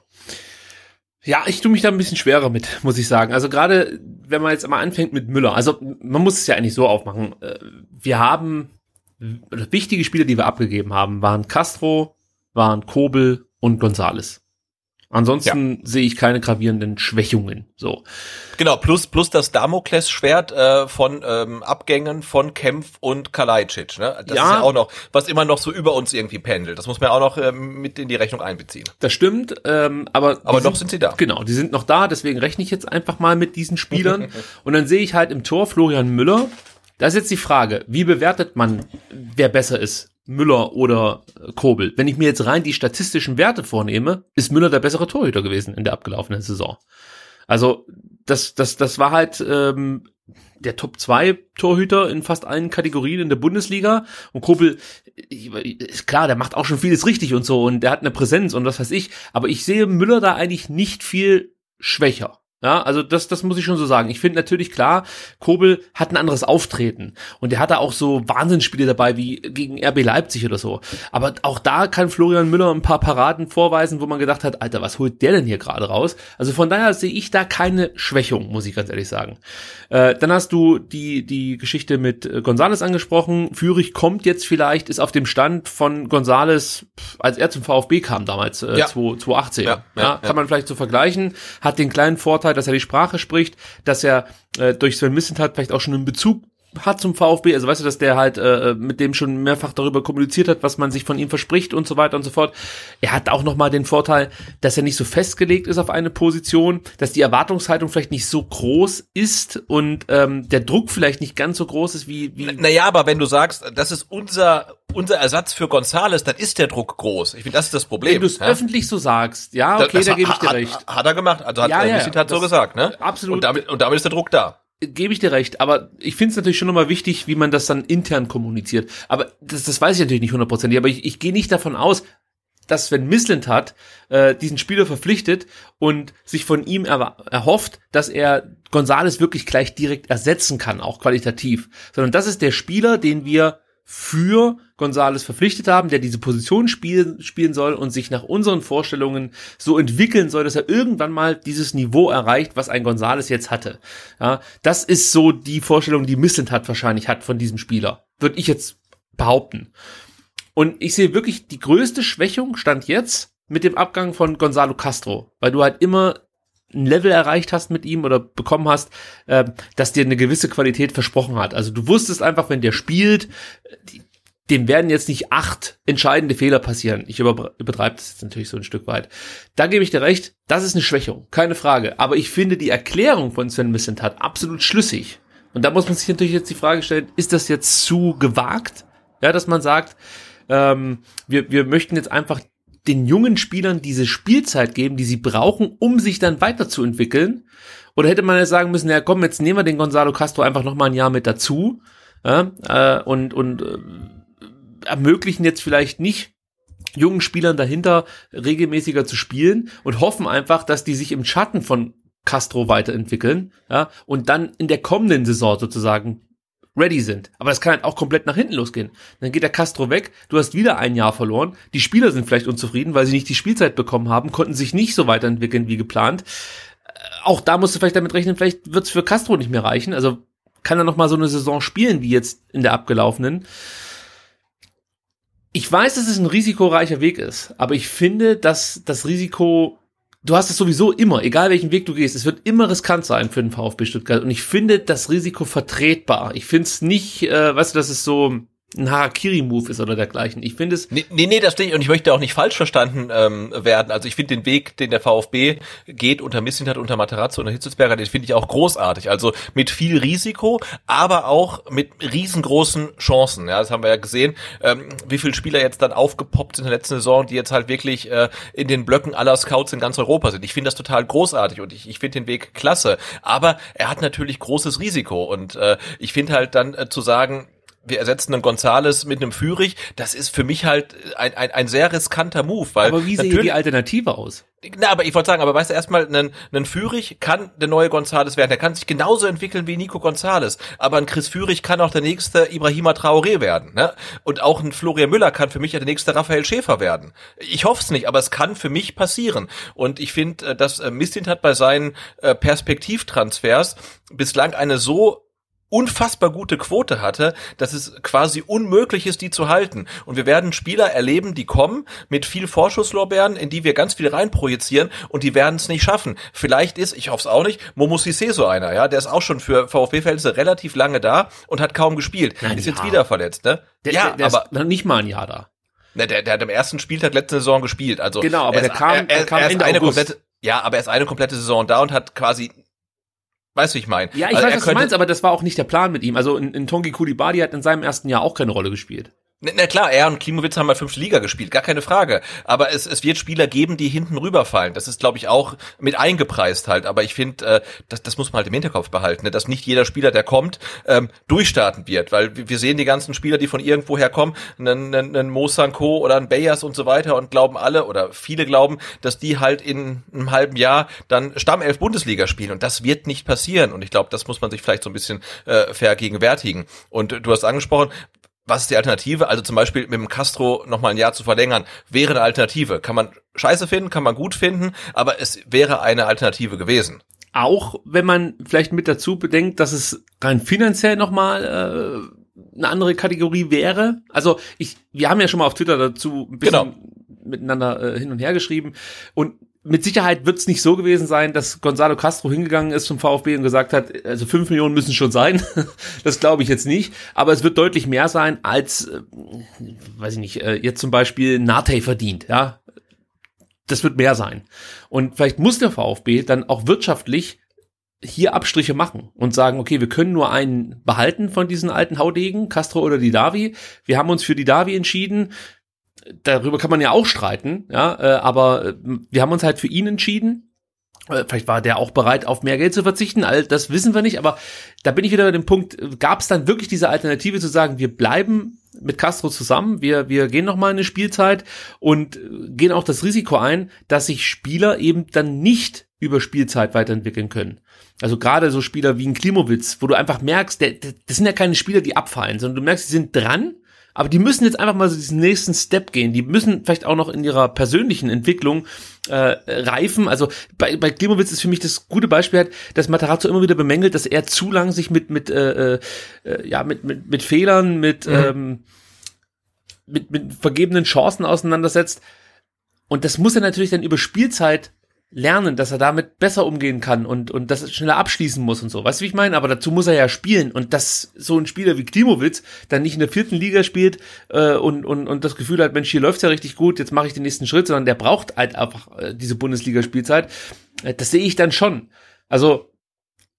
Ja, ich tue mich da ein bisschen schwerer mit, muss ich sagen. Also gerade, wenn man jetzt mal anfängt mit Müller, also man muss es ja eigentlich so aufmachen. Äh, wir haben wichtige Spieler, die wir abgegeben haben, waren Castro, waren Kobel und Gonzales. Ansonsten ja. sehe ich keine gravierenden Schwächungen. So. Genau, plus plus das Damoklesschwert äh, von ähm, Abgängen von Kempf und Kalajdzic. Ne? Das ja. ist ja auch noch, was immer noch so über uns irgendwie pendelt. Das muss man auch noch ähm, mit in die Rechnung einbeziehen. Das stimmt, ähm, aber aber noch sind, sind sie da. Genau, die sind noch da. Deswegen rechne ich jetzt einfach mal mit diesen Spielern. [LAUGHS] und dann sehe ich halt im Tor Florian Müller. Da ist jetzt die Frage, wie bewertet man, wer besser ist? Müller oder Kobel. Wenn ich mir jetzt rein die statistischen Werte vornehme, ist Müller der bessere Torhüter gewesen in der abgelaufenen Saison. Also das, das, das war halt ähm, der Top 2 Torhüter in fast allen Kategorien in der Bundesliga. Und Kobel, ist klar, der macht auch schon vieles richtig und so und der hat eine Präsenz und was weiß ich. Aber ich sehe Müller da eigentlich nicht viel schwächer. Ja, also das, das muss ich schon so sagen. Ich finde natürlich klar, Kobel hat ein anderes Auftreten und der hat da auch so Wahnsinnsspiele dabei wie gegen RB Leipzig oder so. Aber auch da kann Florian Müller ein paar Paraden vorweisen, wo man gedacht hat, Alter, was holt der denn hier gerade raus? Also von daher sehe ich da keine Schwächung, muss ich ganz ehrlich sagen. Äh, dann hast du die die Geschichte mit äh, Gonzales angesprochen. Führig kommt jetzt vielleicht, ist auf dem Stand von Gonzales, als er zum VfB kam damals, äh, ja. 2018. Ja, ja, ja, kann man vielleicht so vergleichen. Hat den kleinen Vorteil, dass er die Sprache spricht, dass er äh, durch Sven Missentat vielleicht auch schon einen Bezug hat zum VfB, also weißt du, dass der halt äh, mit dem schon mehrfach darüber kommuniziert hat, was man sich von ihm verspricht und so weiter und so fort. Er hat auch nochmal den Vorteil, dass er nicht so festgelegt ist auf eine Position, dass die Erwartungshaltung vielleicht nicht so groß ist und ähm, der Druck vielleicht nicht ganz so groß ist wie wie. Naja, aber wenn du sagst, das ist unser unser Ersatz für Gonzales, dann ist der Druck groß. Ich finde, das ist das Problem. Wenn du es öffentlich so sagst, ja, okay, Das da gebe ich dir recht. Hat, hat er gemacht. Also hat Ja, ja, ja, hat so das- gesagt, ne? absolut. Und damit, und damit ist der Druck da. Gebe ich dir recht, aber ich finde es natürlich schon nochmal wichtig, wie man das dann intern kommuniziert. Aber das, das weiß ich natürlich nicht hundertprozentig, aber ich, ich gehe nicht davon aus, dass wenn Missland hat, äh, diesen Spieler verpflichtet und sich von ihm erwa- erhofft, dass er Gonzales wirklich gleich direkt ersetzen kann, auch qualitativ. Sondern das ist der Spieler, den wir für Gonzales verpflichtet haben, der diese Position spielen, spielen soll und sich nach unseren Vorstellungen so entwickeln soll, dass er irgendwann mal dieses Niveau erreicht, was ein Gonzales jetzt hatte. Ja, das ist so die Vorstellung, die Missland hat wahrscheinlich hat von diesem Spieler. Würde ich jetzt behaupten. Und ich sehe wirklich die größte Schwächung stand jetzt mit dem Abgang von Gonzalo Castro, weil du halt immer ein Level erreicht hast mit ihm oder bekommen hast, äh, das dir eine gewisse Qualität versprochen hat. Also du wusstest einfach, wenn der spielt, die, dem werden jetzt nicht acht entscheidende Fehler passieren. Ich über, übertreibe das jetzt natürlich so ein Stück weit. Da gebe ich dir recht, das ist eine Schwächung, keine Frage. Aber ich finde die Erklärung von Sven Missentat absolut schlüssig. Und da muss man sich natürlich jetzt die Frage stellen, ist das jetzt zu gewagt? Ja, dass man sagt, ähm, wir, wir möchten jetzt einfach den jungen Spielern diese Spielzeit geben, die sie brauchen, um sich dann weiterzuentwickeln? Oder hätte man ja sagen müssen, ja komm, jetzt nehmen wir den Gonzalo Castro einfach noch mal ein Jahr mit dazu ja, äh, und, und äh, ermöglichen jetzt vielleicht nicht jungen Spielern dahinter regelmäßiger zu spielen und hoffen einfach, dass die sich im Schatten von Castro weiterentwickeln, ja, und dann in der kommenden Saison sozusagen ready sind. Aber das kann halt auch komplett nach hinten losgehen. Dann geht der Castro weg, du hast wieder ein Jahr verloren, die Spieler sind vielleicht unzufrieden, weil sie nicht die Spielzeit bekommen haben, konnten sich nicht so weiterentwickeln wie geplant. Äh, Auch da musst du vielleicht damit rechnen, vielleicht wird's für Castro nicht mehr reichen. Also kann er noch mal so eine Saison spielen wie jetzt in der abgelaufenen. Ich weiß, dass es ein risikoreicher Weg ist, aber ich finde, dass das Risiko du hast es sowieso immer, egal welchen Weg du gehst, es wird immer riskant sein für den VfB Stuttgart. Und ich finde das Risiko vertretbar. Ich finde es nicht, äh, weißt du, dass es so ein Harakiri-Move ist oder dergleichen. Ich finde es. Nee, nee, nee, das stehe ich, und ich möchte auch nicht falsch verstanden ähm, werden. Also ich finde den Weg, den der VfB geht unter Missintat, unter Materazzo, unter Hitzelsberger, den finde ich auch großartig. Also mit viel Risiko, aber auch mit riesengroßen Chancen. Ja, das haben wir ja gesehen, ähm, wie viele Spieler jetzt dann aufgepoppt sind in der letzten Saison, die jetzt halt wirklich äh, in den Blöcken aller Scouts in ganz Europa sind. Ich finde das total großartig und ich, ich finde den Weg klasse. Aber er hat natürlich großes Risiko und äh, ich finde halt dann äh, zu sagen, wir ersetzen einen Gonzales mit einem Führig, das ist für mich halt ein, ein, ein sehr riskanter Move, weil aber wie sehe die Alternative aus? Na, aber ich wollte sagen, aber weißt du, erstmal, ein, ein Führig kann der neue Gonzales werden. Der kann sich genauso entwickeln wie Nico Gonzales. Aber ein Chris Führig kann auch der nächste Ibrahima Traoré werden. Ne? Und auch ein Florian Müller kann für mich ja der nächste Raphael Schäfer werden. Ich hoffe es nicht, aber es kann für mich passieren. Und ich finde, dass Mistint hat bei seinen äh, Perspektivtransfers bislang eine so unfassbar gute Quote hatte, dass es quasi unmöglich ist, die zu halten. Und wir werden Spieler erleben, die kommen mit viel Vorschusslorbeeren, in die wir ganz viel reinprojizieren und die werden es nicht schaffen. Vielleicht ist, ich hoffe es auch nicht, Momo Sissé so einer, ja, der ist auch schon für VfB-Verhältnisse relativ lange da und hat kaum gespielt. Nein, ist ja. jetzt wieder verletzt, ne? Der, ja, der, der aber ist nicht mal ein Jahr da. Ne, der, der hat im ersten Spieltag letzte Saison gespielt. Also Genau, aber er der ist, kam- er, der er, kam er ist Ende eine August. komplette, ja, aber er ist eine komplette Saison da und hat quasi, weißt du, wie ich meine. Ja, ich also weiß, was du meinst, aber das war auch nicht der Plan mit ihm. Also in, in Tongi Kulibadi hat in seinem ersten Jahr auch keine Rolle gespielt. Na, klar, er und Klimowitz haben mal fünfte Liga gespielt, gar keine Frage. Aber es, es wird Spieler geben, die hinten rüberfallen. Das ist, glaube ich, auch mit eingepreist halt. Aber ich finde, äh, das, das muss man halt im Hinterkopf behalten, ne? dass nicht jeder Spieler, der kommt, ähm, durchstarten wird. Weil wir sehen die ganzen Spieler, die von irgendwoher kommen, einen, einen, einen Mo oder einen Bayers und so weiter und glauben alle oder viele glauben, dass die halt in einem halben Jahr dann Stammelf Bundesliga spielen. Und das wird nicht passieren. Und ich glaube, das muss man sich vielleicht so ein bisschen äh, vergegenwärtigen. Und du hast angesprochen, was ist die Alternative? Also zum Beispiel mit dem Castro noch mal ein Jahr zu verlängern, wäre eine Alternative. Kann man scheiße finden, kann man gut finden, aber es wäre eine Alternative gewesen. Auch wenn man vielleicht mit dazu bedenkt, dass es rein finanziell nochmal äh, eine andere Kategorie wäre. Also ich, wir haben ja schon mal auf Twitter dazu ein bisschen Genau. miteinander äh, hin und her geschrieben und mit Sicherheit wird es nicht so gewesen sein, dass Gonzalo Castro hingegangen ist zum VfB und gesagt hat, also fünf Millionen müssen schon sein. [LAUGHS] das glaube ich jetzt nicht. Aber es wird deutlich mehr sein, als, äh, weiß ich nicht, äh, jetzt zum Beispiel Nate verdient. Ja, das wird mehr sein. Und vielleicht muss der VfB dann auch wirtschaftlich hier Abstriche machen und sagen, okay, wir können nur einen behalten von diesen alten Haudegen, Castro oder die Davi. Wir haben uns für die Davi entschieden darüber kann man ja auch streiten, ja, äh, aber äh, wir haben uns halt für ihn entschieden. Äh, vielleicht war der auch bereit, auf mehr Geld zu verzichten, all das wissen wir nicht, aber da bin ich wieder bei dem Punkt, gab es dann wirklich diese Alternative zu sagen, wir bleiben mit Castro zusammen, wir, wir gehen nochmal in eine Spielzeit und gehen auch das Risiko ein, dass sich Spieler eben dann nicht über Spielzeit weiterentwickeln können. Also gerade so Spieler wie ein Klimowitz, wo du einfach merkst, der, der, das sind ja keine Spieler, die abfallen, sondern du merkst, sie sind dran, aber die müssen jetzt einfach mal so diesen nächsten Step gehen. Die müssen vielleicht auch noch in ihrer persönlichen Entwicklung äh, reifen. Also bei, bei Klimowitz ist für mich das gute Beispiel, halt, dass Matarazzo immer wieder bemängelt, dass er zu lang sich mit mit äh, äh, ja mit mit mit Fehlern, mit mhm. ähm, mit mit vergebenen Chancen auseinandersetzt. Und das muss er natürlich dann über Spielzeit lernen, dass er damit besser umgehen kann und, und das schneller abschließen muss und so. Weißt du, wie ich meine? Aber dazu muss er ja spielen. Und dass so ein Spieler wie Klimowitz dann nicht in der vierten Liga spielt äh, und, und, und das Gefühl hat, Mensch, hier läuft's ja richtig gut, jetzt mache ich den nächsten Schritt, sondern der braucht halt einfach äh, diese Bundesligaspielzeit. Äh, das sehe ich dann schon. Also,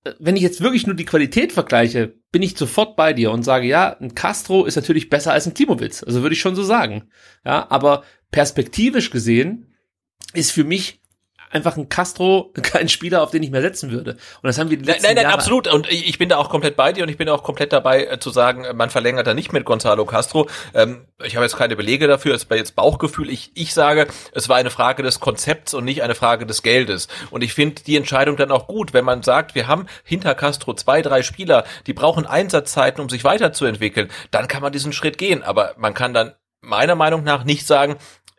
äh, wenn ich jetzt wirklich nur die Qualität vergleiche, bin ich sofort bei dir und sage, ja, ein Castro ist natürlich besser als ein Klimowitz. Also würde ich schon so sagen. Ja, aber perspektivisch gesehen ist für mich einfach ein Castro [LAUGHS] kein Spieler, auf den ich mehr setzen würde. Und das haben wir die letzten Nein, nein, Jahre absolut. Und ich bin da auch komplett bei dir und ich bin auch komplett dabei äh, zu sagen, äh, man verlängert da nicht mit Gonzalo Castro. Ähm, ich habe jetzt keine Belege dafür, es war jetzt Bauchgefühl. Ich, ich sage, es war eine Frage des Konzepts und nicht eine Frage des Geldes. Und ich finde die Entscheidung dann auch gut, wenn man sagt, wir haben hinter Castro zwei, drei Spieler, die brauchen Einsatzzeiten, um sich weiterzuentwickeln, dann kann man diesen Schritt gehen. Aber man kann dann meiner Meinung nach nicht sagen,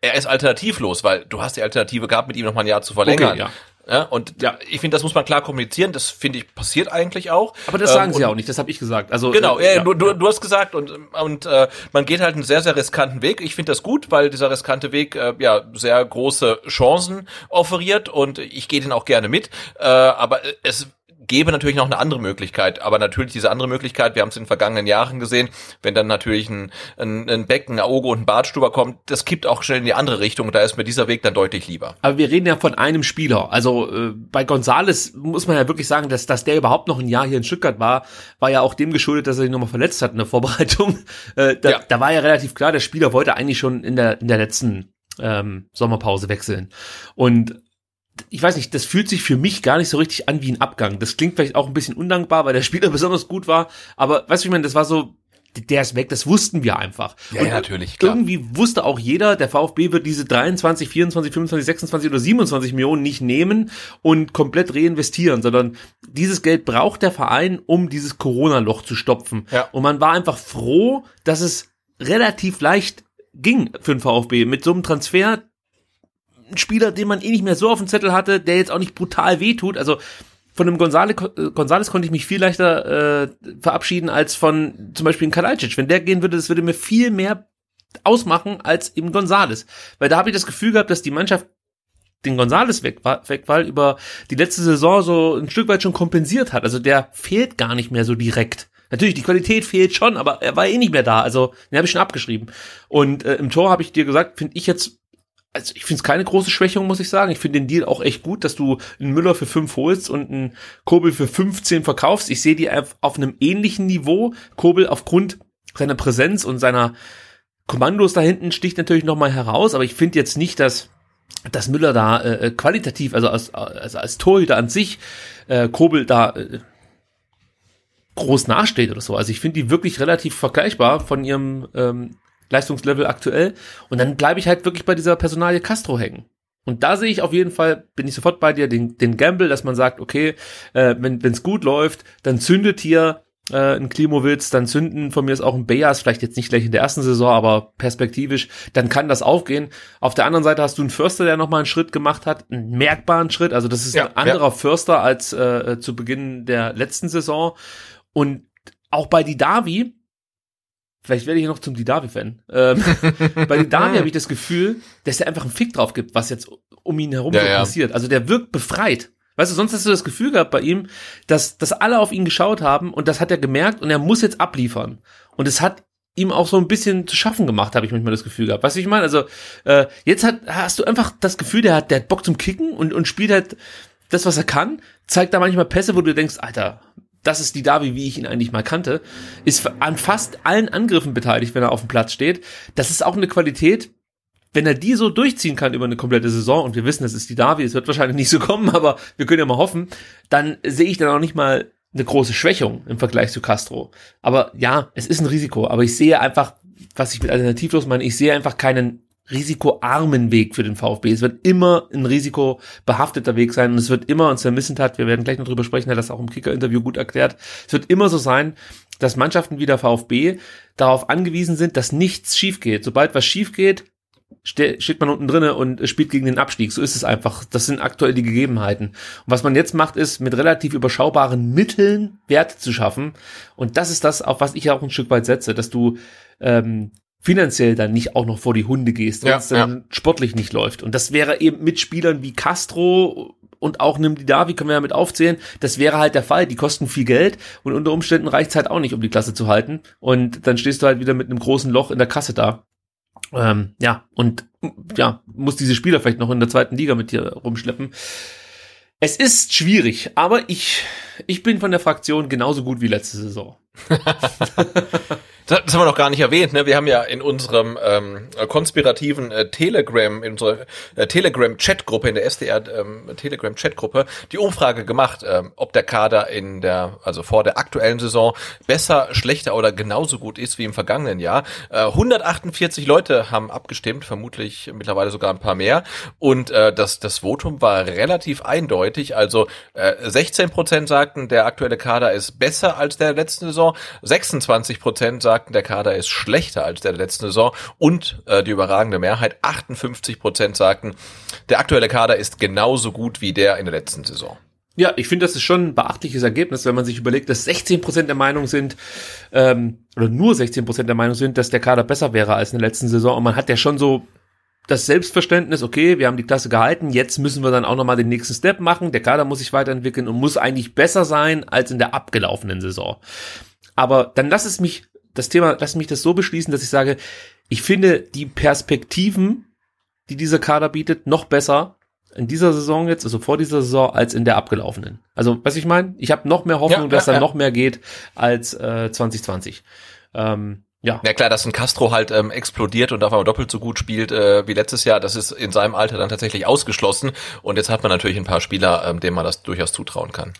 er ist alternativlos, weil du hast die Alternative gehabt, mit ihm noch mal ein Jahr zu verlängern. Okay, ja. Ja, und ja. ich finde, das muss man klar kommunizieren. Das finde ich passiert eigentlich auch. Aber das sagen ähm, sie auch nicht. Das habe ich gesagt. Also genau, äh, ja, du, du, du hast gesagt und und äh, man geht halt einen sehr sehr riskanten Weg. Ich finde das gut, weil dieser riskante Weg äh, ja sehr große Chancen offeriert und ich gehe den auch gerne mit. Äh, aber es gäbe natürlich noch eine andere Möglichkeit, aber natürlich diese andere Möglichkeit, wir haben es in den vergangenen Jahren gesehen, wenn dann natürlich ein, ein, ein Becken, ein Auge und ein Bartstuber kommt, das kippt auch schnell in die andere Richtung, da ist mir dieser Weg dann deutlich lieber. Aber wir reden ja von einem Spieler, also äh, bei Gonzales muss man ja wirklich sagen, dass, dass der überhaupt noch ein Jahr hier in Stuttgart war, war ja auch dem geschuldet, dass er sich nochmal verletzt hat in der Vorbereitung. [LAUGHS] Äh, da, ja. da war ja relativ klar, der Spieler wollte eigentlich schon in der, in der letzten ähm, Sommerpause wechseln. Und ich weiß nicht, das fühlt sich für mich gar nicht so richtig an wie ein Abgang. Das klingt vielleicht auch ein bisschen undankbar, weil der Spieler [LAUGHS] besonders gut war. Aber weißt du, ich meine, das war so, der ist weg, das wussten wir einfach. Ja, und natürlich, klar. Irgendwie wusste auch jeder, der VfB wird diese 23, 24, 25, 26 oder 27 Millionen nicht nehmen und komplett reinvestieren, sondern dieses Geld braucht der Verein, um dieses Corona-Loch zu stopfen. Ja. Und man war einfach froh, dass es relativ leicht ging für den VfB mit so einem Transfer, ein Spieler, den man eh nicht mehr so auf dem Zettel hatte, der jetzt auch nicht brutal wehtut. Also von einem Gonzales, Gonzales konnte ich mich viel leichter äh, verabschieden als von zum Beispiel einem Kalajdzic. Wenn der gehen würde, das würde mir viel mehr ausmachen als eben Gonzales. Weil da habe ich das Gefühl gehabt, dass die Mannschaft den Gonzales Wegfall über die letzte Saison so ein Stück weit schon kompensiert hat. Also der fehlt gar nicht mehr so direkt. Natürlich, die Qualität fehlt schon, aber er war eh nicht mehr da. Also den habe ich schon abgeschrieben. Und äh, im Tor habe ich dir gesagt, finde ich jetzt also ich finde es keine große Schwächung, muss ich sagen. Ich finde den Deal auch echt gut, dass du einen Müller für fünf holst und einen Kobel für 15 verkaufst. Ich sehe die auf einem ähnlichen Niveau. Kobel aufgrund seiner Präsenz und seiner Kommandos da hinten sticht natürlich nochmal heraus, aber ich finde jetzt nicht, dass dass Müller da äh, qualitativ, also als, also als Torhüter an sich, äh, Kobel da äh, groß nachsteht oder so. Also ich finde die wirklich relativ vergleichbar von ihrem ähm, Leistungslevel aktuell. Und dann bleibe ich halt wirklich bei dieser Personalie Castro hängen. Und da sehe ich auf jeden Fall, bin ich sofort bei dir, den, den Gamble, dass man sagt, okay, äh, wenn es gut läuft, dann zündet hier äh, ein Klimowitz, dann zünden von mir ist auch ein Bayers, vielleicht jetzt nicht gleich in der ersten Saison, aber perspektivisch, dann kann das aufgehen. Auf der anderen Seite hast du einen Förster, der nochmal einen Schritt gemacht hat, einen merkbaren Schritt, also das ist ja, ein anderer ja. Förster als äh, zu Beginn der letzten Saison. Und auch bei Didavi, Vielleicht werde ich noch zum Didavi-Fan. Ähm, [LAUGHS] bei Didavi habe ich das Gefühl, dass er einfach einen Fick drauf gibt, was jetzt um ihn herum Ja, so ja. passiert. Also der wirkt befreit. Weißt du, sonst hast du das Gefühl gehabt bei ihm, dass, dass alle auf ihn geschaut haben und das hat er gemerkt und er muss jetzt abliefern. Und es hat ihm auch so ein bisschen zu schaffen gemacht, habe ich manchmal das Gefühl gehabt. Weißt du, ich meine? Also äh, jetzt hat, hast du einfach das Gefühl, der hat, der hat Bock zum Kicken und, und spielt halt das, was er kann, zeigt da manchmal Pässe, wo du denkst, Alter, das ist die Davi, wie ich ihn eigentlich mal kannte, ist an fast allen Angriffen beteiligt, wenn er auf dem Platz steht. Das ist auch eine Qualität, wenn er die so durchziehen kann über eine komplette Saison, und wir wissen, das ist die Davi, es wird wahrscheinlich nicht so kommen, [LAUGHS] aber wir können ja mal hoffen, dann sehe ich dann auch nicht mal eine große Schwächung im Vergleich zu Castro. Aber ja, es ist ein Risiko, aber ich sehe einfach, was ich mit alternativlos meine, ich sehe einfach keinen risikoarmen Weg für den VfB. Es wird immer ein risikobehafteter Weg sein und es wird immer, und Sven Missentat, wir werden gleich noch drüber sprechen, hat das auch im Kicker-Interview gut erklärt, es wird immer so sein, dass Mannschaften wie der VfB darauf angewiesen sind, dass nichts schief geht. Sobald was schief geht, ste steht man unten drinne und spielt gegen den Abstieg. So ist es einfach. Das sind aktuell die Gegebenheiten. Und was man jetzt macht, ist mit relativ überschaubaren Mitteln Werte zu schaffen. Und das ist das, auf was ich auch ein Stück weit setze, dass du ähm, finanziell dann nicht auch noch vor die Hunde gehst, wenn Ja, es dann sportlich nicht läuft. Und das wäre eben mit Spielern wie Castro und auch nimm die Davi, können wir ja mit aufzählen, das wäre halt der Fall. Die kosten viel Geld und unter Umständen reicht's halt auch nicht, um die Klasse zu halten. Und dann stehst du halt wieder mit einem großen Loch in der Kasse da. Ähm, ja, und ja, muss diese Spieler vielleicht noch in der zweiten Liga mit dir rumschleppen. Es ist schwierig, aber ich, ich bin von der Fraktion genauso gut wie letzte Saison. [LAUGHS] [LAUGHS] Das, haben wir noch gar nicht erwähnt. Ne? Wir haben ja in unserem ähm, konspirativen äh, Telegram, in unserer äh, Telegram-Chatgruppe, in der SDR ähm, Telegram-Chatgruppe, die Umfrage gemacht, ähm, ob der Kader in der, also vor der aktuellen Saison besser, schlechter oder genauso gut ist wie im vergangenen Jahr. Äh, 148 Leute haben abgestimmt, vermutlich mittlerweile sogar ein paar mehr. Und äh, das, das Votum war relativ eindeutig. Also äh, 16 Prozent sagten, der aktuelle Kader ist besser als der letzten Saison. 26 Prozent sagten, der Kader ist schlechter als der der letzten Saison. Und äh, die überragende Mehrheit, 58 Prozent sagten, der aktuelle Kader ist genauso gut wie der in der letzten Saison. Ja, ich finde, das ist schon ein beachtliches Ergebnis, wenn man sich überlegt, dass 16 Prozent der Meinung sind, ähm, oder nur 16 Prozent der Meinung sind, dass der Kader besser wäre als in der letzten Saison. Und man hat ja schon so das Selbstverständnis, okay, wir haben die Klasse gehalten, jetzt müssen wir dann auch nochmal den nächsten Step machen. Der Kader muss sich weiterentwickeln und muss eigentlich besser sein als in der abgelaufenen Saison. Aber dann lass es mich, das Thema, lass mich das so beschließen, dass ich sage, ich finde die Perspektiven, die dieser Kader bietet, noch besser in dieser Saison jetzt, also vor dieser Saison, als in der abgelaufenen. Also, was ich meine, ich habe noch mehr Hoffnung, Ja, dass ja, da ja. noch mehr geht als äh, 2020. Ähm, ja. Ja klar, dass ein Castro halt ähm, explodiert und auf einmal doppelt so gut spielt äh, wie letztes Jahr, das ist in seinem Alter dann tatsächlich ausgeschlossen. Und jetzt hat man natürlich ein paar Spieler, ähm, denen man das durchaus zutrauen kann.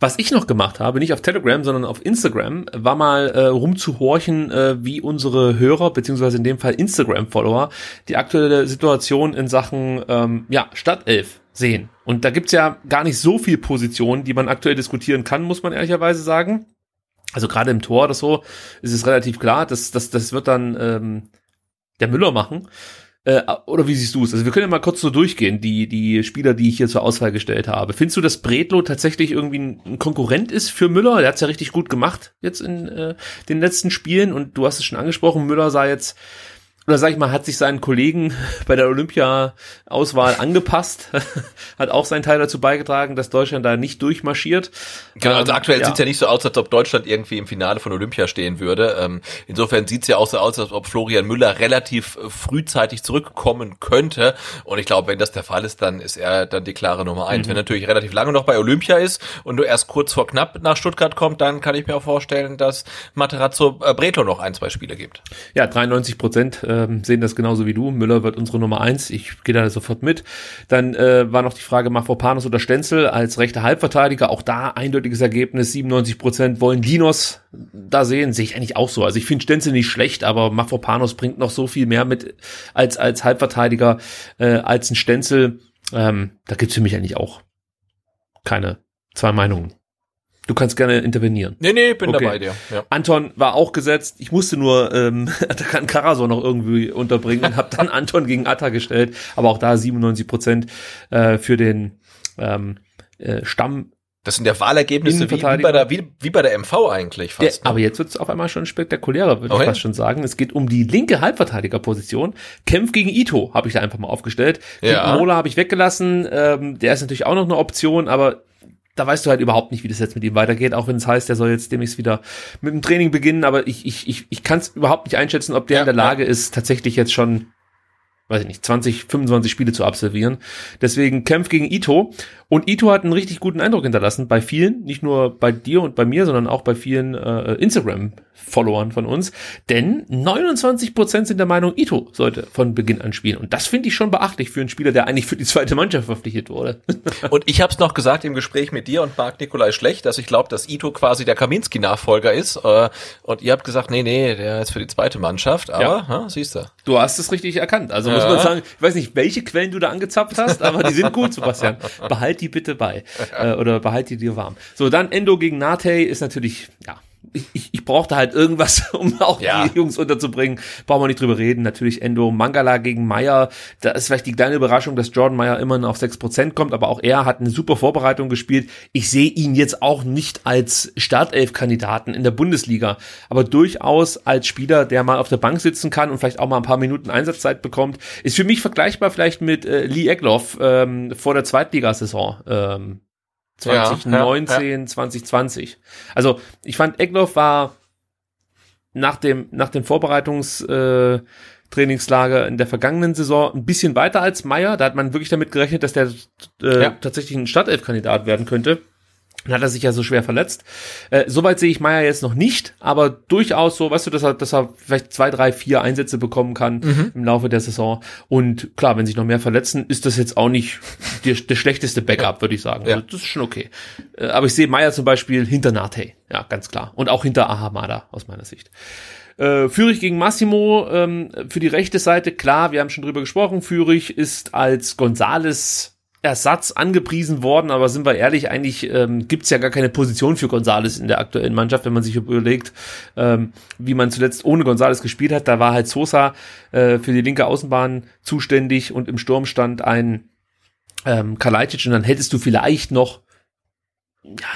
Was ich noch gemacht habe, nicht auf Telegram, sondern auf Instagram, war mal äh, rumzuhorchen, äh, wie unsere Hörer, beziehungsweise in dem Fall Instagram-Follower, die aktuelle Situation in Sachen ähm, ja, Stadtelf sehen. Und da gibt's ja gar nicht so viel Positionen, die man aktuell diskutieren kann, muss man ehrlicherweise sagen. Also gerade im Tor oder so ist es relativ klar, dass das, das wird dann ähm, der Müller machen. Äh, oder wie siehst du es? Also wir können ja mal kurz so durchgehen, die, die Spieler, die ich hier zur Auswahl gestellt habe. Findest du, dass Bredlo tatsächlich irgendwie ein, Konkurrent ist für Müller? Der hat's ja richtig gut gemacht jetzt in äh, den letzten Spielen und du hast es schon angesprochen, Müller sah jetzt oder sag ich mal, hat sich seinen Kollegen [LAUGHS] bei der Olympia-Auswahl angepasst, [LAUGHS] hat auch seinen Teil dazu beigetragen, dass Deutschland da nicht durchmarschiert. Genau, also Ähm, aktuell ja. sieht's ja nicht so aus, als ob Deutschland irgendwie im Finale von Olympia stehen würde. Ähm, insofern sieht's ja auch so aus, als ob Florian Müller relativ äh, frühzeitig zurückkommen könnte. Und ich glaube, wenn das der Fall ist, dann ist er dann die klare Nummer eins. Mhm. Wenn er natürlich relativ lange noch bei Olympia ist und du erst kurz vor knapp nach Stuttgart kommt, dann kann ich mir auch vorstellen, dass Materazzo äh, Bretlo noch ein, zwei Spiele gibt. Ja, 93 Prozent ähm, sehen das genauso wie du. Müller wird unsere Nummer eins. Ich gehe da sofort mit. Dann äh, war noch die Frage Mafropanos oder Stenzel als rechter Halbverteidiger. Auch da eindeutiges Ergebnis. 97 Prozent wollen Dinos da sehen. Sehe ich eigentlich auch so. Also ich finde Stenzel nicht schlecht, aber Mafropanos bringt noch so viel mehr mit als als Halbverteidiger äh, als ein Stenzel. Ähm, da gibt's für mich eigentlich auch keine zwei Meinungen. Du kannst gerne intervenieren. Nee, nee, bin Okay. dabei dir. Ja. Anton war auch gesetzt. Ich musste nur ähm, [LAUGHS] Atakan Karasor noch irgendwie unterbringen und habe dann [LAUGHS] Anton gegen Atta gestellt. Aber auch da 97 Prozent äh, für den ähm, äh, Stamm Das sind ja Wahlergebnisse wie, wie, bei der, wie, wie bei der MV eigentlich fast. Der, ne? aber jetzt wird es auf einmal schon spektakulärer, würde okay. ich fast schon sagen. Es geht um die linke Halbverteidigerposition. Kämpf gegen Ito habe ich da einfach mal aufgestellt. Ja. Mola habe ich weggelassen. Ähm, der ist natürlich auch noch eine Option, aber da weißt du halt überhaupt nicht, wie das jetzt mit ihm weitergeht, auch wenn es heißt, er soll jetzt demnächst wieder mit dem Training beginnen, aber ich, ich, ich, ich kann es überhaupt nicht einschätzen, ob der ja, in der Lage ja. ist, tatsächlich jetzt schon weiß ich nicht, 20, 25 Spiele zu absolvieren. Deswegen kämpft gegen Ito. Und Ito hat einen richtig guten Eindruck hinterlassen bei vielen, nicht nur bei dir und bei mir, sondern auch bei vielen äh, Instagram-Followern von uns. Denn 29 Prozent sind der Meinung, Ito sollte von Beginn an spielen. Und das finde ich schon beachtlich für einen Spieler, der eigentlich für die zweite Mannschaft verpflichtet wurde. [LAUGHS] und ich habe es noch gesagt im Gespräch mit dir und Marc Nikolai Schlecht, dass ich glaube, dass Ito quasi der Kaminski-Nachfolger ist. Äh, und ihr habt gesagt, nee, nee, der ist für die zweite Mannschaft. Aber, ja. ha, siehst du. Du hast es richtig erkannt. Also ja. muss man sagen, ich weiß nicht, welche Quellen du da angezapft hast, aber die sind gut, Sebastian. Behalt [LAUGHS] die bitte bei. Äh, oder behalt die dir warm. So, dann Endo gegen Nate ist natürlich, ja, ich, ich, ich brauchte halt irgendwas, [LAUGHS] um auch ja. die Jungs unterzubringen. Brauchen wir nicht drüber reden. Natürlich Endo Mangala gegen Meyer. Da ist vielleicht die kleine Überraschung, dass Jordan Meyer immerhin auf 6% kommt, aber auch er hat eine super Vorbereitung gespielt. Ich sehe ihn jetzt auch nicht als Startelf-Kandidaten in der Bundesliga, aber durchaus als Spieler, der mal auf der Bank sitzen kann und vielleicht auch mal ein paar Minuten Einsatzzeit bekommt. Ist für mich vergleichbar vielleicht mit äh, Lee Egloff ähm, vor der Zweitligasaison. Ähm, 2019, ja, ja, 2020. Also ich fand Eckloff war nach dem nach dem Vorbereitungstrainingslager äh, in der vergangenen Saison ein bisschen weiter als Meier. Da hat man wirklich damit gerechnet, dass der äh, ja. tatsächlich ein Startelf-Kandidat werden könnte. Dann hat er sich ja so schwer verletzt. Äh, Soweit sehe ich Meier jetzt noch nicht, aber durchaus so, weißt du, dass er, dass er vielleicht zwei, drei, vier Einsätze bekommen kann mhm. im Laufe der Saison. Und klar, wenn sich noch mehr verletzen, ist das jetzt auch nicht der, der schlechteste Backup, würde ich sagen. Ja. Also, das ist schon okay. Äh, aber ich sehe Meier zum Beispiel hinter Nate, ja, ganz klar. Und auch hinter Ahamada aus meiner Sicht. Äh, Fürich gegen Massimo ähm, für die rechte Seite, klar, wir haben schon drüber gesprochen. Fürich ist als Gonzales Ersatz angepriesen worden, aber sind wir ehrlich, eigentlich ähm, gibt ja gar keine Position für Gonzales in der aktuellen Mannschaft, wenn man sich überlegt, ähm, wie man zuletzt ohne Gonzales gespielt hat. Da war halt Sosa äh, für die linke Außenbahn zuständig und im Sturm stand ein ähm, Kalajdzic und dann hättest du vielleicht noch ja,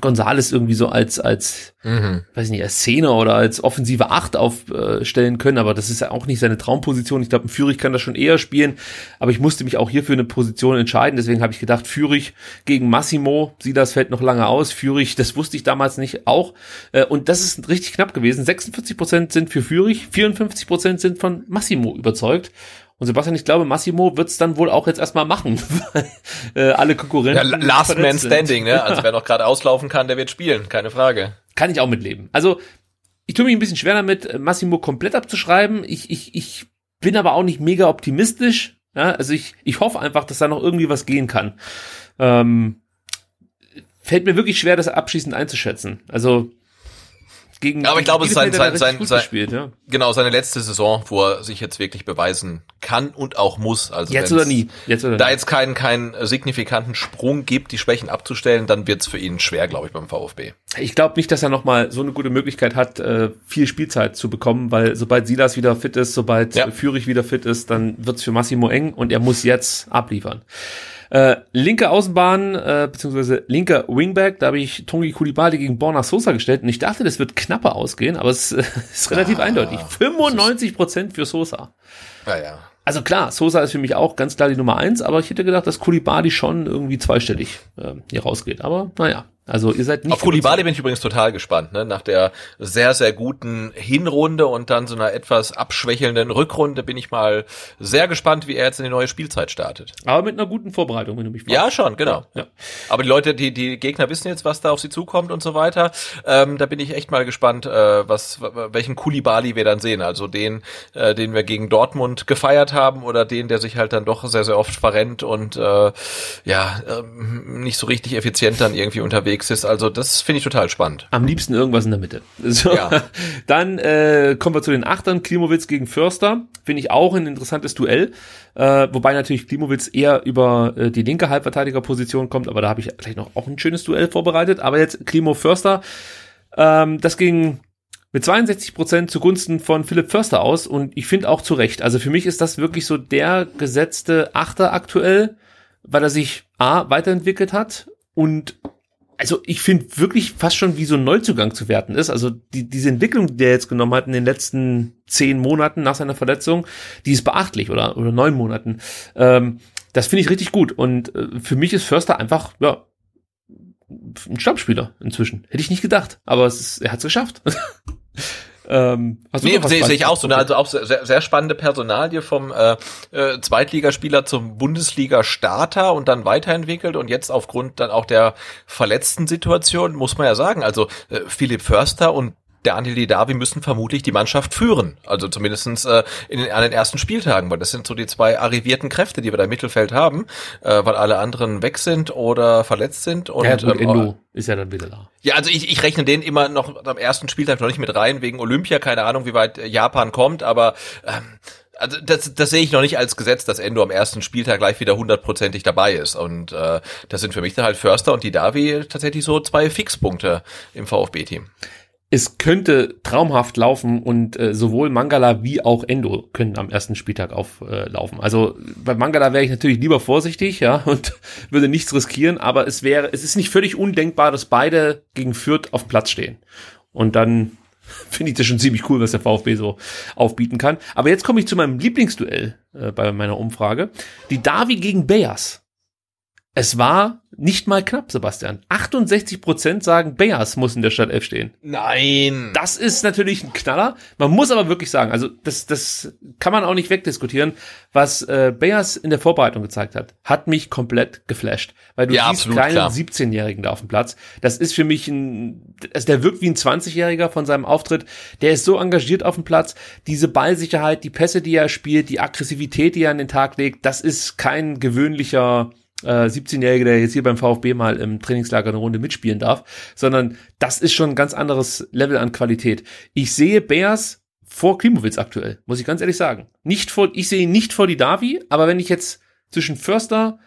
Gonzales irgendwie so als, als, mhm. weiß nicht, als Szene oder als offensive Acht aufstellen können, aber das ist ja auch nicht seine Traumposition. Ich glaube, ein Führig kann das schon eher spielen, aber ich musste mich auch hier für eine Position entscheiden, deswegen habe ich gedacht, Führig gegen Massimo, Silas fällt noch lange aus, Führig, das wusste ich damals nicht auch, äh, und das ist richtig knapp gewesen. 46 Prozent sind für Führig, 54 Prozent sind von Massimo überzeugt und Sebastian, ich glaube, Massimo wird es dann wohl auch jetzt erstmal machen, [LAUGHS] weil äh, alle Konkurrenten. Ja, last Man Standing, ne? Also wer noch gerade auslaufen kann, der wird spielen, keine Frage. Kann ich auch mitleben. Also ich tue mich ein bisschen schwer damit, Massimo komplett abzuschreiben. Ich, ich, ich bin aber auch nicht mega optimistisch. Ja? Also ich, ich hoffe einfach, dass da noch irgendwie was gehen kann. Ähm, fällt mir wirklich schwer, das abschließend einzuschätzen. Also gegen Aber ich glaube, es ist sein, sein, sein, sein gespielt, ja. genau seine letzte Saison, wo er sich jetzt wirklich beweisen kann und auch muss. Also jetzt oder nie. Jetzt oder da nie. jetzt keinen keinen signifikanten Sprung gibt, die Schwächen abzustellen, dann wird's für ihn schwer, glaube ich, beim VfB. Ich glaube nicht, dass er noch mal so eine gute Möglichkeit hat, äh, viel Spielzeit zu bekommen, weil sobald Silas wieder fit ist, sobald ja. Führig wieder fit ist, dann wird's für Massimo eng und er muss jetzt abliefern. Äh, linke Außenbahn, äh, beziehungsweise linker Wingback, da habe ich Tongi Kulibali gegen Borna Sosa gestellt und ich dachte, das wird knapper ausgehen, aber es [LAUGHS] äh, ist relativ ah, eindeutig. 95 Prozent für Sosa. Ja, ja. Also klar, Sosa ist für mich auch ganz klar die Nummer eins, aber ich hätte gedacht, dass Kulibali schon irgendwie zweistellig äh, hier rausgeht. Aber naja, also ihr seid nicht. Auf Kulibali bin ich übrigens total gespannt, ne? Nach der sehr, sehr guten Hinrunde und dann so einer etwas abschwächelnden Rückrunde bin ich mal sehr gespannt, wie er jetzt in die neue Spielzeit startet. Aber mit einer guten Vorbereitung, wenn du mich fragst. Ja, schon, genau. Ja. Aber die Leute, die, die Gegner wissen jetzt, was da auf sie zukommt und so weiter. Ähm, da bin ich echt mal gespannt, äh, was, welchen Kulibali wir dann sehen. Also den, äh, den wir gegen Dortmund gefeiert haben oder den, der sich halt dann doch sehr, sehr oft verrennt und äh, ja, äh, nicht so richtig effizient dann irgendwie unterwegs unterwegs ist. Also das finde ich total spannend. Am liebsten irgendwas in der Mitte. So. Ja. [LAUGHS] Dann äh, kommen wir zu den Achtern. Klimowitz gegen Förster. Finde ich auch ein interessantes Duell. Äh, wobei natürlich Klimowitz eher über äh, die linke Halbverteidigerposition kommt, aber da habe ich gleich noch auch ein schönes Duell vorbereitet. Aber jetzt Klimo Förster. Ähm, das ging mit 62 Prozent zugunsten von Philipp Förster aus und ich finde auch zu Recht. Also für mich ist das wirklich so der gesetzte Achter aktuell, weil er sich A weiterentwickelt hat und also ich finde wirklich fast schon wie so ein Neuzugang zu werten ist. Also die, diese Entwicklung, die er jetzt genommen hat in den letzten zehn Monaten nach seiner Verletzung, die ist beachtlich oder, oder neun Monaten. Ähm, das finde ich richtig gut. Und äh, für mich ist Förster einfach, ja, ein Stammspieler inzwischen. Hätte ich nicht gedacht. Aber ist, er hat es geschafft. [LAUGHS] Ähm, nee, sehe seh ich auch so. Ne? Also auch sehr, sehr spannende Personalie vom äh, äh, Zweitligaspieler zum Bundesliga-Starter und dann weiterentwickelt und jetzt aufgrund dann auch der verletzten Situation, muss man ja sagen, also äh, Philipp Förster und der Andy Davi müssen vermutlich die Mannschaft führen. Also zumindestens äh, in den, an den ersten Spieltagen, weil das sind so die zwei arrivierten Kräfte, die wir da im Mittelfeld haben, äh, weil alle anderen weg sind oder verletzt sind. Und, ja, gut, ähm, Endo ist ja dann wieder da. Ja, also ich, ich rechne den immer noch am ersten Spieltag noch nicht mit rein, wegen Olympia, keine Ahnung, wie weit Japan kommt, aber ähm, also das, das sehe ich noch nicht als Gesetz, dass Endo am ersten Spieltag gleich wieder hundertprozentig dabei ist. Und äh, das sind für mich dann halt Förster und die Davi tatsächlich so zwei Fixpunkte im VfB-Team es könnte traumhaft laufen und äh, sowohl Mangala wie auch Endo können am ersten Spieltag auflaufen. Äh, also bei Mangala wäre ich natürlich lieber vorsichtig, ja, [LAUGHS] und würde nichts riskieren, aber es wäre, es ist nicht völlig undenkbar, dass beide gegen Fürth auf Platz stehen. Und dann [LAUGHS] finde ich das schon ziemlich cool, was der VfB so aufbieten kann. Aber jetzt komme ich zu meinem Lieblingsduell äh, bei meiner Umfrage. Die Davi gegen Beas. Es war nicht mal knapp, Sebastian. 68 Prozent sagen, Beas muss in der Stadt F stehen. Nein. Das ist natürlich ein Knaller. Man muss aber wirklich sagen, also das, das kann man auch nicht wegdiskutieren. Was äh, Beas in der Vorbereitung gezeigt hat, hat mich komplett geflasht. Weil du ja, siehst keinen 17-Jährigen da auf dem Platz. Das ist für mich ein, also der wirkt wie ein 20-Jähriger von seinem Auftritt. Der ist so engagiert auf dem Platz. Diese Ballsicherheit, die Pässe, die er spielt, die Aggressivität, die er an den Tag legt, das ist kein gewöhnlicher äh, 17-Jährige, der jetzt hier beim VfB mal im Trainingslager eine Runde mitspielen darf, sondern das ist schon ein ganz anderes Level an Qualität. Ich sehe Bears vor Klimowitz aktuell, muss ich ganz ehrlich sagen. Nicht vor, ich sehe ihn nicht vor die Davi, aber wenn ich jetzt zwischen Förster,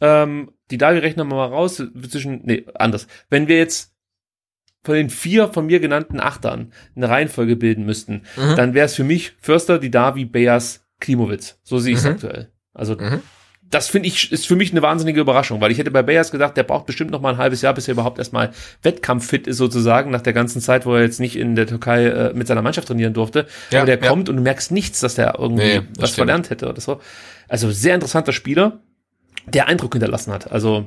ähm, die Davi rechnen wir mal raus, zwischen, nee, anders. Wenn wir jetzt von den vier von mir genannten Achtern eine Reihenfolge bilden müssten, mhm. dann wäre es für mich Förster, die Davi, Beas, Klimowitz. So sehe ich es mhm. aktuell. Also mhm das finde ich, ist für mich eine wahnsinnige Überraschung, weil ich hätte bei Bayers gedacht, der braucht bestimmt noch mal ein halbes Jahr, bis er überhaupt erstmal wettkampffit ist sozusagen, nach der ganzen Zeit, wo er jetzt nicht in der Türkei äh, mit seiner Mannschaft trainieren durfte. Ja, Aber der ja. kommt und du merkst nichts, dass der irgendwie nee, was stimmt. verlernt hätte oder so. Also sehr interessanter Spieler, der Eindruck hinterlassen hat. Also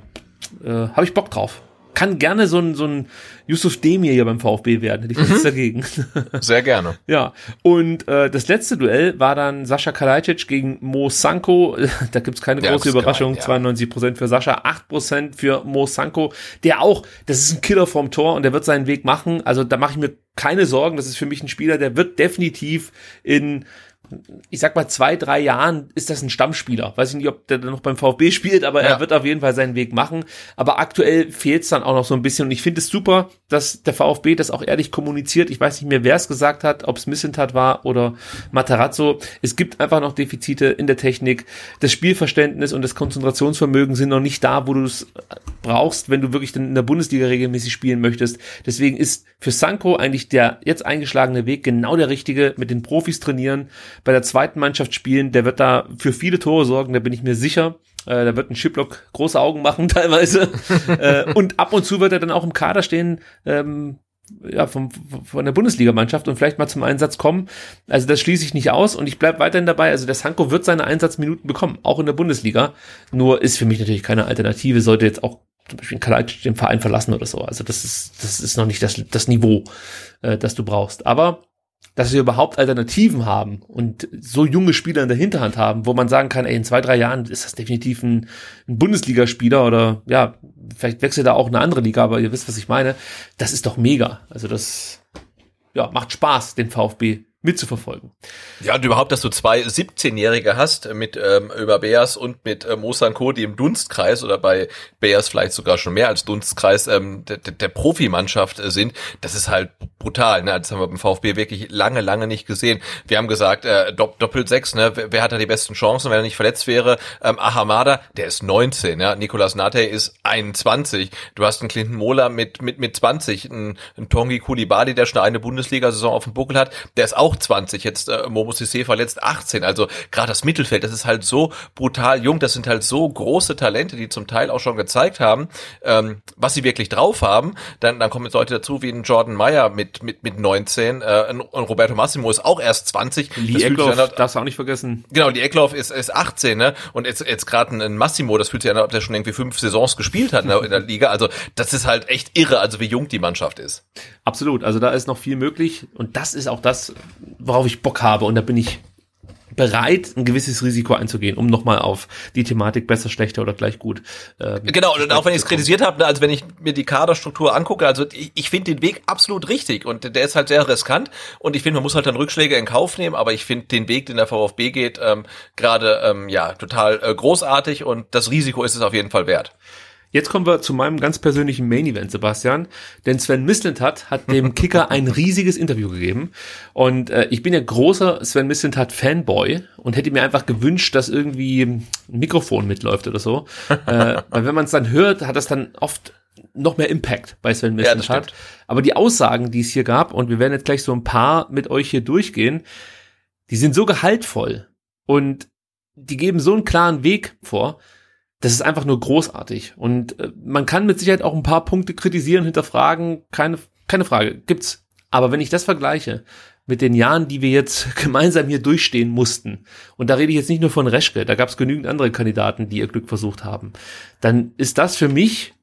äh, habe ich Bock drauf kann gerne so ein, so ein Yusuf Demir hier beim VfB werden. Hätte ich nichts mhm. dagegen. [LAUGHS] Sehr gerne. ja. Und äh, das letzte Duell war dann Sascha Kalajdzic gegen Mo Sanko. [LAUGHS] Da gibt's keine große ja, Überraschung. Geil, ja. 92 Prozent für Sascha, 8 Prozent für Mo Sanko. Der auch, das ist ein Killer vom Tor und der wird seinen Weg machen. Also da mache ich mir keine Sorgen. Das ist für mich ein Spieler, der wird definitiv in ich sag mal, zwei, drei Jahren ist das ein Stammspieler. Weiß ich nicht, ob der noch beim VfB spielt, aber ja. er wird auf jeden Fall seinen Weg machen. Aber aktuell fehlt es dann auch noch so ein bisschen. Und ich finde es super, dass der VfB das auch ehrlich kommuniziert. Ich weiß nicht mehr, wer es gesagt hat, ob es Missentat war oder Matarazzo. Es gibt einfach noch Defizite in der Technik. Das Spielverständnis und das Konzentrationsvermögen sind noch nicht da, wo du es brauchst, wenn du wirklich in der Bundesliga regelmäßig spielen möchtest. Deswegen ist für Sanko eigentlich der jetzt eingeschlagene Weg genau der richtige, mit den Profis trainieren bei der zweiten Mannschaft spielen, der wird da für viele Tore sorgen, da bin ich mir sicher. Äh, da wird ein Chiplock große Augen machen [LAUGHS] teilweise. äh, und ab und zu wird er dann auch im Kader stehen, ähm, ja, vom, von der Bundesligamannschaft und vielleicht mal zum Einsatz kommen. Also das schließe ich nicht aus und ich bleibe weiterhin dabei. Also der Sanko wird seine Einsatzminuten bekommen, auch in der Bundesliga. Nur ist für mich natürlich keine Alternative, sollte jetzt auch zum Beispiel Kalajdzic den Verein verlassen oder so. Also das ist, das ist noch nicht das, das Niveau, äh, das du brauchst. Aber dass wir überhaupt Alternativen haben und so junge Spieler in der Hinterhand haben, wo man sagen kann, ey, in zwei, drei Jahren ist das definitiv ein, ein Bundesligaspieler oder ja, vielleicht wechselt er auch eine andere Liga, aber ihr wisst, was ich meine. Das ist doch mega. Also das ja, macht Spaß, den VfB mitzuverfolgen. Ja, und überhaupt, dass du zwei 17-Jährige hast mit ähm, über Beas und mit äh, Mosanko, die im Dunstkreis oder bei Beas vielleicht sogar schon mehr als Dunstkreis ähm, der, der Profimannschaft äh, sind, das ist halt brutal. Ne? Das haben wir beim VfB wirklich lange, lange nicht gesehen. Wir haben gesagt, äh, Doppel sechs, ne? wer, wer hat da die besten Chancen, wenn er nicht verletzt wäre? Ähm, Ahamada, der ist 19, ja. Nikolas Nate ist 21. Du hast einen Clinton Mola mit, mit, mit 20, einen, einen Tongi Kulibadi, der schon eine Bundesliga-Saison auf dem Buckel hat, der ist auch 20. Jetzt äh, Momo Sissé verletzt 18. Also gerade das Mittelfeld, das ist halt so brutal jung, das sind halt so große Talente, die zum Teil auch schon gezeigt haben, ähm, was sie wirklich drauf haben. Dann, dann kommen jetzt Leute dazu wie ein Jordan Meyer mit, mit, mit 19. Äh, ein Roberto Massimo ist auch erst 20. Lee Eckloff, darfst du auch nicht vergessen. Genau, die Eckloff ist, ist 18, ne? Und jetzt, jetzt gerade ein Massimo, das fühlt sich an, ob der schon irgendwie fünf Saisons gespielt hat in der, in der Liga. Also das ist halt echt irre, also wie jung die Mannschaft ist. Absolut, also da ist noch viel möglich und das ist auch das, worauf ich Bock habe und da bin ich bereit, ein gewisses Risiko einzugehen, um nochmal auf die Thematik besser, schlechter oder gleich gut. Äh, genau, und auch wenn ich es kritisiert habe, ne, also wenn ich mir die Kaderstruktur angucke, also ich, ich finde den Weg absolut richtig und der ist halt sehr riskant und ich finde, man muss halt dann Rückschläge in Kauf nehmen, aber ich finde den Weg, den der VfB geht, ähm, gerade ähm, ja total äh, großartig und das Risiko ist es auf jeden Fall wert. Jetzt kommen wir zu meinem ganz persönlichen Main Event, Sebastian. Denn Sven Mislintat hat dem [LAUGHS] Kicker ein riesiges Interview gegeben. Und äh, ich bin ja großer Sven Mislintat Fanboy und hätte mir einfach gewünscht, dass irgendwie ein Mikrofon mitläuft oder so. [LAUGHS] äh, weil wenn man es dann hört, hat das dann oft noch mehr Impact bei Sven Mislintat. Ja, Aber die Aussagen, die es hier gab, und wir werden jetzt gleich so ein paar mit euch hier durchgehen, die sind so gehaltvoll und die geben so einen klaren Weg vor, das ist einfach nur großartig. Und äh, man kann mit Sicherheit auch ein paar Punkte kritisieren, hinterfragen, keine, keine Frage, gibt's. Aber wenn ich das vergleiche mit den Jahren, die wir jetzt [LAUGHS] gemeinsam hier durchstehen mussten, und da rede ich jetzt nicht nur von Reschke, da gab es genügend andere Kandidaten, die ihr Glück versucht haben, dann ist das für mich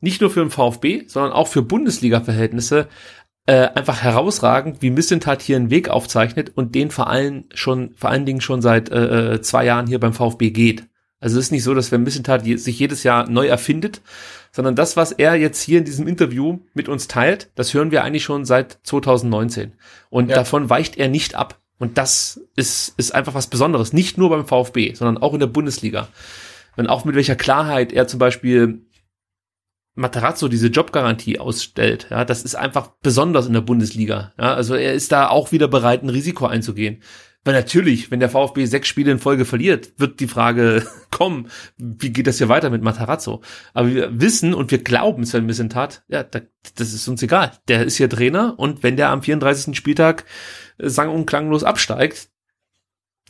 nicht nur für den VfB, sondern auch für Bundesliga-Verhältnisse äh, einfach herausragend, wie Missentat hier einen Weg aufzeichnet und den vor allen schon, vor allen Dingen schon seit äh, äh zwei Jahren hier beim VfB geht. Also es ist nicht so, dass Vermissentat sich jedes Jahr neu erfindet, sondern das, was er jetzt hier in diesem Interview mit uns teilt, das hören wir eigentlich schon seit 2019. Und ja. davon weicht er nicht ab. Und das ist, ist einfach was Besonderes. Nicht nur beim VfB, sondern auch in der Bundesliga. Und auch mit welcher Klarheit er zum Beispiel Matarazzo diese Jobgarantie ausstellt, ja, das ist einfach besonders in der Bundesliga. Ja, also er ist da auch wieder bereit, ein Risiko einzugehen. Weil natürlich, wenn der VfB sechs Spiele in Folge verliert, wird die Frage [LAUGHS] kommen, wie geht das hier weiter mit Matarazzo? Aber wir wissen und wir glauben Sven Missentat, ja, da, das ist uns egal. Der ist hier Trainer und wenn der am 34. Spieltag äh, sang- und klanglos absteigt,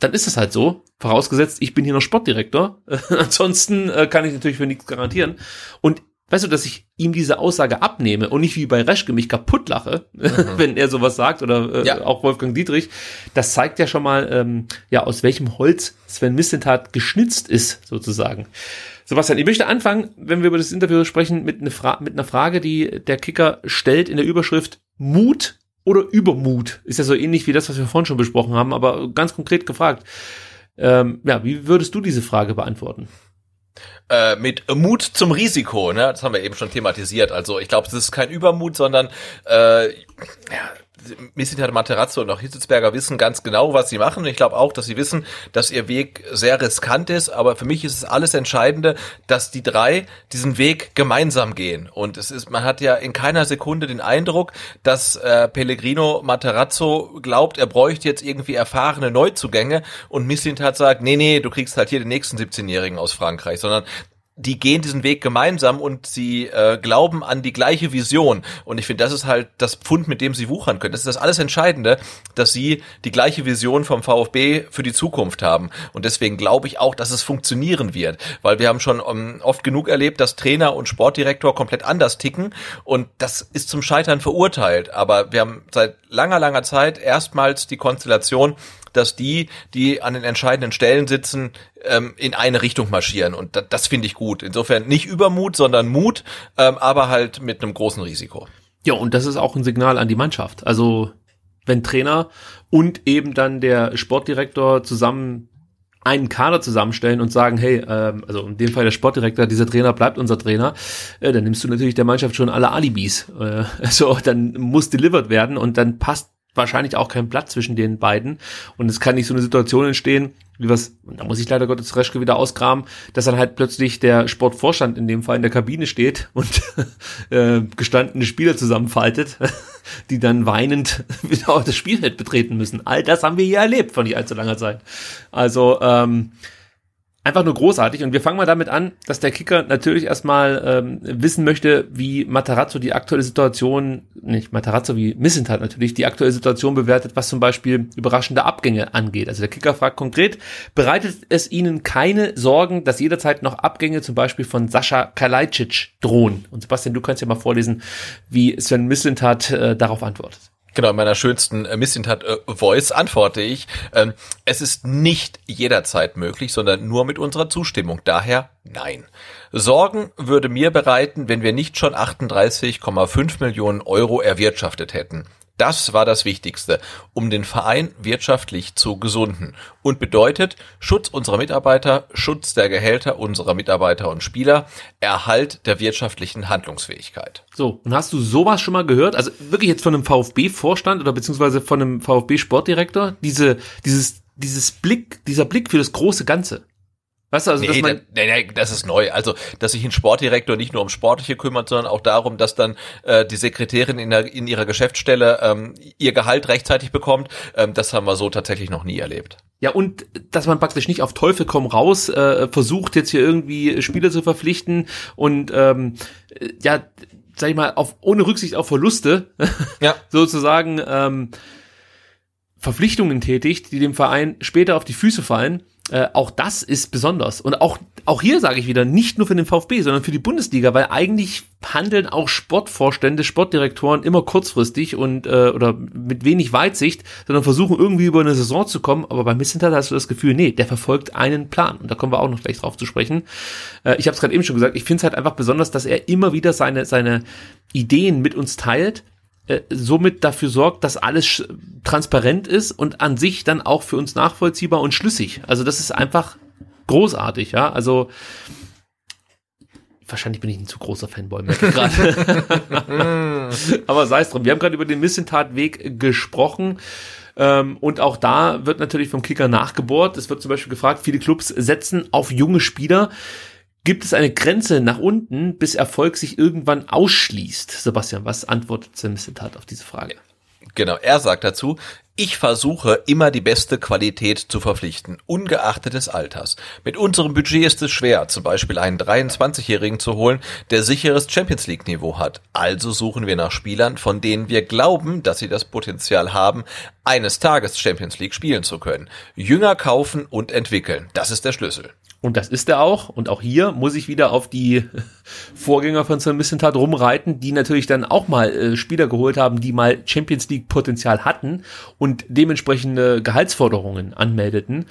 dann ist es halt so. Vorausgesetzt, ich bin hier noch Sportdirektor. [LAUGHS] Ansonsten äh, kann ich natürlich für nichts garantieren. Und weißt du, dass ich ihm diese Aussage abnehme und nicht wie bei Reschke mich kaputt lache, mhm. [LAUGHS] wenn er sowas sagt oder äh, ja. auch Wolfgang Dietrich, das zeigt ja schon mal, ähm, ja, aus welchem Holz Sven Missentat geschnitzt ist, sozusagen. Sebastian, ich möchte anfangen, wenn wir über das Interview sprechen, mit, eine Fra mit einer Frage, die der Kicker stellt in der Überschrift Mut oder Übermut. Ist ja so ähnlich wie das, was wir vorhin schon besprochen haben, aber ganz konkret gefragt. Ähm, ja, wie würdest du diese Frage beantworten? Äh, mit Mut zum Risiko, ne? Das haben wir eben schon thematisiert. Also ich glaube, es ist kein Übermut, sondern äh, ja, Missintat Materazzo und auch Hitzelsberger wissen ganz genau, was sie machen. Ich glaube auch, dass sie wissen, dass ihr Weg sehr riskant ist. Aber für mich ist es alles Entscheidende, dass die drei diesen Weg gemeinsam gehen. Und es ist, man hat ja in keiner Sekunde den Eindruck, dass äh, Pellegrino Materazzo glaubt, er bräuchte jetzt irgendwie erfahrene Neuzugänge und Missintat sagt, nee, nee, du kriegst halt hier den nächsten 17-Jährigen aus Frankreich, sondern die gehen diesen Weg gemeinsam und sie äh, glauben an die gleiche Vision. Und ich finde, das ist halt das Pfund, mit dem sie wuchern können. Das ist das alles Entscheidende, dass sie die gleiche Vision vom VfB für die Zukunft haben. Und deswegen glaube ich auch, dass es funktionieren wird. Weil wir haben schon um, ähm, oft genug erlebt, dass Trainer und Sportdirektor komplett anders ticken. Und das ist zum Scheitern verurteilt. Aber wir haben seit langer, langer Zeit erstmals die Konstellation, dass die, die an den entscheidenden Stellen sitzen, ähm, in eine Richtung marschieren. Und das, das finde ich gut. Insofern nicht Übermut, sondern Mut, ähm, aber halt mit einem großen Risiko. Ja, und das ist auch ein Signal an die Mannschaft. Also wenn Trainer und eben dann der Sportdirektor zusammen einen Kader zusammenstellen und sagen, hey, ähm, also in dem Fall der Sportdirektor, dieser Trainer bleibt unser Trainer, äh, dann nimmst du natürlich der Mannschaft schon alle Alibis. Äh, [LAUGHS] also dann muss delivered werden und dann passt wahrscheinlich auch kein Platz zwischen den beiden. Und es kann nicht so eine Situation entstehen, wie was, da muss ich leider Gottes Reschke wieder ausgraben, dass dann halt plötzlich der Sportvorstand in dem Fall in der Kabine steht und [LAUGHS] äh, gestandene Spieler zusammenfaltet. [LAUGHS] die dann weinend [LAUGHS] wieder das Spielfeld betreten müssen. All das haben wir hier erlebt von nicht allzu langer Zeit. Also ähm, einfach nur großartig. Und wir fangen mal damit an, dass der Kicker natürlich erstmal ähm, wissen möchte, wie Matarazzo die aktuelle Situation, nicht Matarazzo, wie Missentat natürlich die aktuelle Situation bewertet, was zum Beispiel überraschende Abgänge angeht. Also der Kicker fragt konkret, bereitet es Ihnen keine Sorgen, dass jederzeit noch Abgänge zum Beispiel von Sascha Kalajdzic drohen? Und Sebastian, du kannst ja mal vorlesen, wie Sven Missentat äh, darauf antwortet. Genau, in meiner schönsten äh, Missintat äh, Voice antworte ich, ähm, es ist nicht jederzeit möglich, sondern nur mit unserer Zustimmung. Daher nein. Sorgen würde mir bereiten, wenn wir nicht schon 38,5 Millionen Euro erwirtschaftet hätten. Das war das Wichtigste, um den Verein wirtschaftlich zu gesunden und bedeutet Schutz unserer Mitarbeiter, Schutz der Gehälter unserer Mitarbeiter und Spieler, Erhalt der wirtschaftlichen Handlungsfähigkeit. So, und hast du sowas schon mal gehört? Also wirklich jetzt von einem VfB-Vorstand oder beziehungsweise von einem VfB-Sportdirektor? Diese, dieses, dieses Blick, dieser Blick für das große Ganze. Weißt du, also nee, das, nee, nee, das ist neu. Also, dass sich ein Sportdirektor nicht nur um Sportliche kümmert, sondern auch darum, dass dann äh, die Sekretärin in, der, in ihrer Geschäftsstelle ähm, ihr Gehalt rechtzeitig bekommt, ähm, das haben wir so tatsächlich noch nie erlebt. Ja, und dass man praktisch nicht auf Teufel komm raus äh, versucht, jetzt hier irgendwie Spieler zu verpflichten und ähm, ja, sag ich mal, auf, ohne Rücksicht auf Verluste [LAUGHS] ja. sozusagen ähm, Verpflichtungen tätigt, die dem Verein später auf die Füße fallen äh, auch das ist besonders. Und auch, auch hier sage ich wieder, nicht nur für den VfB, sondern für die Bundesliga, weil eigentlich handeln auch Sportvorstände, Sportdirektoren immer kurzfristig und äh, oder mit wenig Weitsicht, sondern versuchen irgendwie über eine Saison zu kommen. Aber bei Missentat hast du das Gefühl, nee, der verfolgt einen Plan. Und da kommen wir auch noch gleich drauf zu sprechen. Äh, ich habe es gerade eben schon gesagt, ich finde es halt einfach besonders, dass er immer wieder seine, seine Ideen mit uns teilt äh, somit dafür sorgt, dass alles transparent ist und an sich dann auch für uns nachvollziehbar und schlüssig. Also das ist einfach großartig, ja. Also wahrscheinlich bin ich ein zu großer Fanboy, gerade. [LAUGHS] Aber sei es drum. Wir haben gerade über den Missentatweg gesprochen. Ähm, und auch da wird natürlich vom Kicker nachgebohrt. Es wird zum Beispiel gefragt, viele Clubs setzen auf junge Spieler. Gibt es eine Grenze nach unten, bis Erfolg sich irgendwann ausschließt? Sebastian, was antwortet Semissentat auf diese Frage? Genau, er sagt dazu, ich versuche immer die beste Qualität zu verpflichten, ungeachtet des Alters. Mit unserem Budget ist es schwer, zum Beispiel einen 23-Jährigen zu holen, der sicheres Champions League Niveau hat. Also suchen wir nach Spielern, von denen wir glauben, dass sie das Potenzial haben, eines Tages Champions League spielen zu können. Jünger kaufen und entwickeln. Das ist der Schlüssel. Und das ist er auch. Und auch hier muss ich wieder auf die [LAUGHS] Vorgänger von Sir Missentat rumreiten, die natürlich dann auch mal äh, Spieler geholt haben, die mal Champions League Potenzial hatten und dementsprechende Gehaltsforderungen anmeldeten.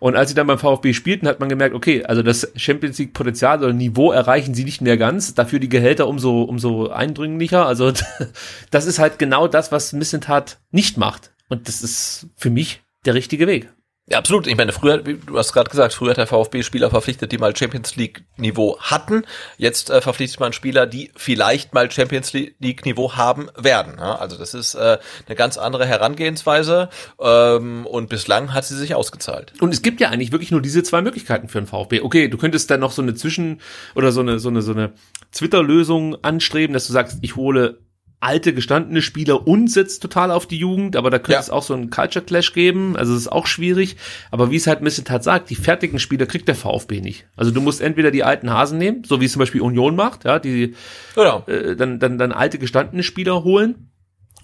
Und als sie dann beim VfB spielten, hat man gemerkt, okay, also das Champions League Potenzial oder Niveau erreichen sie nicht mehr ganz, dafür die Gehälter umso, umso eindringlicher. Also [LAUGHS] das ist halt genau das, was Missentat nicht macht. Und das ist für mich der richtige Weg. Ja, absolut. Ich meine, früher, du hast gerade gesagt, früher hat der VfB Spieler verpflichtet, die mal Champions League Niveau hatten. Jetzt äh, verpflichtet man Spieler, die vielleicht mal Champions League Niveau haben werden. Ja? Also das ist äh, eine ganz andere Herangehensweise ähm, und bislang hat sie sich ausgezahlt. Und es gibt ja eigentlich wirklich nur diese zwei Möglichkeiten für den VfB. Okay, du könntest dann noch so eine Zwischen- oder so eine so eine so eine Twitter-Lösung anstreben, dass du sagst, ich hole alte, gestandene Spieler und setzt total auf die Jugend, aber da könnte ja. es auch so einen Culture Clash geben, also es ist auch schwierig, aber wie es halt Missetat sagt, die fertigen Spieler kriegt der VfB nicht. Also du musst entweder die alten Hasen nehmen, so wie es zum Beispiel Union macht, ja, die genau. äh, dann, dann, dann alte, gestandene Spieler holen,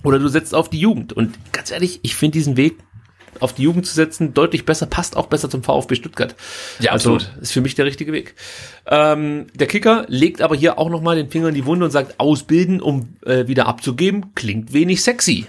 oder du setzt auf die Jugend. Und ganz ehrlich, ich finde diesen Weg auf die Jugend zu setzen, deutlich besser, passt auch besser zum VfB Stuttgart. Ja, also absolut. ist für mich der richtige Weg. Ähm, der Kicker legt aber hier auch nochmal den Finger in die Wunde und sagt, ausbilden, um äh, wieder abzugeben, klingt wenig sexy.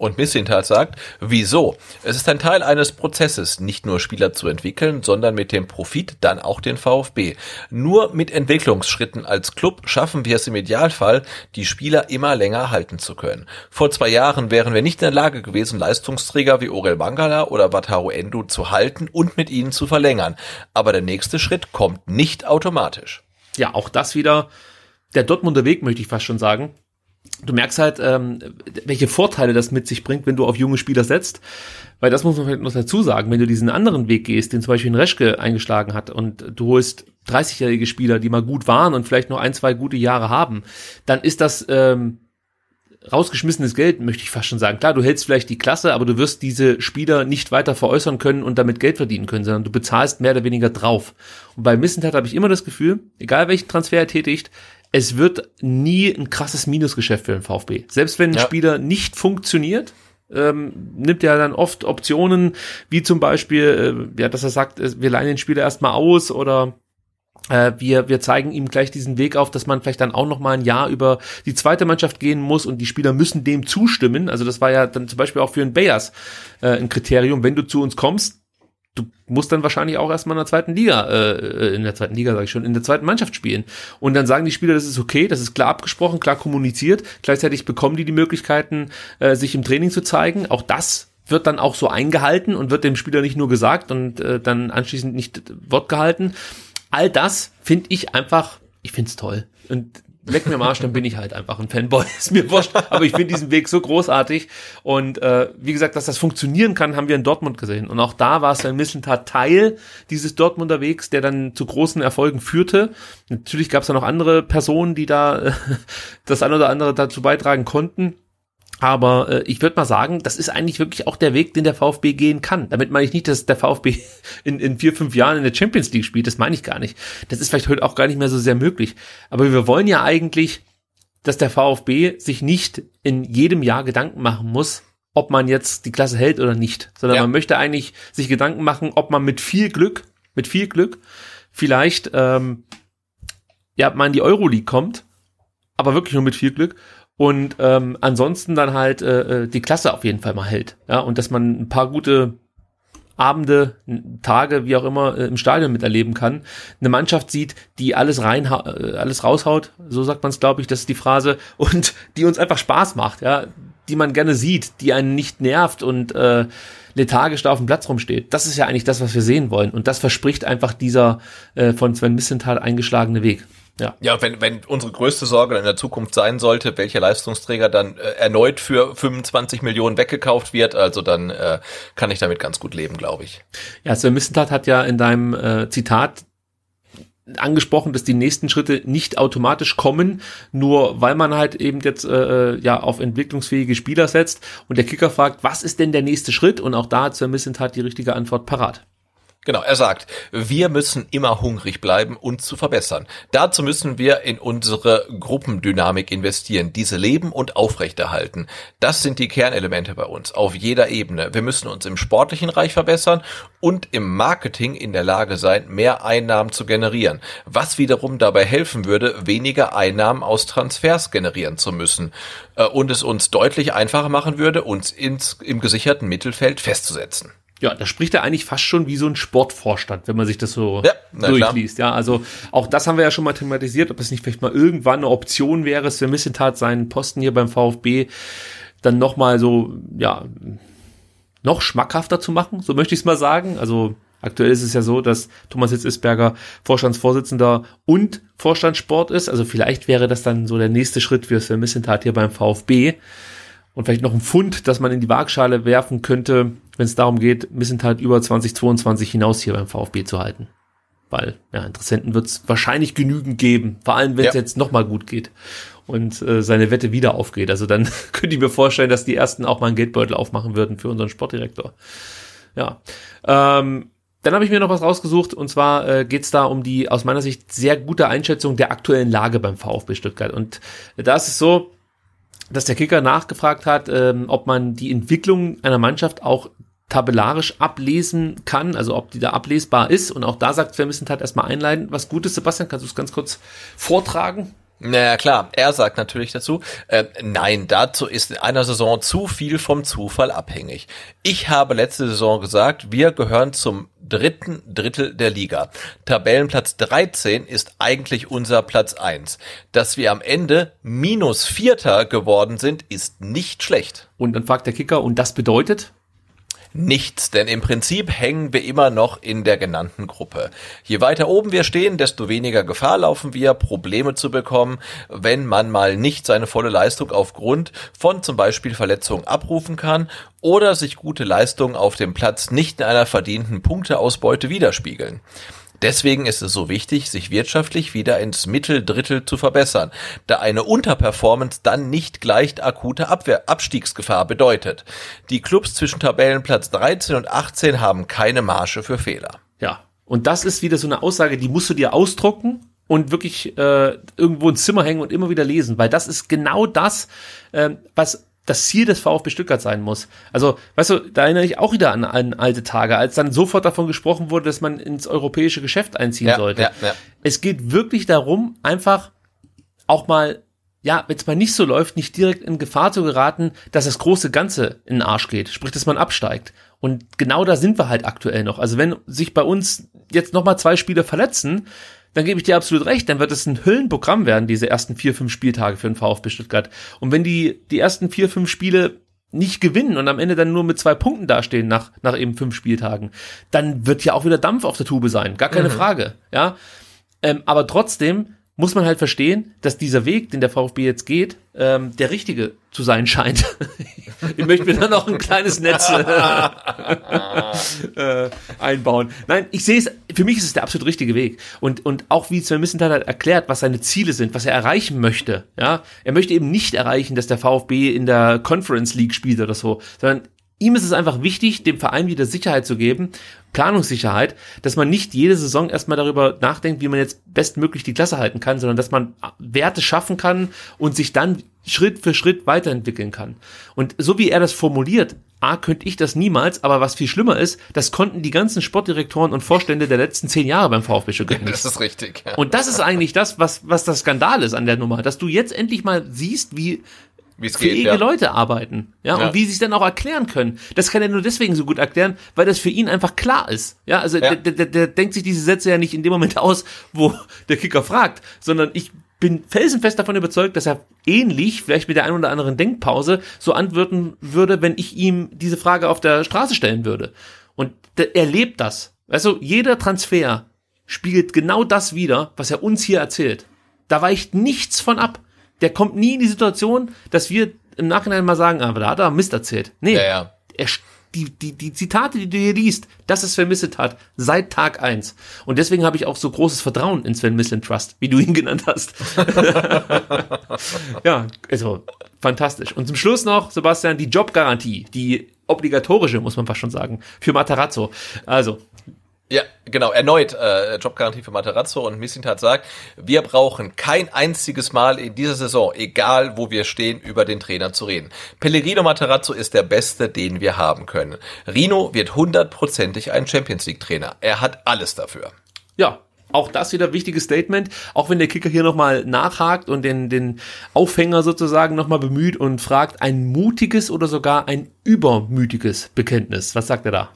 Und Missintat sagt, wieso? Es ist ein Teil eines Prozesses, nicht nur Spieler zu entwickeln, sondern mit dem Profit dann auch den VfB. Nur mit Entwicklungsschritten als Club schaffen wir es im Idealfall, die Spieler immer länger halten zu können. Vor zwei Jahren wären wir nicht in der Lage gewesen, Leistungsträger wie Orel Mangala oder Wataru Endo zu halten und mit ihnen zu verlängern. Aber der nächste Schritt kommt nicht automatisch. Ja, auch das wieder der Dortmunder Weg, möchte ich fast schon sagen du merkst halt, ähm, welche Vorteile das mit sich bringt, wenn du auf junge Spieler setzt. Weil das muss man vielleicht noch dazu sagen, wenn du diesen anderen Weg gehst, den zum Beispiel ein Reschke eingeschlagen hat und du holst 30-jährige Spieler, die mal gut waren und vielleicht noch ein, zwei gute Jahre haben, dann ist das ähm, rausgeschmissenes Geld, möchte ich fast schon sagen. Klar, du hältst vielleicht die Klasse, aber du wirst diese Spieler nicht weiter veräußern können und damit Geld verdienen können, sondern du bezahlst mehr oder weniger drauf. Und bei Missentat habe ich immer das Gefühl, egal welchen Transfer er tätigt, es wird nie ein krasses Minusgeschäft für den VfB. Selbst wenn ein ja. Spieler nicht funktioniert, ähm, nimmt er dann oft Optionen, wie zum Beispiel, äh, ja, dass er sagt, äh, wir leihen den Spieler erstmal aus oder äh, wir, wir zeigen ihm gleich diesen Weg auf, dass man vielleicht dann auch noch mal ein Jahr über die zweite Mannschaft gehen muss und die Spieler müssen dem zustimmen. Also das war ja dann zum Beispiel auch für einen Bayers äh, ein Kriterium. Wenn du zu uns kommst, du musst dann wahrscheinlich auch erstmal in der zweiten Liga, äh, in der zweiten Liga sage ich schon, in der zweiten Mannschaft spielen. Und dann sagen die Spieler, das ist okay, das ist klar abgesprochen, klar kommuniziert. Gleichzeitig bekommen die die Möglichkeiten, äh, sich im Training zu zeigen. Auch das wird dann auch so eingehalten und wird dem Spieler nicht nur gesagt und äh, dann anschließend nicht Wort gehalten. All das finde ich einfach, ich finde es toll. Und leck mir Marsch, dann bin ich halt einfach ein Fanboy. [LAUGHS] Ist mir wurscht. Aber ich finde diesen Weg so großartig. Und äh, wie gesagt, dass das funktionieren kann, haben wir in Dortmund gesehen. Und auch da war es ein Missentat Teil dieses Dortmunder Wegs, der dann zu großen Erfolgen führte. Natürlich gab es da noch andere Personen, die da äh, [LAUGHS] das ein oder andere dazu beitragen konnten. Aber äh, ich würde mal sagen, das ist eigentlich wirklich auch der Weg, den der VfB gehen kann. Damit meine ich nicht, dass der VfB [LAUGHS] in, in vier, fünf Jahren in der Champions League spielt. Das meine ich gar nicht. Das ist vielleicht heute auch gar nicht mehr so sehr möglich. Aber wir wollen ja eigentlich, dass der VfB sich nicht in jedem Jahr Gedanken machen muss, ob man jetzt die Klasse hält oder nicht. Sondern ja. man möchte eigentlich sich Gedanken machen, ob man mit viel Glück, mit viel Glück, vielleicht ähm, ja, man in die Euroleague kommt, aber wirklich nur mit viel Glück und ähm, ansonsten dann halt äh, äh, die Klasse auf jeden Fall mal hält. Ja, und dass man ein paar gute Abende, Tage, wie auch immer, äh, im Stadion miterleben kann. Eine Mannschaft sieht, die alles rein, äh, alles raushaut, so sagt man es, glaube ich, das ist die Phrase, [LAUGHS] und die uns einfach Spaß macht, ja, die man gerne sieht, die einen nicht nervt und äh, lethargisch da auf dem Platz rumsteht. Das ist ja eigentlich das, was wir sehen wollen. Und das verspricht einfach dieser äh, von Sven Missenthal eingeschlagene Weg. Ja. ja, wenn, wenn unsere größte Sorge in der Zukunft sein sollte, welcher Leistungsträger dann äh, erneut für 25 Millionen weggekauft wird, also dann äh, kann ich damit ganz gut leben, glaube ich. Ja, Sven Missentat hat ja in deinem äh, Zitat angesprochen, dass die nächsten Schritte nicht automatisch kommen, nur weil man halt eben jetzt äh, äh ja auf entwicklungsfähige Spieler setzt und der Kicker fragt, was ist denn der nächste Schritt? Und auch da hat Sven Missentat die richtige Antwort parat. Genau, er sagt, wir müssen immer hungrig bleiben, uns zu verbessern. Dazu müssen wir in unsere Gruppendynamik investieren, diese leben und aufrechterhalten. Das sind die Kernelemente bei uns, auf jeder Ebene. Wir müssen uns im sportlichen Reich verbessern und im Marketing in der Lage sein, mehr Einnahmen zu generieren, was wiederum dabei helfen würde, weniger Einnahmen aus Transfers generieren zu müssen äh, und es uns deutlich einfacher machen würde, uns ins, im gesicherten Mittelfeld festzusetzen. Ja, da spricht er eigentlich fast schon wie so ein Sportvorstand, wenn man sich das so ja, durchliest. Klar. Ja, also auch das haben wir ja schon mal thematisiert, ob es nicht vielleicht mal irgendwann eine Option wäre, Sven Missentat seinen Posten hier beim VfB dann nochmal so, ja, noch schmackhafter zu machen, so möchte ich es mal sagen. Also aktuell ist es ja so, dass Thomas Hitzisberger Vorstandsvorsitzender und Vorstandssport ist. Also vielleicht wäre das dann so der nächste Schritt für Sven Missentat hier beim VfB und vielleicht noch ein Pfund, das man in die Waagschale werfen könnte, wenn es darum geht, Missentat über 2022 hinaus hier beim VfB zu halten. Weil, ja, Interessenten wird es wahrscheinlich genügend geben, vor allem wenn es ja. jetzt nochmal gut geht und äh, seine Wette wieder aufgeht. Also dann [LAUGHS] könnte ich mir vorstellen, dass die ersten auch mal einen Geldbeutel aufmachen würden für unseren Sportdirektor. Ja. Ähm, dann habe ich mir noch was rausgesucht und zwar äh, geht es da um die aus meiner Sicht sehr gute Einschätzung der aktuellen Lage beim VfB Stuttgart. Und da ist es so, dass der Kicker nachgefragt hat, ähm, ob man die Entwicklung einer Mannschaft auch tabellarisch ablesen kann, also ob die da ablesbar ist. Und auch da sagt Sven Missentat erstmal einleiten. Was Gutes, Sebastian, kannst du es ganz kurz vortragen? Naja, klar, er sagt natürlich dazu, äh, nein, dazu ist in einer Saison zu viel vom Zufall abhängig. Ich habe letzte Saison gesagt, wir gehören zum dritten Drittel der Liga. Tabellenplatz 13 ist eigentlich unser Platz 1. Dass wir am Ende minus Vierter geworden sind, ist nicht schlecht. Und dann fragt der Kicker, und das bedeutet? Nichts, denn im Prinzip hängen wir immer noch in der genannten Gruppe. Je weiter oben wir stehen, desto weniger Gefahr laufen wir, Probleme zu bekommen, wenn man mal nicht seine volle Leistung aufgrund von zum Beispiel Verletzungen abrufen kann oder sich gute Leistungen auf dem Platz nicht in einer verdienten Punkteausbeute widerspiegeln. Deswegen ist es so wichtig, sich wirtschaftlich wieder ins Mitteldrittel zu verbessern, da eine Unterperformance dann nicht gleich akute Abwehr Abstiegsgefahr bedeutet. Die Clubs zwischen Tabellenplatz 13 und 18 haben keine Marge für Fehler. Ja, und das ist wieder so eine Aussage, die musst du dir ausdrucken und wirklich äh, irgendwo ins Zimmer hängen und immer wieder lesen, weil das ist genau das, äh, was das Ziel des VfB Stuttgart sein muss. Also, weißt du, da erinnere ich auch wieder an, an alte Tage, als dann sofort davon gesprochen wurde, dass man ins europäische Geschäft einziehen Ja, sollte. ja, ja. Es geht wirklich darum, einfach auch mal, ja, wenn es mal nicht so läuft, nicht direkt in Gefahr zu geraten, dass das große Ganze in den Arsch geht, sprich, dass man absteigt. Und genau da sind wir halt aktuell noch. Also wenn sich bei uns jetzt nochmal zwei Spieler verletzen, dann gebe ich dir absolut recht, dann wird es ein Höllenprogramm werden, diese ersten vier, fünf Spieltage für den VfB Stuttgart. Und wenn die, die ersten vier, fünf Spiele nicht gewinnen und am Ende dann nur mit zwei Punkten dastehen nach, nach eben fünf Spieltagen, dann wird ja auch wieder Dampf auf der Tube sein. Gar keine Mhm. Frage. Ja. Ähm, aber trotzdem muss man halt verstehen, dass dieser Weg, den der VfB jetzt geht, ähm, der richtige zu sein scheint. [LAUGHS] ich möchte mir dann noch ein kleines Netz äh, äh, einbauen. Nein, ich sehe es, für mich ist es der absolut richtige Weg. Und, und auch wie Sven Missenthal hat erklärt, was seine Ziele sind, was er erreichen möchte. Ja, er möchte eben nicht erreichen, dass der VfB in der Conference League spielt oder so, sondern ihm ist es einfach wichtig, dem Verein wieder Sicherheit zu geben, Planungssicherheit, dass man nicht jede Saison erstmal darüber nachdenkt, wie man jetzt bestmöglich die Klasse halten kann, sondern dass man Werte schaffen kann und sich dann Schritt für Schritt weiterentwickeln kann. Und so wie er das formuliert, A, könnte ich das niemals, aber was viel schlimmer ist, das konnten die ganzen Sportdirektoren und Vorstände der letzten zehn Jahre beim VfB Stuttgart [LAUGHS] nicht. Das ist richtig. ja. Und das ist eigentlich das, was, was das Skandal ist an der Nummer, dass du jetzt endlich mal siehst, wie Wie geht, fähige ja. Leute arbeiten, ja, Ja. und wie sie es dann auch erklären können. Das kann er nur deswegen so gut erklären, weil das für ihn einfach klar ist. Ja, also Ja. Der, der, der denkt sich diese Sätze ja nicht in dem Moment aus, wo der Kicker fragt, sondern ich bin felsenfest davon überzeugt, dass er ähnlich, vielleicht mit der einen oder anderen Denkpause, so antworten würde, wenn ich ihm diese Frage auf der Straße stellen würde. Und er lebt das. Also jeder Transfer spiegelt genau das wider, was er uns hier erzählt. Da weicht nichts von ab. Der kommt nie in die Situation, dass wir im Nachhinein mal sagen, ah, aber da hat er Mist erzählt. Nee, Ja, ja. Er, die, die, die Zitate, die du hier liest, das ist Sven hat, seit Tag eins. Und deswegen habe ich auch so großes Vertrauen in Sven Mislet Trust, wie du ihn [LAUGHS] genannt hast. [LAUGHS] ja, also fantastisch. Und zum Schluss noch, Sebastian, die Jobgarantie, die obligatorische, muss man fast schon sagen, für Matarazzo. Also, Ja, genau, erneut äh, Jobgarantie für Materazzo und Missintat sagt, wir brauchen kein einziges Mal in dieser Saison, egal wo wir stehen, über den Trainer zu reden. Pellegrino Materazzo ist der Beste, den wir haben können. Rino wird hundertprozentig ein Champions League Trainer. Er hat alles dafür. Ja, auch das wieder wichtiges Statement, auch wenn der Kicker hier nochmal nachhakt und den, den Aufhänger sozusagen nochmal bemüht und fragt, ein mutiges oder sogar ein übermütiges Bekenntnis. Was sagt er da?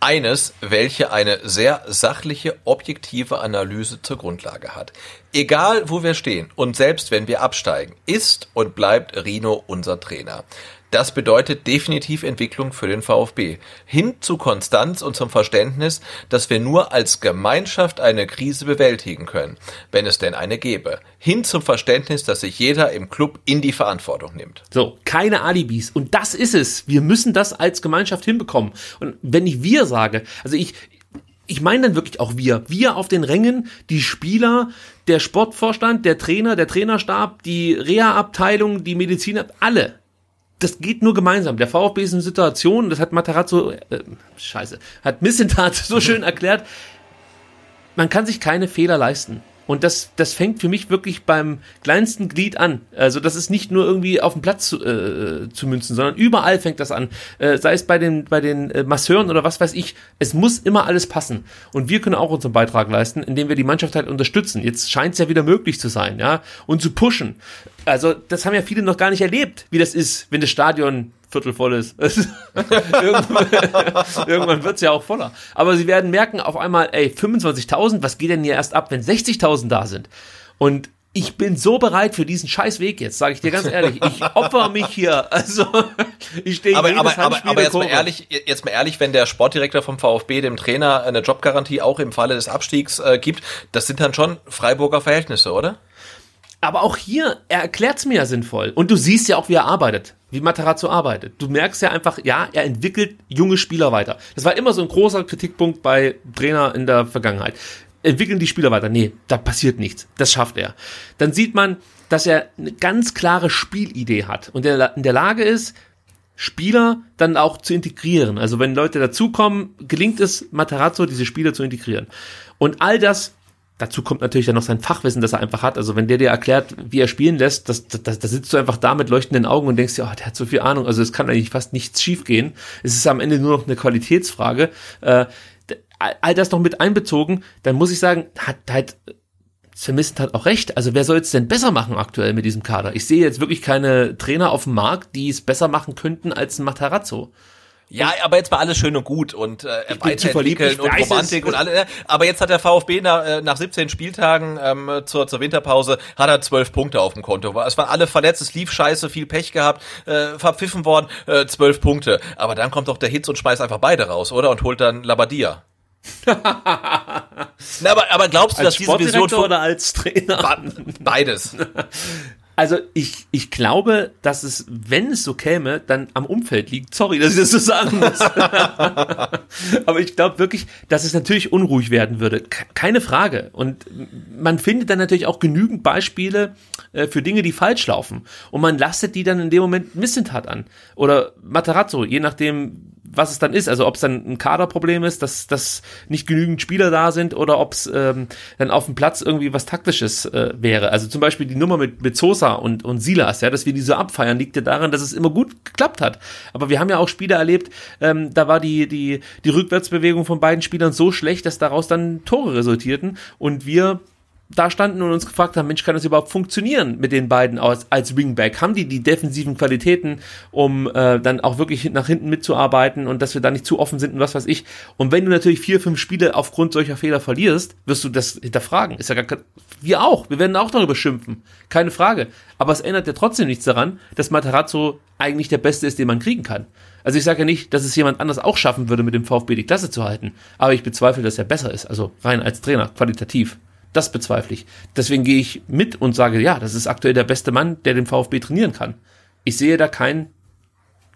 Eines, welche eine sehr sachliche, objektive Analyse zur Grundlage hat. Egal, wo wir stehen und selbst wenn wir absteigen, ist und bleibt Rino unser Trainer. Das bedeutet definitiv Entwicklung für den VfB. Hin zu Konstanz und zum Verständnis, dass wir nur als Gemeinschaft eine Krise bewältigen können, wenn es denn eine gäbe. Hin zum Verständnis, dass sich jeder im Club in die Verantwortung nimmt. So, keine Alibis. Und das ist es. Wir müssen das als Gemeinschaft hinbekommen. Und wenn ich wir sage, also ich, ich meine dann wirklich auch wir. Wir auf den Rängen, die Spieler, der Sportvorstand, der Trainer, der Trainerstab, die Reha-Abteilung, die Mediziner, alle. Das geht nur gemeinsam. Der VfB ist in Situation, das hat Matarazzo, äh, scheiße, hat Missentat [LAUGHS] so schön erklärt, man kann sich keine Fehler leisten. Und das, das fängt für mich wirklich beim kleinsten Glied an. Also das ist nicht nur irgendwie auf dem Platz zu, äh, zu münzen, sondern überall fängt das an. Äh, sei es bei den, bei den äh, Masseuren oder was weiß ich. Es muss immer alles passen. Und wir können auch unseren Beitrag leisten, indem wir die Mannschaft halt unterstützen. Jetzt scheint es ja wieder möglich zu sein, ja. Und zu pushen. Also das haben ja viele noch gar nicht erlebt, wie das ist, wenn das Stadion viertel voll ist. [LAUGHS] irgendwann [LAUGHS] irgendwann wird's ja auch voller. Aber sie werden merken auf einmal, ey, 25.000, was geht denn hier erst ab, wenn 60.000 da sind? Und ich bin so bereit für diesen scheiß Weg jetzt, sage ich dir ganz ehrlich. Ich opfer mich hier. [LAUGHS] Also ich stehe aber, aber, aber, aber jetzt mal ehrlich, jetzt mal ehrlich, wenn der Sportdirektor vom VfB dem Trainer eine Jobgarantie auch im Falle des Abstiegs äh, gibt, das sind dann schon Freiburger Verhältnisse, oder? Aber auch hier, er erklärt's mir ja sinnvoll. Und du siehst ja auch, wie er arbeitet, wie Matarazzo arbeitet. Du merkst ja einfach, ja, er entwickelt junge Spieler weiter. Das war immer so ein großer Kritikpunkt bei Trainer in der Vergangenheit. entwickeln die Spieler weiter. Nee, da passiert nichts. Das schafft er. Dann sieht man, dass er eine ganz klare Spielidee hat und er in der Lage ist, Spieler dann auch zu integrieren. Also wenn Leute dazukommen, gelingt es Matarazzo, diese Spieler zu integrieren. Und all das, dazu kommt natürlich dann noch sein Fachwissen, das er einfach hat. Also wenn der dir erklärt, wie er spielen lässt, das, das, da sitzt du einfach da mit leuchtenden Augen und denkst dir, oh, der hat so viel Ahnung. Also es kann eigentlich fast nichts schiefgehen. Es ist am Ende nur noch eine Qualitätsfrage. Äh, all das noch mit einbezogen, dann muss ich sagen, hat halt Sven Mistent hat auch recht. Also wer soll es denn besser machen aktuell mit diesem Kader? Ich sehe jetzt wirklich keine Trainer auf dem Markt, die es besser machen könnten als ein Matarazzo. Ja, aber jetzt war alles schön und gut und äh, weiterentwickeln und Romantik und alle. Aber jetzt hat der VfB nach, äh, nach 17 Spieltagen ähm, zur, zur Winterpause hat er 12 Punkte auf dem Konto. Es waren alle verletzt, es lief scheiße, viel Pech gehabt, äh, verpfiffen worden, äh, 12 Punkte. Aber dann kommt doch der Hitz und schmeißt einfach beide raus, oder? Und holt dann Labadia. [LAUGHS] Na, aber, aber glaubst du, als dass diese Vision von, oder als Trainer? Beides. [LAUGHS] Also ich, ich glaube, dass es, wenn es so käme, dann am Umfeld liegt. Sorry, dass ich das so sagen muss. [LAUGHS] Aber ich glaube wirklich, dass es natürlich unruhig werden würde. Keine Frage. Und man findet dann natürlich auch genügend Beispiele äh, für Dinge, die falsch laufen. Und man lastet die dann in dem Moment Missentat an. Oder Matarazzo, je nachdem, was es dann ist. Also ob es dann ein Kaderproblem ist, dass, dass nicht genügend Spieler da sind oder ob es ähm, dann auf dem Platz irgendwie was Taktisches äh, wäre. Also zum Beispiel die Nummer mit, mit Sosa und, und Silas, ja, dass wir die so abfeiern, liegt ja daran, dass es immer gut geklappt hat. Aber wir haben ja auch Spiele erlebt, ähm, da war die, die, die Rückwärtsbewegung von beiden Spielern so schlecht, dass daraus dann Tore resultierten und wir da standen und uns gefragt haben, Mensch, kann das überhaupt funktionieren mit den beiden als, als Wingback? Haben die die defensiven Qualitäten, um äh, dann auch wirklich nach hinten mitzuarbeiten und dass wir da nicht zu offen sind und was weiß ich? Und wenn du natürlich vier, fünf Spiele aufgrund solcher Fehler verlierst, wirst du das hinterfragen. Ist ja gar wir auch. Wir werden auch darüber schimpfen. Keine Frage. Aber es ändert ja trotzdem nichts daran, dass Materazzo eigentlich der Beste ist, den man kriegen kann. Also ich sage ja nicht, dass es jemand anders auch schaffen würde, mit dem VfB die Klasse zu halten. Aber ich bezweifle, dass er besser ist. Also rein als Trainer, qualitativ. Das bezweifle ich. Deswegen gehe ich mit und sage, ja, das ist aktuell der beste Mann, der den VfB trainieren kann. Ich sehe da keinen,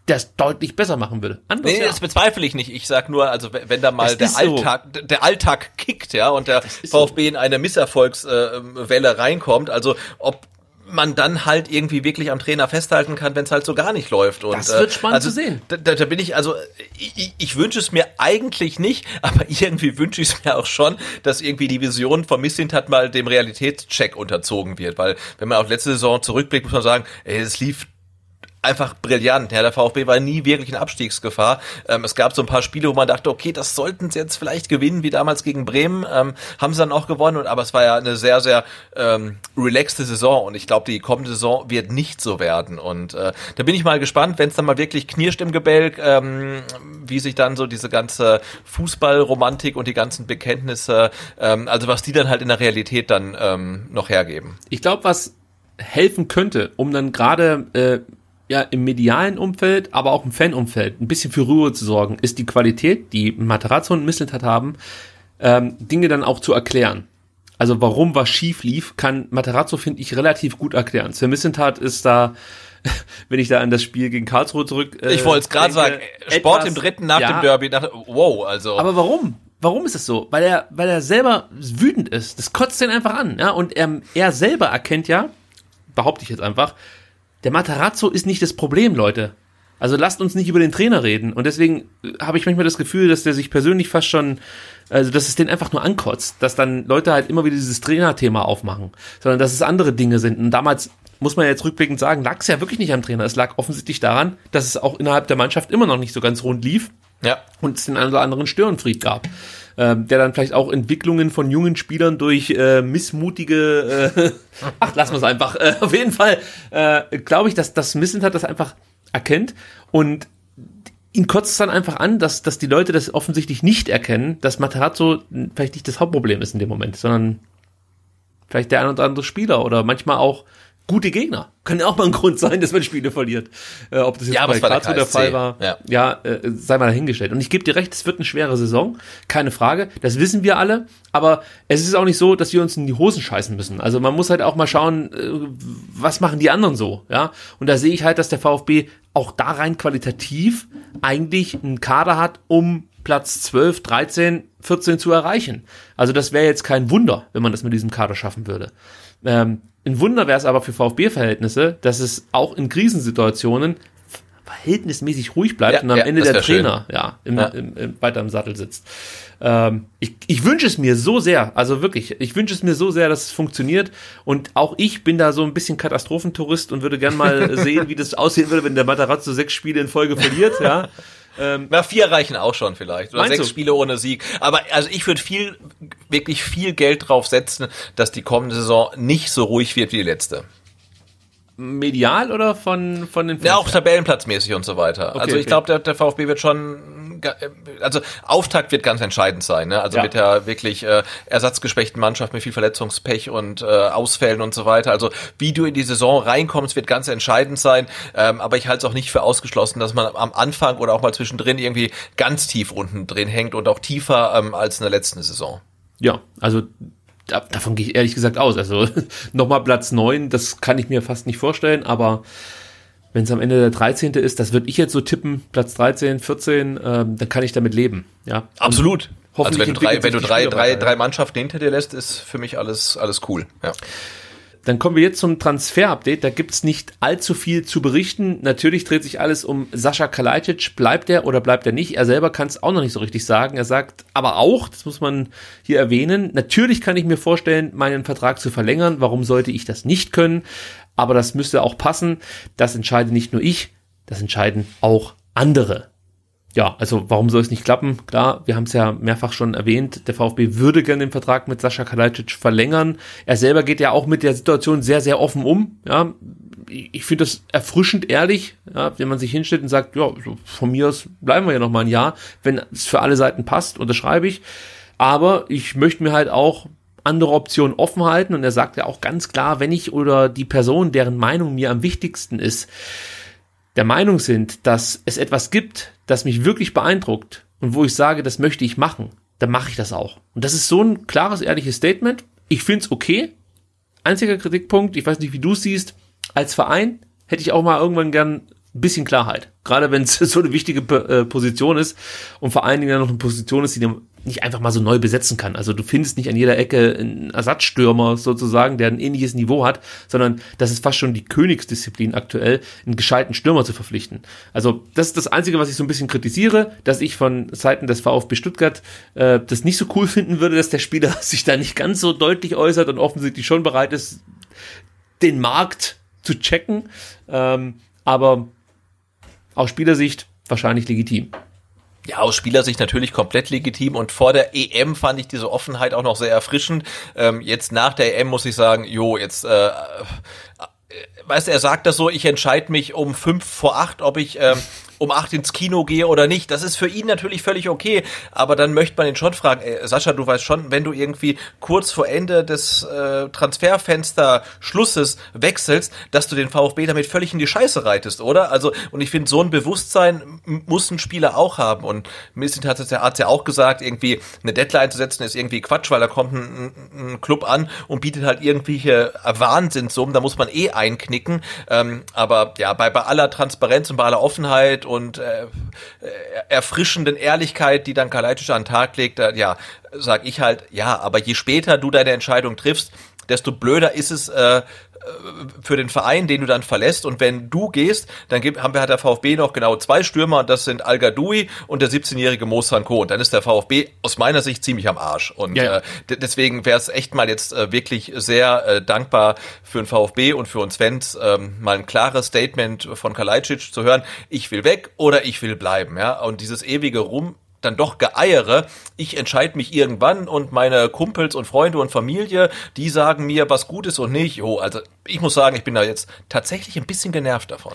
der es deutlich besser machen würde. Anders, nee, ja. das bezweifle ich nicht. Ich sag nur, also wenn da mal der Alltag, so. der Alltag kickt, ja, und der VfB so. in eine Misserfolgswelle reinkommt, also ob man dann halt irgendwie wirklich am Trainer festhalten kann, wenn es halt so gar nicht läuft. Und, das wird äh, spannend also, zu sehen. Da, da, bin ich, also ich, ich wünsche es mir eigentlich nicht, [LAUGHS] aber irgendwie wünsche ich es mir auch schon, dass irgendwie die Vision von Missint hat mal dem Realitätscheck unterzogen wird. Weil wenn man auf letzte Saison zurückblickt, muss man sagen, ey, es lief einfach brillant. Ja, der VfB war nie wirklich in Abstiegsgefahr. Ähm, es gab so ein paar Spiele, wo man dachte, okay, das sollten sie jetzt vielleicht gewinnen, wie damals gegen Bremen. Ähm, haben sie dann auch gewonnen, aber es war ja eine sehr, sehr ähm, relaxte Saison und ich glaube, die kommende Saison wird nicht so werden. Und äh, da bin ich mal gespannt, wenn es dann mal wirklich knirscht im Gebälk, ähm, wie sich dann so diese ganze Fußballromantik und die ganzen Bekenntnisse, ähm, also was die dann halt in der Realität dann ähm, noch hergeben. Ich glaube, was helfen könnte, um dann gerade äh, ja im medialen Umfeld, aber auch im Fanumfeld ein bisschen für Ruhe zu sorgen, ist die Qualität, die Materazzo und Misseltat haben, ähm, Dinge dann auch zu erklären. Also warum was schief lief, kann Materazzo, finde ich, relativ gut erklären. Sven Misseltat ist da, [LAUGHS] wenn ich da an das Spiel gegen Karlsruhe zurück. Äh, ich wollte es gerade sagen, Sport etwas, im dritten nach ja, dem Derby, nach, wow, also. Aber warum? Warum ist das so? Weil er, weil er selber wütend ist. Das kotzt den einfach an, ja. Und er, er selber erkennt ja, behaupte ich jetzt einfach, der Matarazzo ist nicht das Problem, Leute. Also lasst uns nicht über den Trainer reden. Und deswegen äh, habe ich manchmal das Gefühl, dass der sich persönlich fast schon, also dass es den einfach nur ankotzt, dass dann Leute halt immer wieder dieses Trainerthema aufmachen, sondern dass es andere Dinge sind. Und damals muss man jetzt rückblickend sagen, lag es ja wirklich nicht am Trainer. Es lag offensichtlich daran, dass es auch innerhalb der Mannschaft immer noch nicht so ganz rund lief. Ja. Und es den einen oder anderen Störenfried gab äh, der dann vielleicht auch Entwicklungen von jungen Spielern durch äh, missmutige, äh, [LAUGHS] ach, lassen wir es einfach. Äh, auf jeden Fall äh, glaube ich, dass das hat das einfach erkennt und ihn kotzt es dann einfach an, dass, dass die Leute das offensichtlich nicht erkennen, dass Materazzo vielleicht nicht das Hauptproblem ist in dem Moment, sondern vielleicht der ein oder andere Spieler oder manchmal auch gute Gegner. Kann ja auch mal ein Grund sein, dass man Spiele verliert. Äh, ob das jetzt ja, bei Karlsruhe der, der, Fall war, ja, ja äh, sei mal dahingestellt. Und ich gebe dir recht, es wird eine schwere Saison, keine Frage. Das wissen wir alle. Aber es ist auch nicht so, dass wir uns in die Hosen scheißen müssen. Also man muss halt auch mal schauen, äh, was machen die anderen so, ja. Und da sehe ich halt, dass der VfB auch da rein qualitativ eigentlich einen Kader hat, um Platz 12, 13, 14 zu erreichen. Also das wäre jetzt kein Wunder, wenn man das mit diesem Kader schaffen würde. Ähm, ein Wunder wäre es aber für VfB-Verhältnisse, dass es auch in Krisensituationen verhältnismäßig ruhig bleibt Ja, und am ja, Ende der schön. Trainer ja, im, Ja. Im, im, weiter im Sattel sitzt. Ähm, ich ich wünsche es mir so sehr, also wirklich, ich wünsche es mir so sehr, dass es funktioniert und auch ich bin da so ein bisschen Katastrophentourist und würde gern mal [LAUGHS] sehen, wie das aussehen würde, wenn der Matarazzo sechs Spiele in Folge verliert, ja. Ähm, Na, vier reichen auch schon vielleicht. Oder sechs du? Spiele ohne Sieg. Aber also ich würde viel, wirklich viel Geld drauf setzen, dass die kommende Saison nicht so ruhig wird wie die letzte. Medial oder von, von den Ja, auch tabellenplatzmäßig und so weiter. Okay, also ich okay. glaube, der, der VfB wird schon, ga- also Auftakt wird ganz entscheidend sein. Ne? Also Ja. mit der wirklich äh, ersatzgeschwächten Mannschaft mit viel Verletzungspech und äh, Ausfällen und so weiter. Also wie du in die Saison reinkommst, wird ganz entscheidend sein. Ähm, aber ich halte es auch nicht für ausgeschlossen, dass man am Anfang oder auch mal zwischendrin irgendwie ganz tief unten drin hängt und auch tiefer ähm, als in der letzten Saison. Ja, also davon gehe ich ehrlich gesagt aus. Also [LAUGHS] nochmal Platz 9, das kann ich mir fast nicht vorstellen, aber wenn es am Ende der 13. ist, das würde ich jetzt so tippen, Platz 13, 14, ähm, dann kann ich damit leben. Ja, Absolut. Und Also hoffentlich wenn du drei, wenn du drei, drei, drei. Mannschaften hinter dir lässt, ist für mich alles, alles cool. Ja. Dann kommen wir jetzt zum Transfer-Update. Da gibt's nicht allzu viel zu berichten. Natürlich dreht sich alles um Sascha Kalajdzic. Bleibt er oder bleibt er nicht? Er selber kann es auch noch nicht so richtig sagen. Er sagt aber auch, das muss man hier erwähnen, natürlich kann ich mir vorstellen, meinen Vertrag zu verlängern. Warum sollte ich das nicht können? Aber das müsste auch passen. Das entscheide nicht nur ich, das entscheiden auch andere. Ja, also warum soll es nicht klappen? Klar, wir haben es ja mehrfach schon erwähnt, der VfB würde gerne den Vertrag mit Sascha Kalajdzic verlängern. Er selber geht ja auch mit der Situation sehr, sehr offen um. Ja, ich finde das erfrischend ehrlich, ja, wenn man sich hinstellt und sagt, ja, von mir aus bleiben wir ja noch mal ein Jahr. Wenn es für alle Seiten passt, unterschreibe ich. Aber ich möchte mir halt auch andere Optionen offen halten und er sagt ja auch ganz klar, wenn ich oder die Person, deren Meinung mir am wichtigsten ist, der Meinung sind, dass es etwas gibt, das mich wirklich beeindruckt und wo ich sage, das möchte ich machen, dann mache ich das auch. Und das ist so ein klares, ehrliches Statement. Ich finde es okay. Einziger Kritikpunkt, ich weiß nicht, wie du es siehst, als Verein hätte ich auch mal irgendwann gern ein bisschen Klarheit. Gerade wenn es [LAUGHS] so eine wichtige äh, Position ist und vor allen Dingen dann noch eine Position ist, die du nicht einfach mal so neu besetzen kann. Also du findest nicht an jeder Ecke einen Ersatzstürmer sozusagen, der ein ähnliches Niveau hat, sondern das ist fast schon die Königsdisziplin aktuell, einen gescheiten Stürmer zu verpflichten. Also das ist das Einzige, was ich so ein bisschen kritisiere, dass ich von Seiten des VfB Stuttgart äh, das nicht so cool finden würde, dass der Spieler [LAUGHS] sich da nicht ganz so deutlich äußert und offensichtlich schon bereit ist, den Markt zu checken. Ähm, aber aus Spielersicht wahrscheinlich legitim. Ja, aus Spielersicht natürlich komplett legitim und vor der EM fand ich diese Offenheit auch noch sehr erfrischend. Ähm, jetzt nach der EM muss ich sagen, jo, jetzt, äh, äh, weißt du, er sagt das so, ich entscheide mich um fünf vor acht, ob ich ähm, um acht ins Kino gehe oder nicht. Das ist für ihn natürlich völlig okay, aber dann möchte man ihn schon fragen, ey, Sascha, du weißt schon, wenn du irgendwie kurz vor Ende des äh, Transferfenster Schlusses wechselst, dass du den VfB damit völlig in die Scheiße reitest, oder? Also, und ich finde, so ein Bewusstsein muss ein Spieler auch haben. Und Missin hat es ja, hat's ja auch gesagt, irgendwie eine Deadline zu setzen ist irgendwie Quatsch, weil da kommt ein, ein, ein Club an und bietet halt irgendwelche Wahnsinnssummen, da muss man eh einknicken. Ähm, aber ja, bei, bei aller Transparenz und bei aller Offenheit und äh, äh, erfrischenden Ehrlichkeit, die dann Kalajdzic an den Tag legt, äh, ja, sag ich halt, ja, aber je später du deine Entscheidung triffst, desto blöder ist es äh, für den Verein, den du dann verlässt. Und wenn du gehst, dann gibt, haben wir hat der VfB noch genau zwei Stürmer, und das sind Al Gadoui und der 17-jährige Mo Sanko. Und dann ist der VfB aus meiner Sicht ziemlich am Arsch. Und Ja, ja. Äh, deswegen wäre es echt mal jetzt äh, wirklich sehr äh, dankbar für den VfB und für uns Fans, ähm, mal ein klares Statement von Kalajdzic zu hören, ich will weg oder ich will bleiben. Ja? Und dieses ewige Rum dann doch geeiere. Ich entscheide mich irgendwann und meine Kumpels und Freunde und Familie, die sagen mir, was gut ist und nicht. Oh, also ich muss sagen, ich bin da jetzt tatsächlich ein bisschen genervt davon.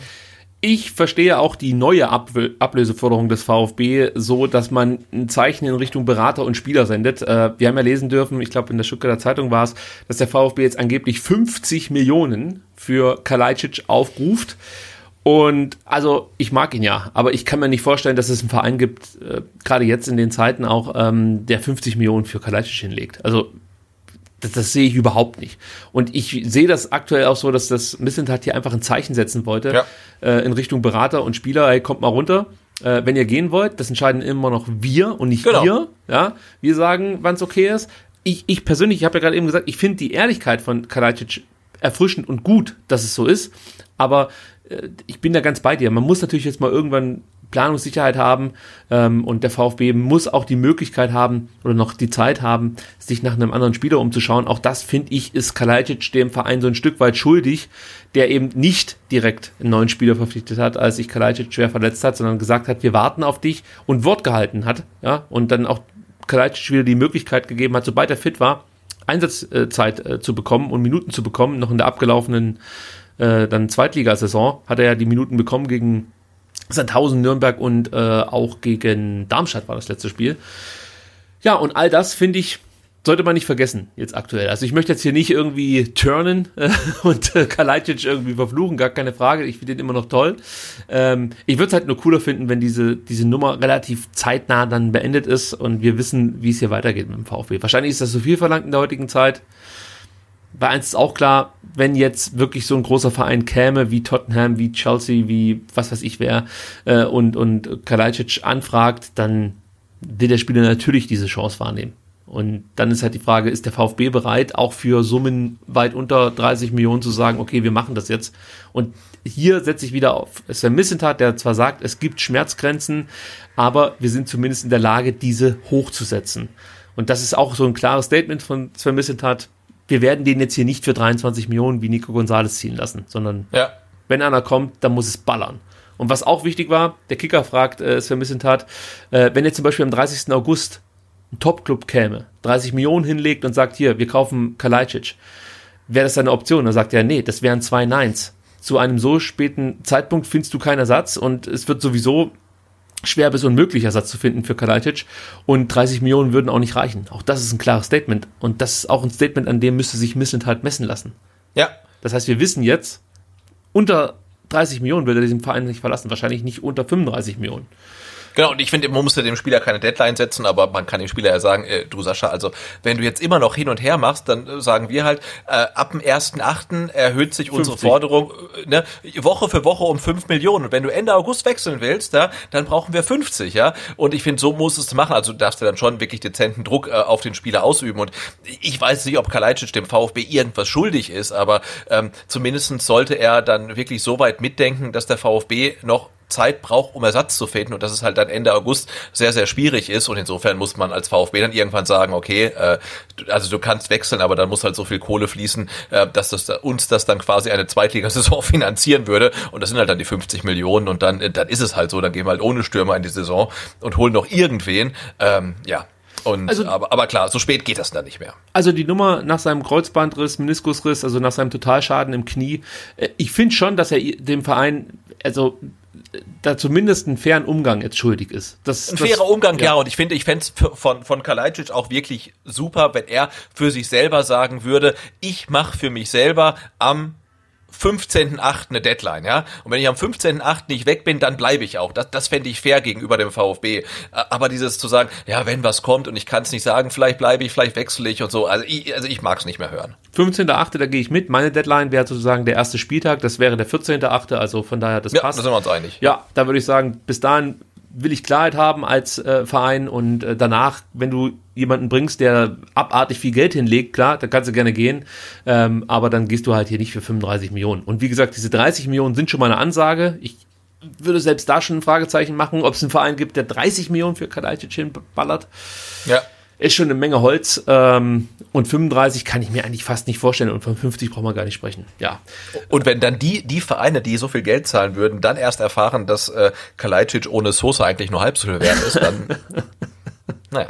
Ich verstehe auch die neue Ab Ablöseforderung des VfB so, dass man ein Zeichen in Richtung Berater und Spieler sendet. Äh, wir haben ja lesen dürfen, ich glaube in der Stuttgarter Zeitung war es, dass der VfB jetzt angeblich 50 Millionen für Kalajdzic aufruft. Und also ich mag ihn ja, aber ich kann mir nicht vorstellen, dass es einen Verein gibt, äh, gerade jetzt in den Zeiten auch, ähm, der 50 Millionen für Kalajdzic hinlegt. Also das, das sehe ich überhaupt nicht. Und ich sehe das aktuell auch so, dass das Missentat hier einfach ein Zeichen setzen wollte Ja. äh, in Richtung Berater und Spieler, hey, kommt mal runter. Äh, wenn ihr gehen wollt, das entscheiden immer noch wir und nicht Genau. ihr. Ja, wir sagen, wann es okay ist. Ich, ich persönlich, ich habe ja gerade eben gesagt, ich finde die Ehrlichkeit von Kalajdzic erfrischend und gut, dass es so ist. Aber ich bin da ganz bei dir. Man muss natürlich jetzt mal irgendwann Planungssicherheit haben ähm, und der VfB muss auch die Möglichkeit haben oder noch die Zeit haben, sich nach einem anderen Spieler umzuschauen. Auch das finde ich ist Kalajdzic dem Verein so ein Stück weit schuldig, der eben nicht direkt einen neuen Spieler verpflichtet hat, als sich Kalajdzic schwer verletzt hat, sondern gesagt hat, wir warten auf dich und Wort gehalten hat, ja und dann auch Kalajdzic wieder die Möglichkeit gegeben hat, sobald er fit war, Einsatzzeit äh, zu bekommen und Minuten zu bekommen, noch in der abgelaufenen äh, dann Zweitligasaison hat er ja die Minuten bekommen gegen Sandhausen, Nürnberg und äh, auch gegen Darmstadt war das letzte Spiel. Ja, und all das finde ich, sollte man nicht vergessen jetzt aktuell. Also ich möchte jetzt hier nicht irgendwie turnen [LAUGHS] äh, und äh, Kalajdzic irgendwie verfluchen, gar keine Frage. Ich finde den immer noch toll. Ähm, ich würde es halt nur cooler finden, wenn diese, diese Nummer relativ zeitnah dann beendet ist und wir wissen, wie es hier weitergeht mit dem VfB. Wahrscheinlich ist das zu viel verlangt in der heutigen Zeit. Bei eins ist auch klar, wenn jetzt wirklich so ein großer Verein käme, wie Tottenham, wie Chelsea, wie was weiß ich wer, äh, und, und Kalajdzic anfragt, dann will der Spieler natürlich diese Chance wahrnehmen. Und dann ist halt die Frage, ist der VfB bereit, auch für Summen weit unter 30 Millionen zu sagen, okay, wir machen das jetzt. Und hier setze ich wieder auf Sven Missentat, der zwar sagt, es gibt Schmerzgrenzen, aber wir sind zumindest in der Lage, diese hochzusetzen. Und das ist auch so ein klares Statement von Sven Missentat. Wir werden den jetzt hier nicht für 23 Millionen wie Nico Gonzalez ziehen lassen, sondern Ja. wenn einer kommt, dann muss es ballern. Und was auch wichtig war, der Kicker fragt äh, Sven Missentat, äh, wenn jetzt zum Beispiel am 30. August ein Top-Club käme, 30 Millionen hinlegt und sagt, hier, wir kaufen Kalajdzic, wäre das eine Option? Dann sagt er, nee, das wären zwei Neins. Zu einem so späten Zeitpunkt findest du keinen Ersatz und es wird sowieso schwer bis unmöglich Ersatz zu finden für Kalajdzic und 30 Millionen würden auch nicht reichen. Auch das ist ein klares Statement und das ist auch ein Statement, an dem müsste sich Missentat messen lassen. Ja. Das heißt, wir wissen jetzt, unter 30 Millionen würde er diesen Verein nicht verlassen, wahrscheinlich nicht unter 35 Millionen. Genau, und ich finde, man muss ja dem Spieler keine Deadline setzen, aber man kann dem Spieler ja sagen, äh, du Sascha, also wenn du jetzt immer noch hin und her machst, dann äh, sagen wir halt, äh, ab dem 1.8. erhöht sich unsere 50. Forderung äh, ne, Woche für Woche um 5 Millionen. Und wenn du Ende August wechseln willst, ja, dann brauchen wir 50, ja. Und ich finde, so muss es machen. Also du darfst du dann schon wirklich dezenten Druck äh, auf den Spieler ausüben. Und ich weiß nicht, ob Kalajdzic dem VfB irgendwas schuldig ist, aber ähm, zumindest sollte er dann wirklich so weit mitdenken, dass der VfB noch Zeit braucht, um Ersatz zu finden und dass es halt dann Ende August sehr, sehr schwierig ist und insofern muss man als VfB dann irgendwann sagen, okay, äh, also du kannst wechseln, aber dann muss halt so viel Kohle fließen, äh, dass das da, uns das dann quasi eine Zweitligasaison [LAUGHS] finanzieren würde und das sind halt dann die 50 Millionen und dann, äh, dann ist es halt so, dann gehen wir halt ohne Stürmer in die Saison und holen noch irgendwen, ähm, ja. Und, Also- aber, aber klar, so spät geht das dann nicht mehr. Also die Nummer nach seinem Kreuzbandriss, Meniskusriss, also nach seinem Totalschaden im Knie, äh, ich finde schon, dass er dem Verein, also da zumindest einen fairen Umgang jetzt schuldig ist. Das, Ein das, fairer Umgang, ja. Und ich finde, ich fände es von, von Kalajdzic auch wirklich super, wenn er für sich selber sagen würde, ich mache für mich selber am 15.8. eine Deadline, ja. Und wenn ich am 15.8. nicht weg bin, dann bleibe ich auch. Das, das fände ich fair gegenüber dem VfB. Aber dieses zu sagen, ja, wenn was kommt und ich kann es nicht sagen, vielleicht bleibe ich, vielleicht wechsle ich und so. Also ich, also ich mag es nicht mehr hören. 15.8., da gehe ich mit. Meine Deadline wäre sozusagen der erste Spieltag, das wäre der 14.8., also von daher, das Ja, passt. da sind wir uns einig. Ja, da würde ich sagen, bis dahin will ich Klarheit haben als äh, Verein und äh, danach, wenn du jemanden bringst, der abartig viel Geld hinlegt, klar, da kannst du gerne gehen, ähm, aber dann gehst du halt hier nicht für 35 Millionen. Und wie gesagt, diese 30 Millionen sind schon mal eine Ansage. Ich würde selbst da schon ein Fragezeichen machen, ob es einen Verein gibt, der 30 Millionen für Kalajdzic hinballert. Ja. Ist schon eine Menge Holz ähm, und 35 kann ich mir eigentlich fast nicht vorstellen und von 50 brauchen wir gar nicht sprechen. Ja, Und wenn dann die, die Vereine, die so viel Geld zahlen würden, dann erst erfahren, dass äh, Kalajdzic ohne Sosa eigentlich nur halb so viel wert ist, dann [LAUGHS] naja.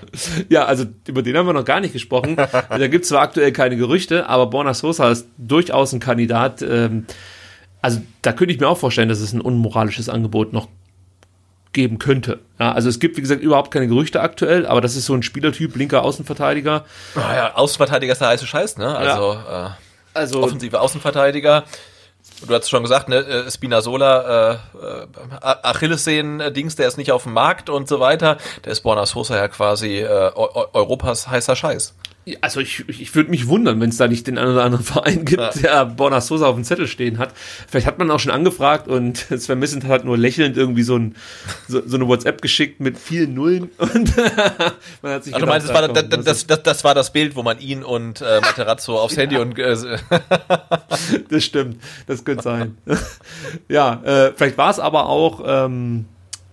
Ja, also über den haben wir noch gar nicht gesprochen. [LAUGHS] da gibt es zwar aktuell keine Gerüchte, aber Borna Sosa ist durchaus ein Kandidat. Ähm, also da könnte ich mir auch vorstellen, dass es ein unmoralisches Angebot noch geben könnte. Ja, also es gibt, wie gesagt, überhaupt keine Gerüchte aktuell, aber das ist so ein Spielertyp, linker Außenverteidiger. Naja, Außenverteidiger ist der heiße Scheiß, ne? Also, äh, Also offensive Außenverteidiger. Du hast schon gesagt, ne, äh, Spinazzola, äh, äh, Achillessehnen-Dings, der ist nicht auf dem Markt und so weiter. Der ist Borna Sosa ja quasi äh, Eu- Eu- Europas heißer Scheiß. Also ich, ich würde mich wundern, wenn es da nicht den einen oder anderen Verein gibt, ja. der Borna Sosa auf dem Zettel stehen hat. Vielleicht hat man auch schon angefragt und [LAUGHS] Sven Missent hat nur lächelnd irgendwie so, ein, so, so eine WhatsApp geschickt mit vielen Nullen [LAUGHS] und [LAUGHS] man hat sich also gedacht, du meinst, das war, das, das, das, das war das Bild, wo man ihn und äh, Materazzo aufs Handy und äh, das stimmt, das könnte sein. ja, äh, vielleicht war es aber auch ähm,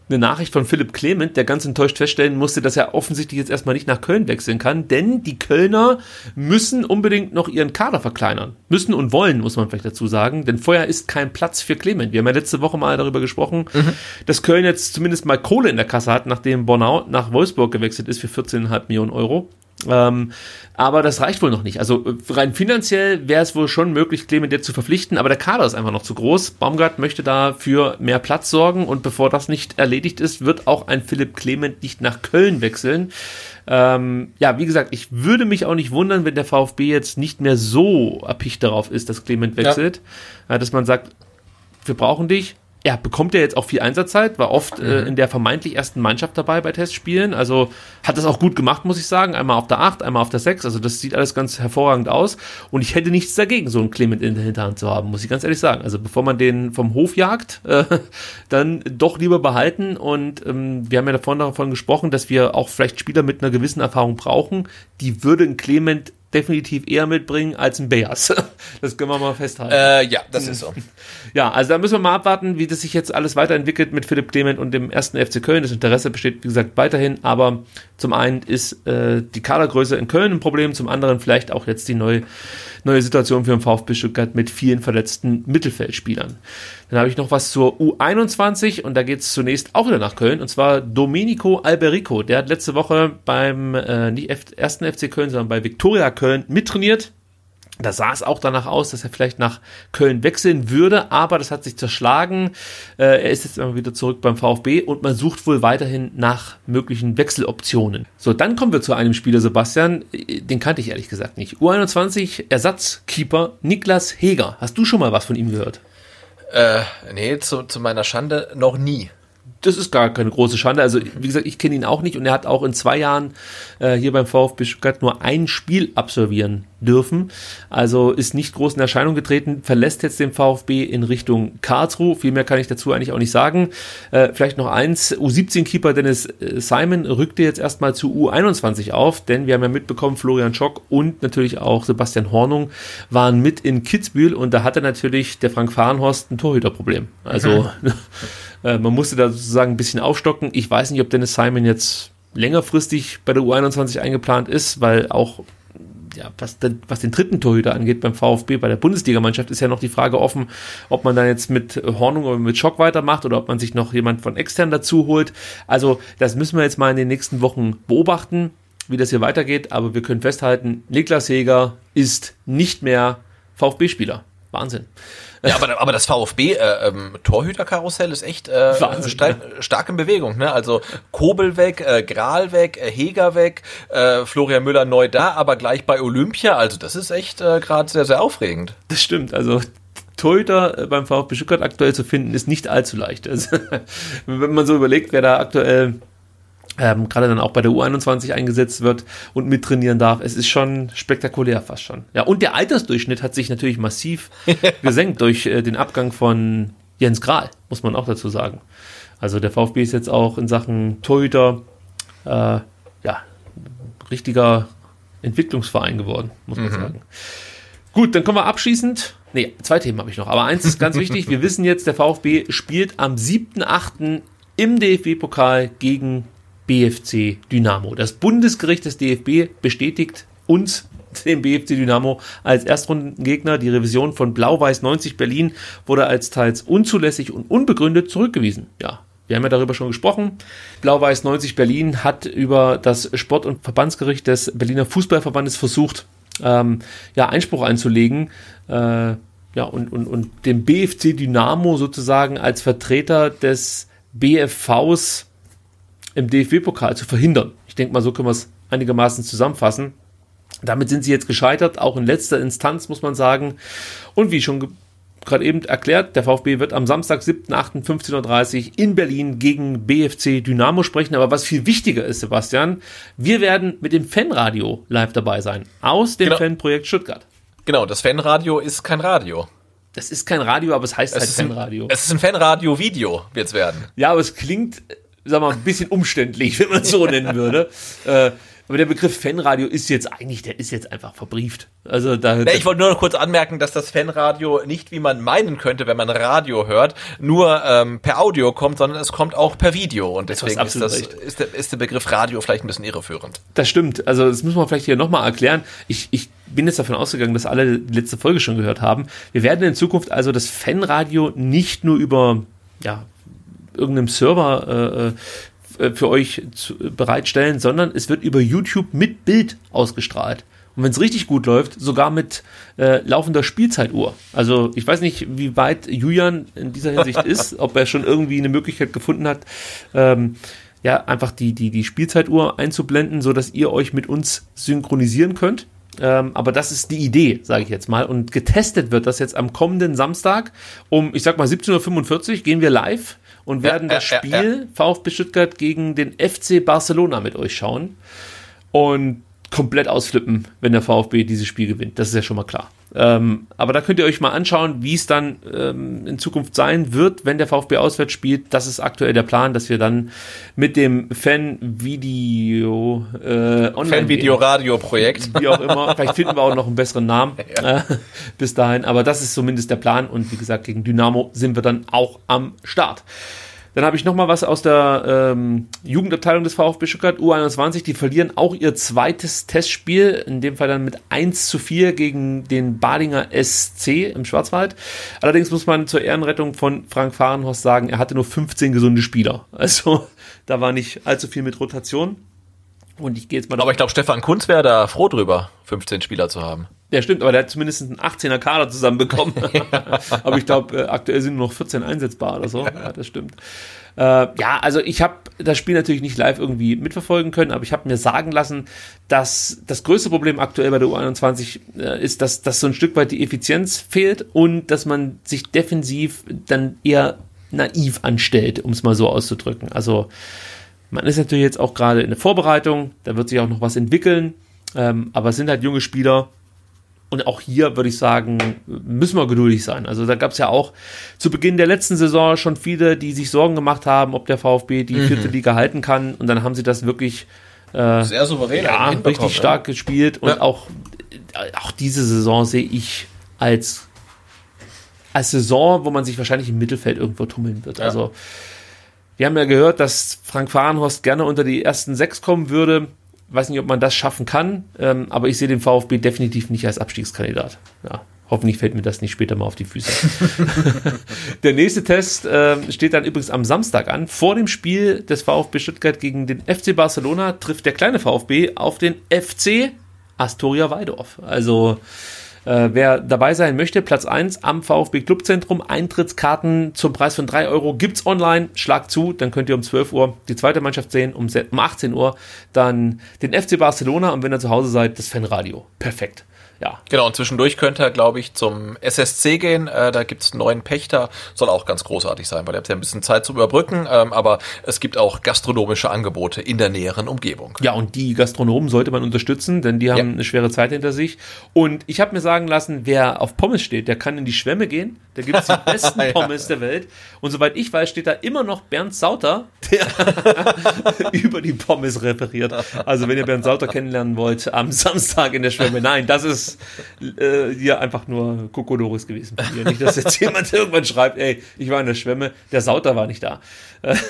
eine Nachricht von Philipp Clement, der ganz enttäuscht feststellen musste, dass er offensichtlich jetzt erstmal nicht nach Köln wechseln kann, denn die Kölner müssen unbedingt noch ihren Kader verkleinern. Müssen und wollen, muss man vielleicht dazu sagen, denn vorher ist kein Platz für Clement. Wir haben ja letzte Woche mal darüber gesprochen, mhm. dass Köln jetzt zumindest mal Kohle in der Kasse hat, nachdem Bornau nach Wolfsburg gewechselt ist für 14,5 Millionen Euro. Ähm, aber das reicht wohl noch nicht. Also rein finanziell wäre es wohl schon möglich, Clement jetzt zu verpflichten, aber der Kader ist einfach noch zu groß. Baumgart möchte da für mehr Platz sorgen und bevor das nicht erledigt ist, wird auch ein Philipp Clement nicht nach Köln wechseln. Ähm, ja, wie gesagt, ich würde mich auch nicht wundern, wenn der VfB jetzt nicht mehr so erpicht darauf ist, dass Clement wechselt. Ja. Dass man sagt, wir brauchen dich, ja, bekommt er jetzt auch viel Einsatzzeit, war oft äh, mhm. äh, in der vermeintlich ersten Mannschaft dabei bei Testspielen. Also hat das auch gut gemacht, muss ich sagen. Einmal auf der 8, einmal auf der 6. Also das sieht alles ganz hervorragend aus. Und ich hätte nichts dagegen, so einen Clement in der Hinterhand zu haben, muss ich ganz ehrlich sagen. Also bevor man den vom Hof jagt, [LAUGHS] äh, dann doch lieber behalten. Und ähm, wir haben ja davon davon gesprochen, dass wir auch vielleicht Spieler mit einer gewissen Erfahrung brauchen. Die würde ein Clement definitiv eher mitbringen als ein Beas. [LAUGHS] Das können wir mal festhalten. Äh, ja, das ist so. [LAUGHS] Ja, also da müssen wir mal abwarten, wie das sich jetzt alles weiterentwickelt mit Philipp Clement und dem ersten FC Köln. Das Interesse besteht, wie gesagt, weiterhin. Aber zum einen ist äh, die Kadergröße in Köln ein Problem, zum anderen vielleicht auch jetzt die neue, neue Situation für den VfB Stuttgart mit vielen verletzten Mittelfeldspielern. Dann habe ich noch was zur U21 und da geht es zunächst auch wieder nach Köln und zwar Domenico Alberico. Der hat letzte Woche beim äh, nicht ersten FC Köln, sondern bei Viktoria Köln mittrainiert. Da sah es auch danach aus, dass er vielleicht nach Köln wechseln würde, aber das hat sich zerschlagen. Äh, er ist jetzt immer wieder zurück beim VfB und man sucht wohl weiterhin nach möglichen Wechseloptionen. So, dann kommen wir zu einem Spieler, Sebastian, den kannte ich ehrlich gesagt nicht. U21 Ersatzkeeper Niklas Heger. Hast du schon mal was von ihm gehört? Äh, nee, zu, zu meiner Schande noch nie das ist gar keine große Schande. Also, wie gesagt, ich kenne ihn auch nicht und er hat auch in zwei Jahren äh, hier beim VfB Stuttgart nur ein Spiel absolvieren dürfen. Also ist nicht groß in Erscheinung getreten, verlässt jetzt den VfB in Richtung Karlsruhe. Viel mehr kann ich dazu eigentlich auch nicht sagen. Äh, vielleicht noch eins, U17-Keeper Dennis äh, Simon rückte jetzt erstmal zu U21 auf, denn wir haben ja mitbekommen, Florian Schock und natürlich auch Sebastian Hornung waren mit in Kitzbühel und da hatte natürlich der Frank Fahrenhorst ein Torhüterproblem. Also. [LAUGHS] [LAUGHS] Äh, man musste da sozusagen ein bisschen aufstocken. Ich weiß nicht, ob Dennis Simon jetzt längerfristig bei der U21 eingeplant ist, weil auch ja, was, den, was den dritten Torhüter angeht beim VfB, bei der Bundesligamannschaft, ist ja noch die Frage offen, ob man dann jetzt mit Hornung oder mit Schock weitermacht oder ob man sich noch jemand von extern dazu holt. Also, das müssen wir jetzt mal in den nächsten Wochen beobachten, wie das hier weitergeht. Aber wir können festhalten, Niklas Jäger ist nicht mehr VfB-Spieler. Wahnsinn. Ja, aber, aber das VfB äh, ähm, Torhüterkarussell ist echt äh, stark, stark in Bewegung. Ne? Also Kobel weg, äh, Gral weg, äh, Heger weg, äh, Florian Müller neu da, aber gleich bei Olympia. Also das ist echt äh, gerade sehr, sehr aufregend. Das stimmt. Also Torhüter äh, beim VfB Stuttgart aktuell zu finden, ist nicht allzu leicht. Also, [LAUGHS] wenn man so überlegt, wer da aktuell ähm, gerade dann auch bei der U21 eingesetzt wird und mittrainieren darf. Es ist schon spektakulär fast schon. Ja, und der Altersdurchschnitt hat sich natürlich massiv [LAUGHS] gesenkt durch äh, den Abgang von Jens Grahl, muss man auch dazu sagen. Also der VfB ist jetzt auch in Sachen Torhüter äh, ja, richtiger Entwicklungsverein geworden, muss man mhm. sagen. Gut, dann kommen wir abschließend. Nee, zwei Themen habe ich noch. Aber eins ist ganz wichtig. Wir wissen jetzt, der VfB spielt am 7.8. im DFB-Pokal gegen BFC Dynamo. Das Bundesgericht des DFB bestätigt uns [LAUGHS] den BFC Dynamo als Erstrundengegner. Die Revision von Blau-Weiß 90 Berlin wurde als teils unzulässig und unbegründet zurückgewiesen. Ja, wir haben ja darüber schon gesprochen. Blau-Weiß 90 Berlin hat über das Sport- und Verbandsgericht des Berliner Fußballverbandes versucht, ähm, ja, Einspruch einzulegen. Äh, ja, und, und, und dem BFC Dynamo sozusagen als Vertreter des BFVs im DFB-Pokal zu verhindern. Ich denke mal, so können wir es einigermaßen zusammenfassen. Damit sind sie jetzt gescheitert, auch in letzter Instanz, muss man sagen. Und wie schon gerade eben erklärt, der VfB wird am Samstag, 7.8.15.30 Uhr in Berlin gegen BFC Dynamo sprechen. Aber was viel wichtiger ist, Sebastian, wir werden mit dem Fanradio live dabei sein. Aus dem Genau. Fanprojekt Stuttgart. Genau, das Fanradio ist kein Radio. Das ist kein Radio, aber es heißt Es halt ist ein, Fanradio. es ist ein Fanradio-Video, wird's werden. Ja, aber es klingt, sag mal, ein bisschen umständlich, wenn man es so [LAUGHS] nennen würde. Äh, aber der Begriff Fanradio ist jetzt eigentlich, der ist jetzt einfach verbrieft. Also da, Nee, ich wollte nur noch kurz anmerken, dass das Fanradio nicht, wie man meinen könnte, wenn man Radio hört, nur ähm, per Audio kommt, sondern es kommt auch per Video. Und deswegen ist, absolut das, ist, der, ist der Begriff Radio vielleicht ein bisschen irreführend. Das stimmt. Also das müssen wir vielleicht hier nochmal erklären. Ich, ich bin jetzt davon ausgegangen, dass alle die letzte Folge schon gehört haben. Wir werden in Zukunft also das Fanradio nicht nur über ja, irgendeinem Server äh, äh, für euch zu, bereitstellen, sondern es wird über YouTube mit Bild ausgestrahlt. Und wenn es richtig gut läuft, sogar mit äh, laufender Spielzeituhr. Also ich weiß nicht, wie weit Julian in dieser Hinsicht [LAUGHS] ist, ob er schon irgendwie eine Möglichkeit gefunden hat, ähm, ja, einfach die, die, die Spielzeituhr einzublenden, so dass ihr euch mit uns synchronisieren könnt. Ähm, aber das ist die Idee, sage ich jetzt mal. Und getestet wird das jetzt am kommenden Samstag um, ich sag mal, 17.45 Uhr gehen wir live und Ja, werden das ja, ja, Spiel VfB Stuttgart gegen den FC Barcelona mit euch schauen. Und komplett ausflippen, wenn der VfB dieses Spiel gewinnt. Das ist ja schon mal klar. Ähm, aber da könnt ihr euch mal anschauen, wie es dann ähm, in Zukunft sein wird, wenn der VfB auswärts spielt. Das ist aktuell der Plan, dass wir dann mit dem Fan-Video äh, online Fanvideo-Radio-Projekt. [LAUGHS] Wie auch immer. Vielleicht finden wir auch noch einen besseren Namen [LAUGHS] äh, bis dahin. Aber das ist zumindest der Plan. Und wie gesagt, gegen Dynamo sind wir dann auch am Start. Dann habe ich noch mal was aus der ähm, Jugendabteilung des VfB Stuttgart, U21. Die verlieren auch ihr zweites Testspiel, in dem Fall dann mit 1 zu 4 gegen den Badinger SC im Schwarzwald. Allerdings muss man zur Ehrenrettung von Frank Fahrenhorst sagen, er hatte nur 15 gesunde Spieler. [LAUGHS] Also da war nicht allzu viel mit Rotation. Und ich gehe jetzt mal Aber ich glaube, Stefan Kunz wäre da froh drüber, 15 Spieler zu haben. Ja, stimmt, aber der hat zumindest einen 18er Kader zusammenbekommen. [LAUGHS] [LAUGHS] aber ich glaube, äh, aktuell sind nur noch 14 einsetzbar oder so. Ja, das stimmt. Äh, ja, also ich habe das Spiel natürlich nicht live irgendwie mitverfolgen können, aber ich habe mir sagen lassen, dass das größte Problem aktuell bei der U21 äh, ist, dass, dass so ein Stück weit die Effizienz fehlt und dass man sich defensiv dann eher naiv anstellt, um es mal so auszudrücken. Also man ist natürlich jetzt auch gerade in der Vorbereitung, da wird sich auch noch was entwickeln, ähm, aber es sind halt junge Spieler, und auch hier würde ich sagen, müssen wir geduldig sein. Also da gab es ja auch zu Beginn der letzten Saison schon viele, die sich Sorgen gemacht haben, ob der VfB die Mhm. vierte Liga halten kann. Und dann haben sie das wirklich äh, Sehr souverän ja, richtig ja. stark gespielt. Und Ja. auch, auch diese Saison sehe ich als, als Saison, wo man sich wahrscheinlich im Mittelfeld irgendwo tummeln wird. Ja. Also wir haben ja gehört, dass Frank Fahrenhorst gerne unter die ersten sechs kommen würde. Weiß nicht, ob man das schaffen kann, ähm, aber ich sehe den VfB definitiv nicht als Abstiegskandidat. Ja, hoffentlich fällt mir das nicht später mal auf die Füße. [LAUGHS] Der nächste Test ähm, steht dann übrigens am Samstag an. Vor dem Spiel des VfB Stuttgart gegen den FC Barcelona trifft der kleine VfB auf den FC Astoria Weidorf. Also äh, wer dabei sein möchte, Platz 1 am VfB Clubzentrum. Eintrittskarten zum Preis von 3 Euro gibt's online. Schlag zu, dann könnt ihr um 12 Uhr die zweite Mannschaft sehen, um, um 18 Uhr dann den FC Barcelona und wenn ihr zu Hause seid, das Fanradio. Perfekt. Ja, Genau, und zwischendurch könnt ihr, glaube ich, zum SSC gehen. Äh, da gibt's einen neuen Pächter. Soll auch ganz großartig sein, weil ihr habt ja ein bisschen Zeit zum Überbrücken. Ähm, aber es gibt auch gastronomische Angebote in der näheren Umgebung. Ja, und die Gastronomen sollte man unterstützen, denn die haben Ja. eine schwere Zeit hinter sich. Und ich habe mir sagen lassen, wer auf Pommes steht, der kann in die Schwemme gehen. Da gibt's die [LAUGHS] besten Ja. Pommes der Welt. Und soweit ich weiß, steht da immer noch Bernd Sauter, der [LAUGHS] über die Pommes referiert. Also wenn ihr Bernd Sauter kennenlernen wollt, am Samstag in der Schwemme. Nein, das ist äh, hier einfach nur Kokodoris gewesen. Nicht, dass jetzt [LAUGHS] jemand irgendwann schreibt, ey, ich war in der Schwemme, der Sauter war nicht da.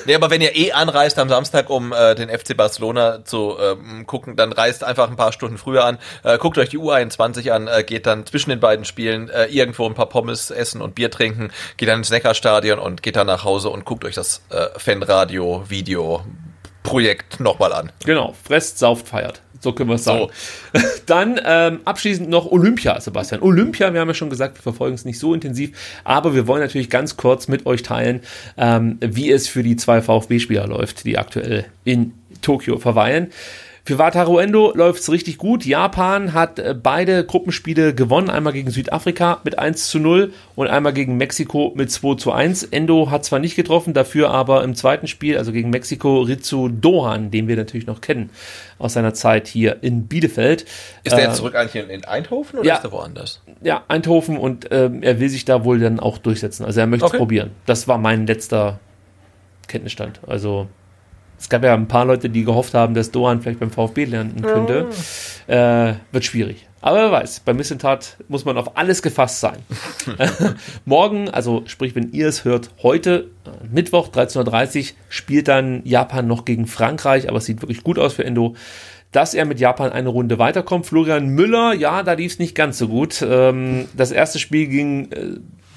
Nee, aber wenn ihr eh anreist am Samstag, um äh, den FC Barcelona zu ähm, gucken, dann reist einfach ein paar Stunden früher an, äh, guckt euch die U21 an, äh, geht dann zwischen den beiden Spielen äh, irgendwo ein paar Pommes essen und Bier trinken, geht dann ins Neckarstadion und geht dann nach Hause und guckt euch das äh, Fanradio-Video-Projekt nochmal an. Genau, fresst, sauft, feiert. So können wir es sagen. [LAUGHS] Dann ähm, abschließend noch Olympia, Sebastian. Olympia, wir haben ja schon gesagt, wir verfolgen es nicht so intensiv, aber wir wollen natürlich ganz kurz mit euch teilen, ähm, wie es für die zwei VfB-Spieler läuft, die aktuell in Tokio verweilen. Für Wataru Endo läuft's richtig gut. Japan hat äh, beide Gruppenspiele gewonnen. Einmal gegen Südafrika mit 1 zu 0 und einmal gegen Mexiko mit 2 zu 1. Endo hat zwar nicht getroffen, dafür aber im zweiten Spiel, also gegen Mexiko, Ritsu Dohan, den wir natürlich noch kennen aus seiner Zeit hier in Bielefeld. Ist der jetzt zurück eigentlich in, in Eindhoven oder ja. ist er woanders? Ja, Eindhoven und ähm, er will sich da wohl dann auch durchsetzen. Also er möchte es Okay. probieren. Das war mein letzter Kenntnisstand. Also es gab ja ein paar Leute, die gehofft haben, dass Dohan vielleicht beim VfB landen könnte. Äh, wird schwierig. Aber wer weiß, bei Missentat muss man auf alles gefasst sein. [LAUGHS] [LAUGHS] Morgen, also sprich, wenn ihr es hört, heute, äh, Mittwoch, 13.30 Uhr, spielt dann Japan noch gegen Frankreich, aber es sieht wirklich gut aus für Endo. Dass er mit Japan eine Runde weiterkommt. Florian Müller, ja, da lief es nicht ganz so gut. Ähm, das erste Spiel ging äh,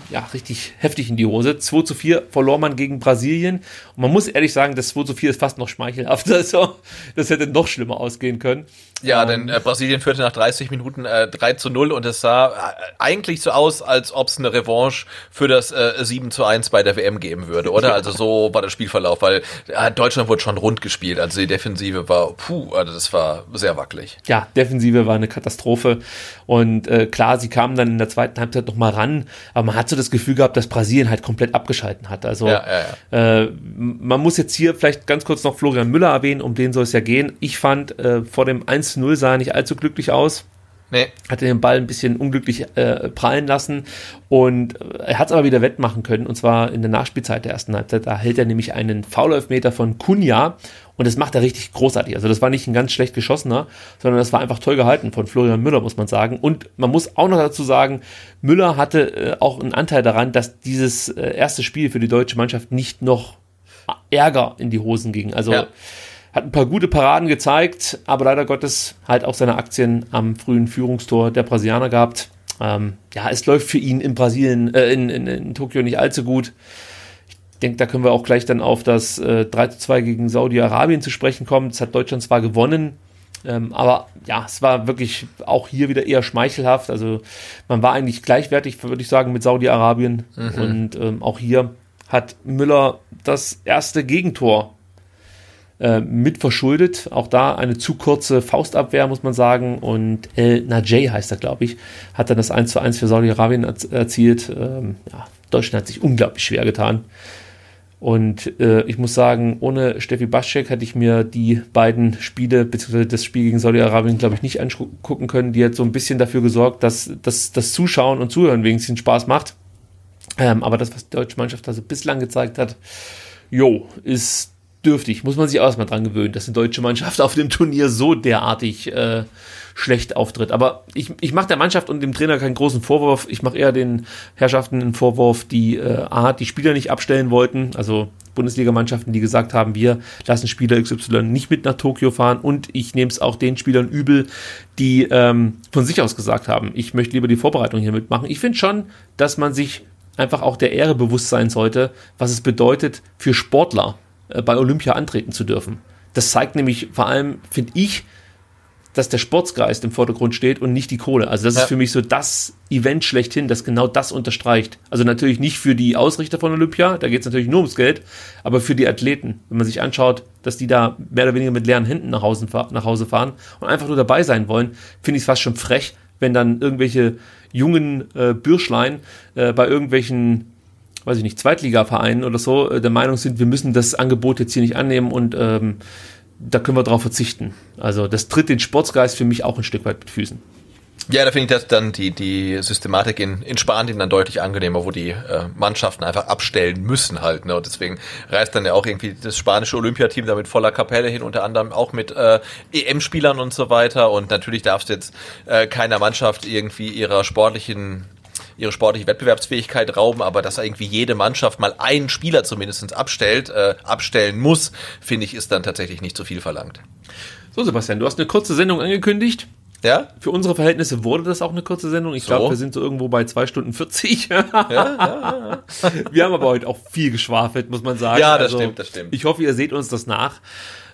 ja, richtig heftig in die Hose. 2 zu 4 verlor man gegen Brasilien. Und man muss ehrlich sagen, das 2 zu 4 ist fast noch schmeichelhaft. [LAUGHS] Also, das hätte noch schlimmer ausgehen können. Ja, denn äh, Brasilien führte nach 30 Minuten äh, 3 zu 0 und es sah äh, eigentlich so aus, als ob es eine Revanche für das äh, 7 zu 1 bei der WM geben würde, oder? Also so [LAUGHS] war der Spielverlauf, weil äh, Deutschland wurde schon rund gespielt. Also die Defensive war, puh, also das war sehr wackelig. Ja, Defensive war eine Katastrophe. Und äh, klar, sie kamen dann in der zweiten Halbzeit noch mal ran, aber man hat so das Gefühl gehabt, dass Brasilien halt komplett abgeschalten hat. Also Ja, ja, Äh, man muss jetzt hier vielleicht ganz kurz noch Florian Müller erwähnen, um den soll es ja gehen. Ich fand, äh, vor dem 1-0 sah er nicht allzu glücklich aus. Nee. Hatte den Ball ein bisschen unglücklich äh, prallen lassen und äh, er hat es aber wieder wettmachen können und zwar in der Nachspielzeit der ersten Halbzeit. Da hält er nämlich einen Foul-Elfmeter von Kunja und das macht er richtig großartig. Also das war nicht ein ganz schlecht geschossener, sondern das war einfach toll gehalten von Florian Müller, muss man sagen. Und man muss auch noch dazu sagen, Müller hatte äh, auch einen Anteil daran, dass dieses äh, erste Spiel für die deutsche Mannschaft nicht noch Ärger in die Hosen ging. Also Ja. Hat ein paar gute Paraden gezeigt, aber leider Gottes halt auch seine Aktien am frühen Führungstor der Brasilianer gehabt. Ähm, ja, es läuft für ihn in Brasilien, äh, in, in, in Tokio nicht allzu gut. Ich denke, da können wir auch gleich dann auf das äh, 3 zu 2 gegen Saudi-Arabien zu sprechen kommen. Das hat Deutschland zwar gewonnen, ähm, aber ja, es war wirklich auch hier wieder eher schmeichelhaft. Also man war eigentlich gleichwertig, würde ich sagen, mit Saudi-Arabien. Mhm. Und ähm, auch hier hat Müller das erste Gegentor äh, mit verschuldet. Auch da eine zu kurze Faustabwehr, muss man sagen. Und El Najee heißt er, glaube ich, hat dann das 1 zu 1 für Saudi-Arabien erz- erzielt. Ähm, ja, Deutschland hat sich unglaublich schwer getan. Und äh, ich muss sagen, ohne Steffi Baschek hätte ich mir die beiden Spiele, beziehungsweise das Spiel gegen Saudi-Arabien, glaube ich, nicht angucken können. Die hat so ein bisschen dafür gesorgt, dass, dass das Zuschauen und Zuhören wenigstens Spaß macht. Ähm, aber das, was die deutsche Mannschaft also bislang gezeigt hat, jo, ist dürftig. Muss man sich auch erstmal dran gewöhnen, dass eine deutsche Mannschaft auf dem Turnier so derartig äh, schlecht auftritt. Aber ich, ich mache der Mannschaft und dem Trainer keinen großen Vorwurf. Ich mache eher den Herrschaften einen Vorwurf, die äh, A, die Spieler nicht abstellen wollten. Also Bundesligamannschaften, die gesagt haben, wir lassen Spieler XY nicht mit nach Tokio fahren. Und ich nehme es auch den Spielern übel, die ähm, von sich aus gesagt haben, ich möchte lieber die Vorbereitung hier mitmachen. Ich finde schon, dass man sich einfach auch der Ehre bewusst sein sollte, was es bedeutet, für Sportler bei Olympia antreten zu dürfen. Das zeigt nämlich vor allem, finde ich, dass der Sportsgeist im Vordergrund steht und nicht die Kohle. Also das Ja. ist für mich so das Event schlechthin, das genau das unterstreicht. Also natürlich nicht für die Ausrichter von Olympia, da geht es natürlich nur ums Geld, aber für die Athleten, wenn man sich anschaut, dass die da mehr oder weniger mit leeren Händen nach Hause, nach Hause fahren und einfach nur dabei sein wollen, finde ich es fast schon frech, wenn dann irgendwelche jungen äh, Bürschlein äh, bei irgendwelchen weiß ich nicht, Zweitligavereinen oder so äh, der Meinung sind, wir müssen das Angebot jetzt hier nicht annehmen und ähm, da können wir drauf verzichten. Also das tritt den Sportsgeist für mich auch ein Stück weit mit Füßen. Ja, da finde ich das dann die, die Systematik in, in Spanien dann deutlich angenehmer, wo die äh, Mannschaften einfach abstellen müssen halt. Ne? Und deswegen reist dann ja auch irgendwie das spanische Olympiateam da mit voller Kapelle hin, unter anderem auch mit äh, EM-Spielern und so weiter. Und natürlich darfst jetzt äh, keiner Mannschaft irgendwie ihrer sportlichen ihre sportliche Wettbewerbsfähigkeit rauben, aber dass irgendwie jede Mannschaft mal einen Spieler zumindest abstellt, äh, abstellen muss, finde ich, ist dann tatsächlich nicht zu viel verlangt. So, Sebastian, du hast eine kurze Sendung angekündigt. Ja? Für unsere Verhältnisse wurde das auch eine kurze Sendung. Ich So. glaube, wir sind so irgendwo bei zwei Stunden 40. Ja, ja, ja. [LAUGHS] wir haben aber heute auch viel geschwafelt, muss man sagen. Ja, das stimmt, das stimmt. Ich hoffe, ihr seht uns das nach,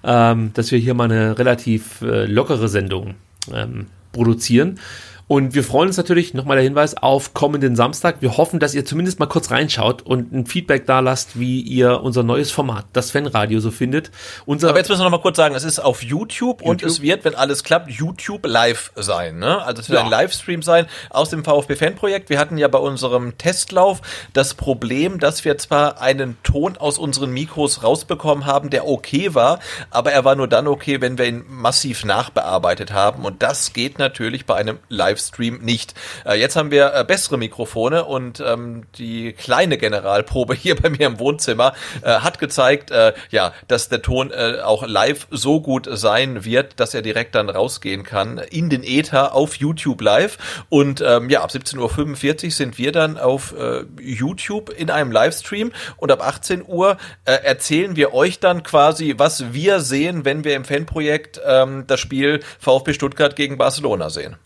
ähm, dass wir hier mal eine relativ äh, lockere Sendung ähm, produzieren. Und wir freuen uns natürlich, nochmal der Hinweis, auf kommenden Samstag. Wir hoffen, dass ihr zumindest mal kurz reinschaut und ein Feedback da lasst, wie ihr unser neues Format, das Fanradio, so findet. Unser Aber jetzt müssen wir noch mal kurz sagen, es ist auf YouTube, YouTube, und es wird, wenn alles klappt, YouTube live sein. Ne? Also es wird ja. ein Livestream sein aus dem VfB-Fanprojekt. Wir hatten ja bei unserem Testlauf das Problem, dass wir zwar einen Ton aus unseren Mikros rausbekommen haben, der okay war, aber er war nur dann okay, wenn wir ihn massiv nachbearbeitet haben. Und das geht natürlich bei einem Live Livestream nicht. Äh, jetzt haben wir äh, bessere Mikrofone und ähm, die kleine Generalprobe [LAUGHS] hier bei mir im Wohnzimmer äh, hat gezeigt, äh, ja, dass der Ton äh, auch live so gut sein wird, dass er direkt dann rausgehen kann in den Ether auf YouTube live. Und ähm, ja, ab 17.45 Uhr sind wir dann auf äh, YouTube in einem Livestream und ab 18 Uhr äh, erzählen wir euch dann quasi, was wir sehen, wenn wir im Fanprojekt ähm, das Spiel VfB Stuttgart gegen Barcelona sehen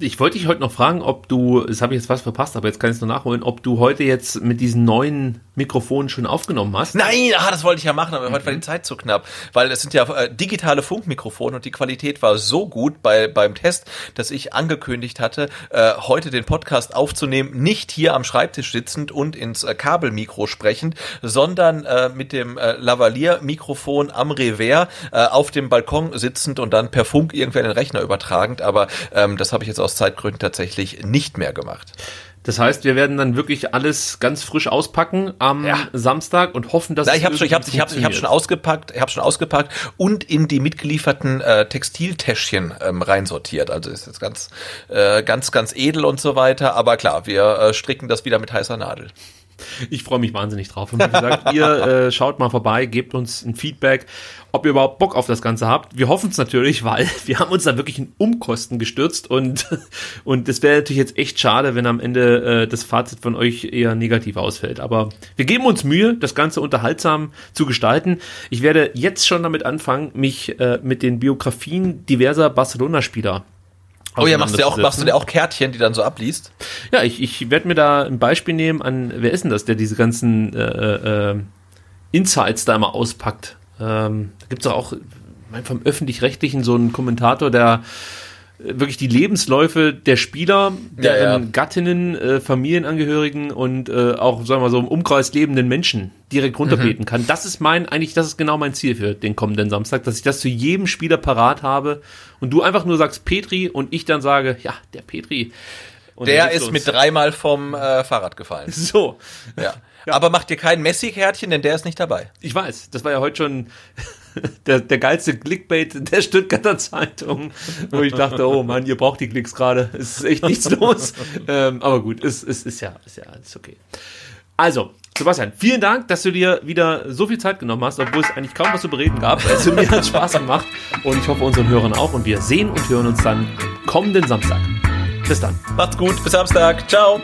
ich wollte dich heute noch fragen, ob du, das habe ich jetzt was verpasst, aber jetzt kann ich es noch nachholen, ob du heute jetzt mit diesen neuen Mikrofonen schon aufgenommen hast. Nein, ah, das wollte ich ja machen, aber mhm. heute war die Zeit zu knapp, weil es sind ja äh, digitale Funkmikrofone und die Qualität war so gut bei, beim Test, dass ich angekündigt hatte, äh, heute den Podcast aufzunehmen, nicht hier am Schreibtisch sitzend und ins äh, Kabelmikro sprechend, sondern äh, mit dem äh, Lavalier-Mikrofon am Revers äh, auf dem Balkon sitzend und dann per Funk irgendwie einen Rechner übertragend, aber ähm, das habe ich jetzt aus Zeitgründen tatsächlich nicht mehr gemacht. Das heißt, wir werden dann wirklich alles ganz frisch auspacken am ja. Samstag und hoffen, dass Na, ich habe schon, ich habe, ich habe, ich habe schon ausgepackt, ich habe schon ausgepackt und in die mitgelieferten äh, Textiltäschchen ähm, reinsortiert. Also ist jetzt ganz, äh, ganz, ganz edel und so weiter. Aber klar, wir äh, stricken das wieder mit heißer Nadel. Ich freue mich wahnsinnig drauf. Und wie gesagt, ihr äh, schaut mal vorbei, gebt uns ein Feedback, ob ihr überhaupt Bock auf das Ganze habt. Wir hoffen es natürlich, weil [LAUGHS] wir haben uns da wirklich in Umkosten gestürzt und [LAUGHS] und es wäre natürlich jetzt echt schade, wenn am Ende äh, das Fazit von euch eher negativ ausfällt. Aber wir geben uns Mühe, das Ganze unterhaltsam zu gestalten. Ich werde jetzt schon damit anfangen, mich äh, mit den Biografien diverser Barcelona-Spieler Oh ja, machst du, auch, machst du dir auch Kärtchen, die dann so abliest? Ja, ich, ich werde mir da ein Beispiel nehmen an, wer ist denn das, der diese ganzen äh, äh, Insights da immer auspackt? Ähm, da gibt es auch vom Öffentlich-Rechtlichen so einen Kommentator, der wirklich die Lebensläufe der Spieler, deren ja, ja. Gattinnen, äh, Familienangehörigen und äh, auch, sagen wir so, im Umkreis lebenden Menschen direkt runterbeten mhm. kann. Das ist mein, eigentlich, das ist genau mein Ziel für den kommenden Samstag, dass ich das zu jedem Spieler parat habe und du einfach nur sagst Petri und ich dann sage, ja, der Petri. Und der ist los. mit dreimal vom äh, Fahrrad gefallen. [LAUGHS] So. Ja. ja. Aber mach dir kein Messi-Kärtchen, denn der ist nicht dabei. Ich weiß, das war ja heute schon [LAUGHS] der, der geilste Clickbait der Stuttgarter Zeitung, wo ich dachte, oh Mann, ihr braucht die Klicks gerade, es ist echt nichts los. [LAUGHS] ähm, aber gut, es, es ist ja, ist ja alles okay. Also, Sebastian, vielen Dank, dass du dir wieder so viel Zeit genommen hast, obwohl es eigentlich kaum was zu bereden gab. Also mir hat Spaß gemacht und ich hoffe unseren Hörern auch. Und wir sehen und hören uns dann kommenden Samstag. Bis dann. Macht's gut, bis Samstag. Ciao.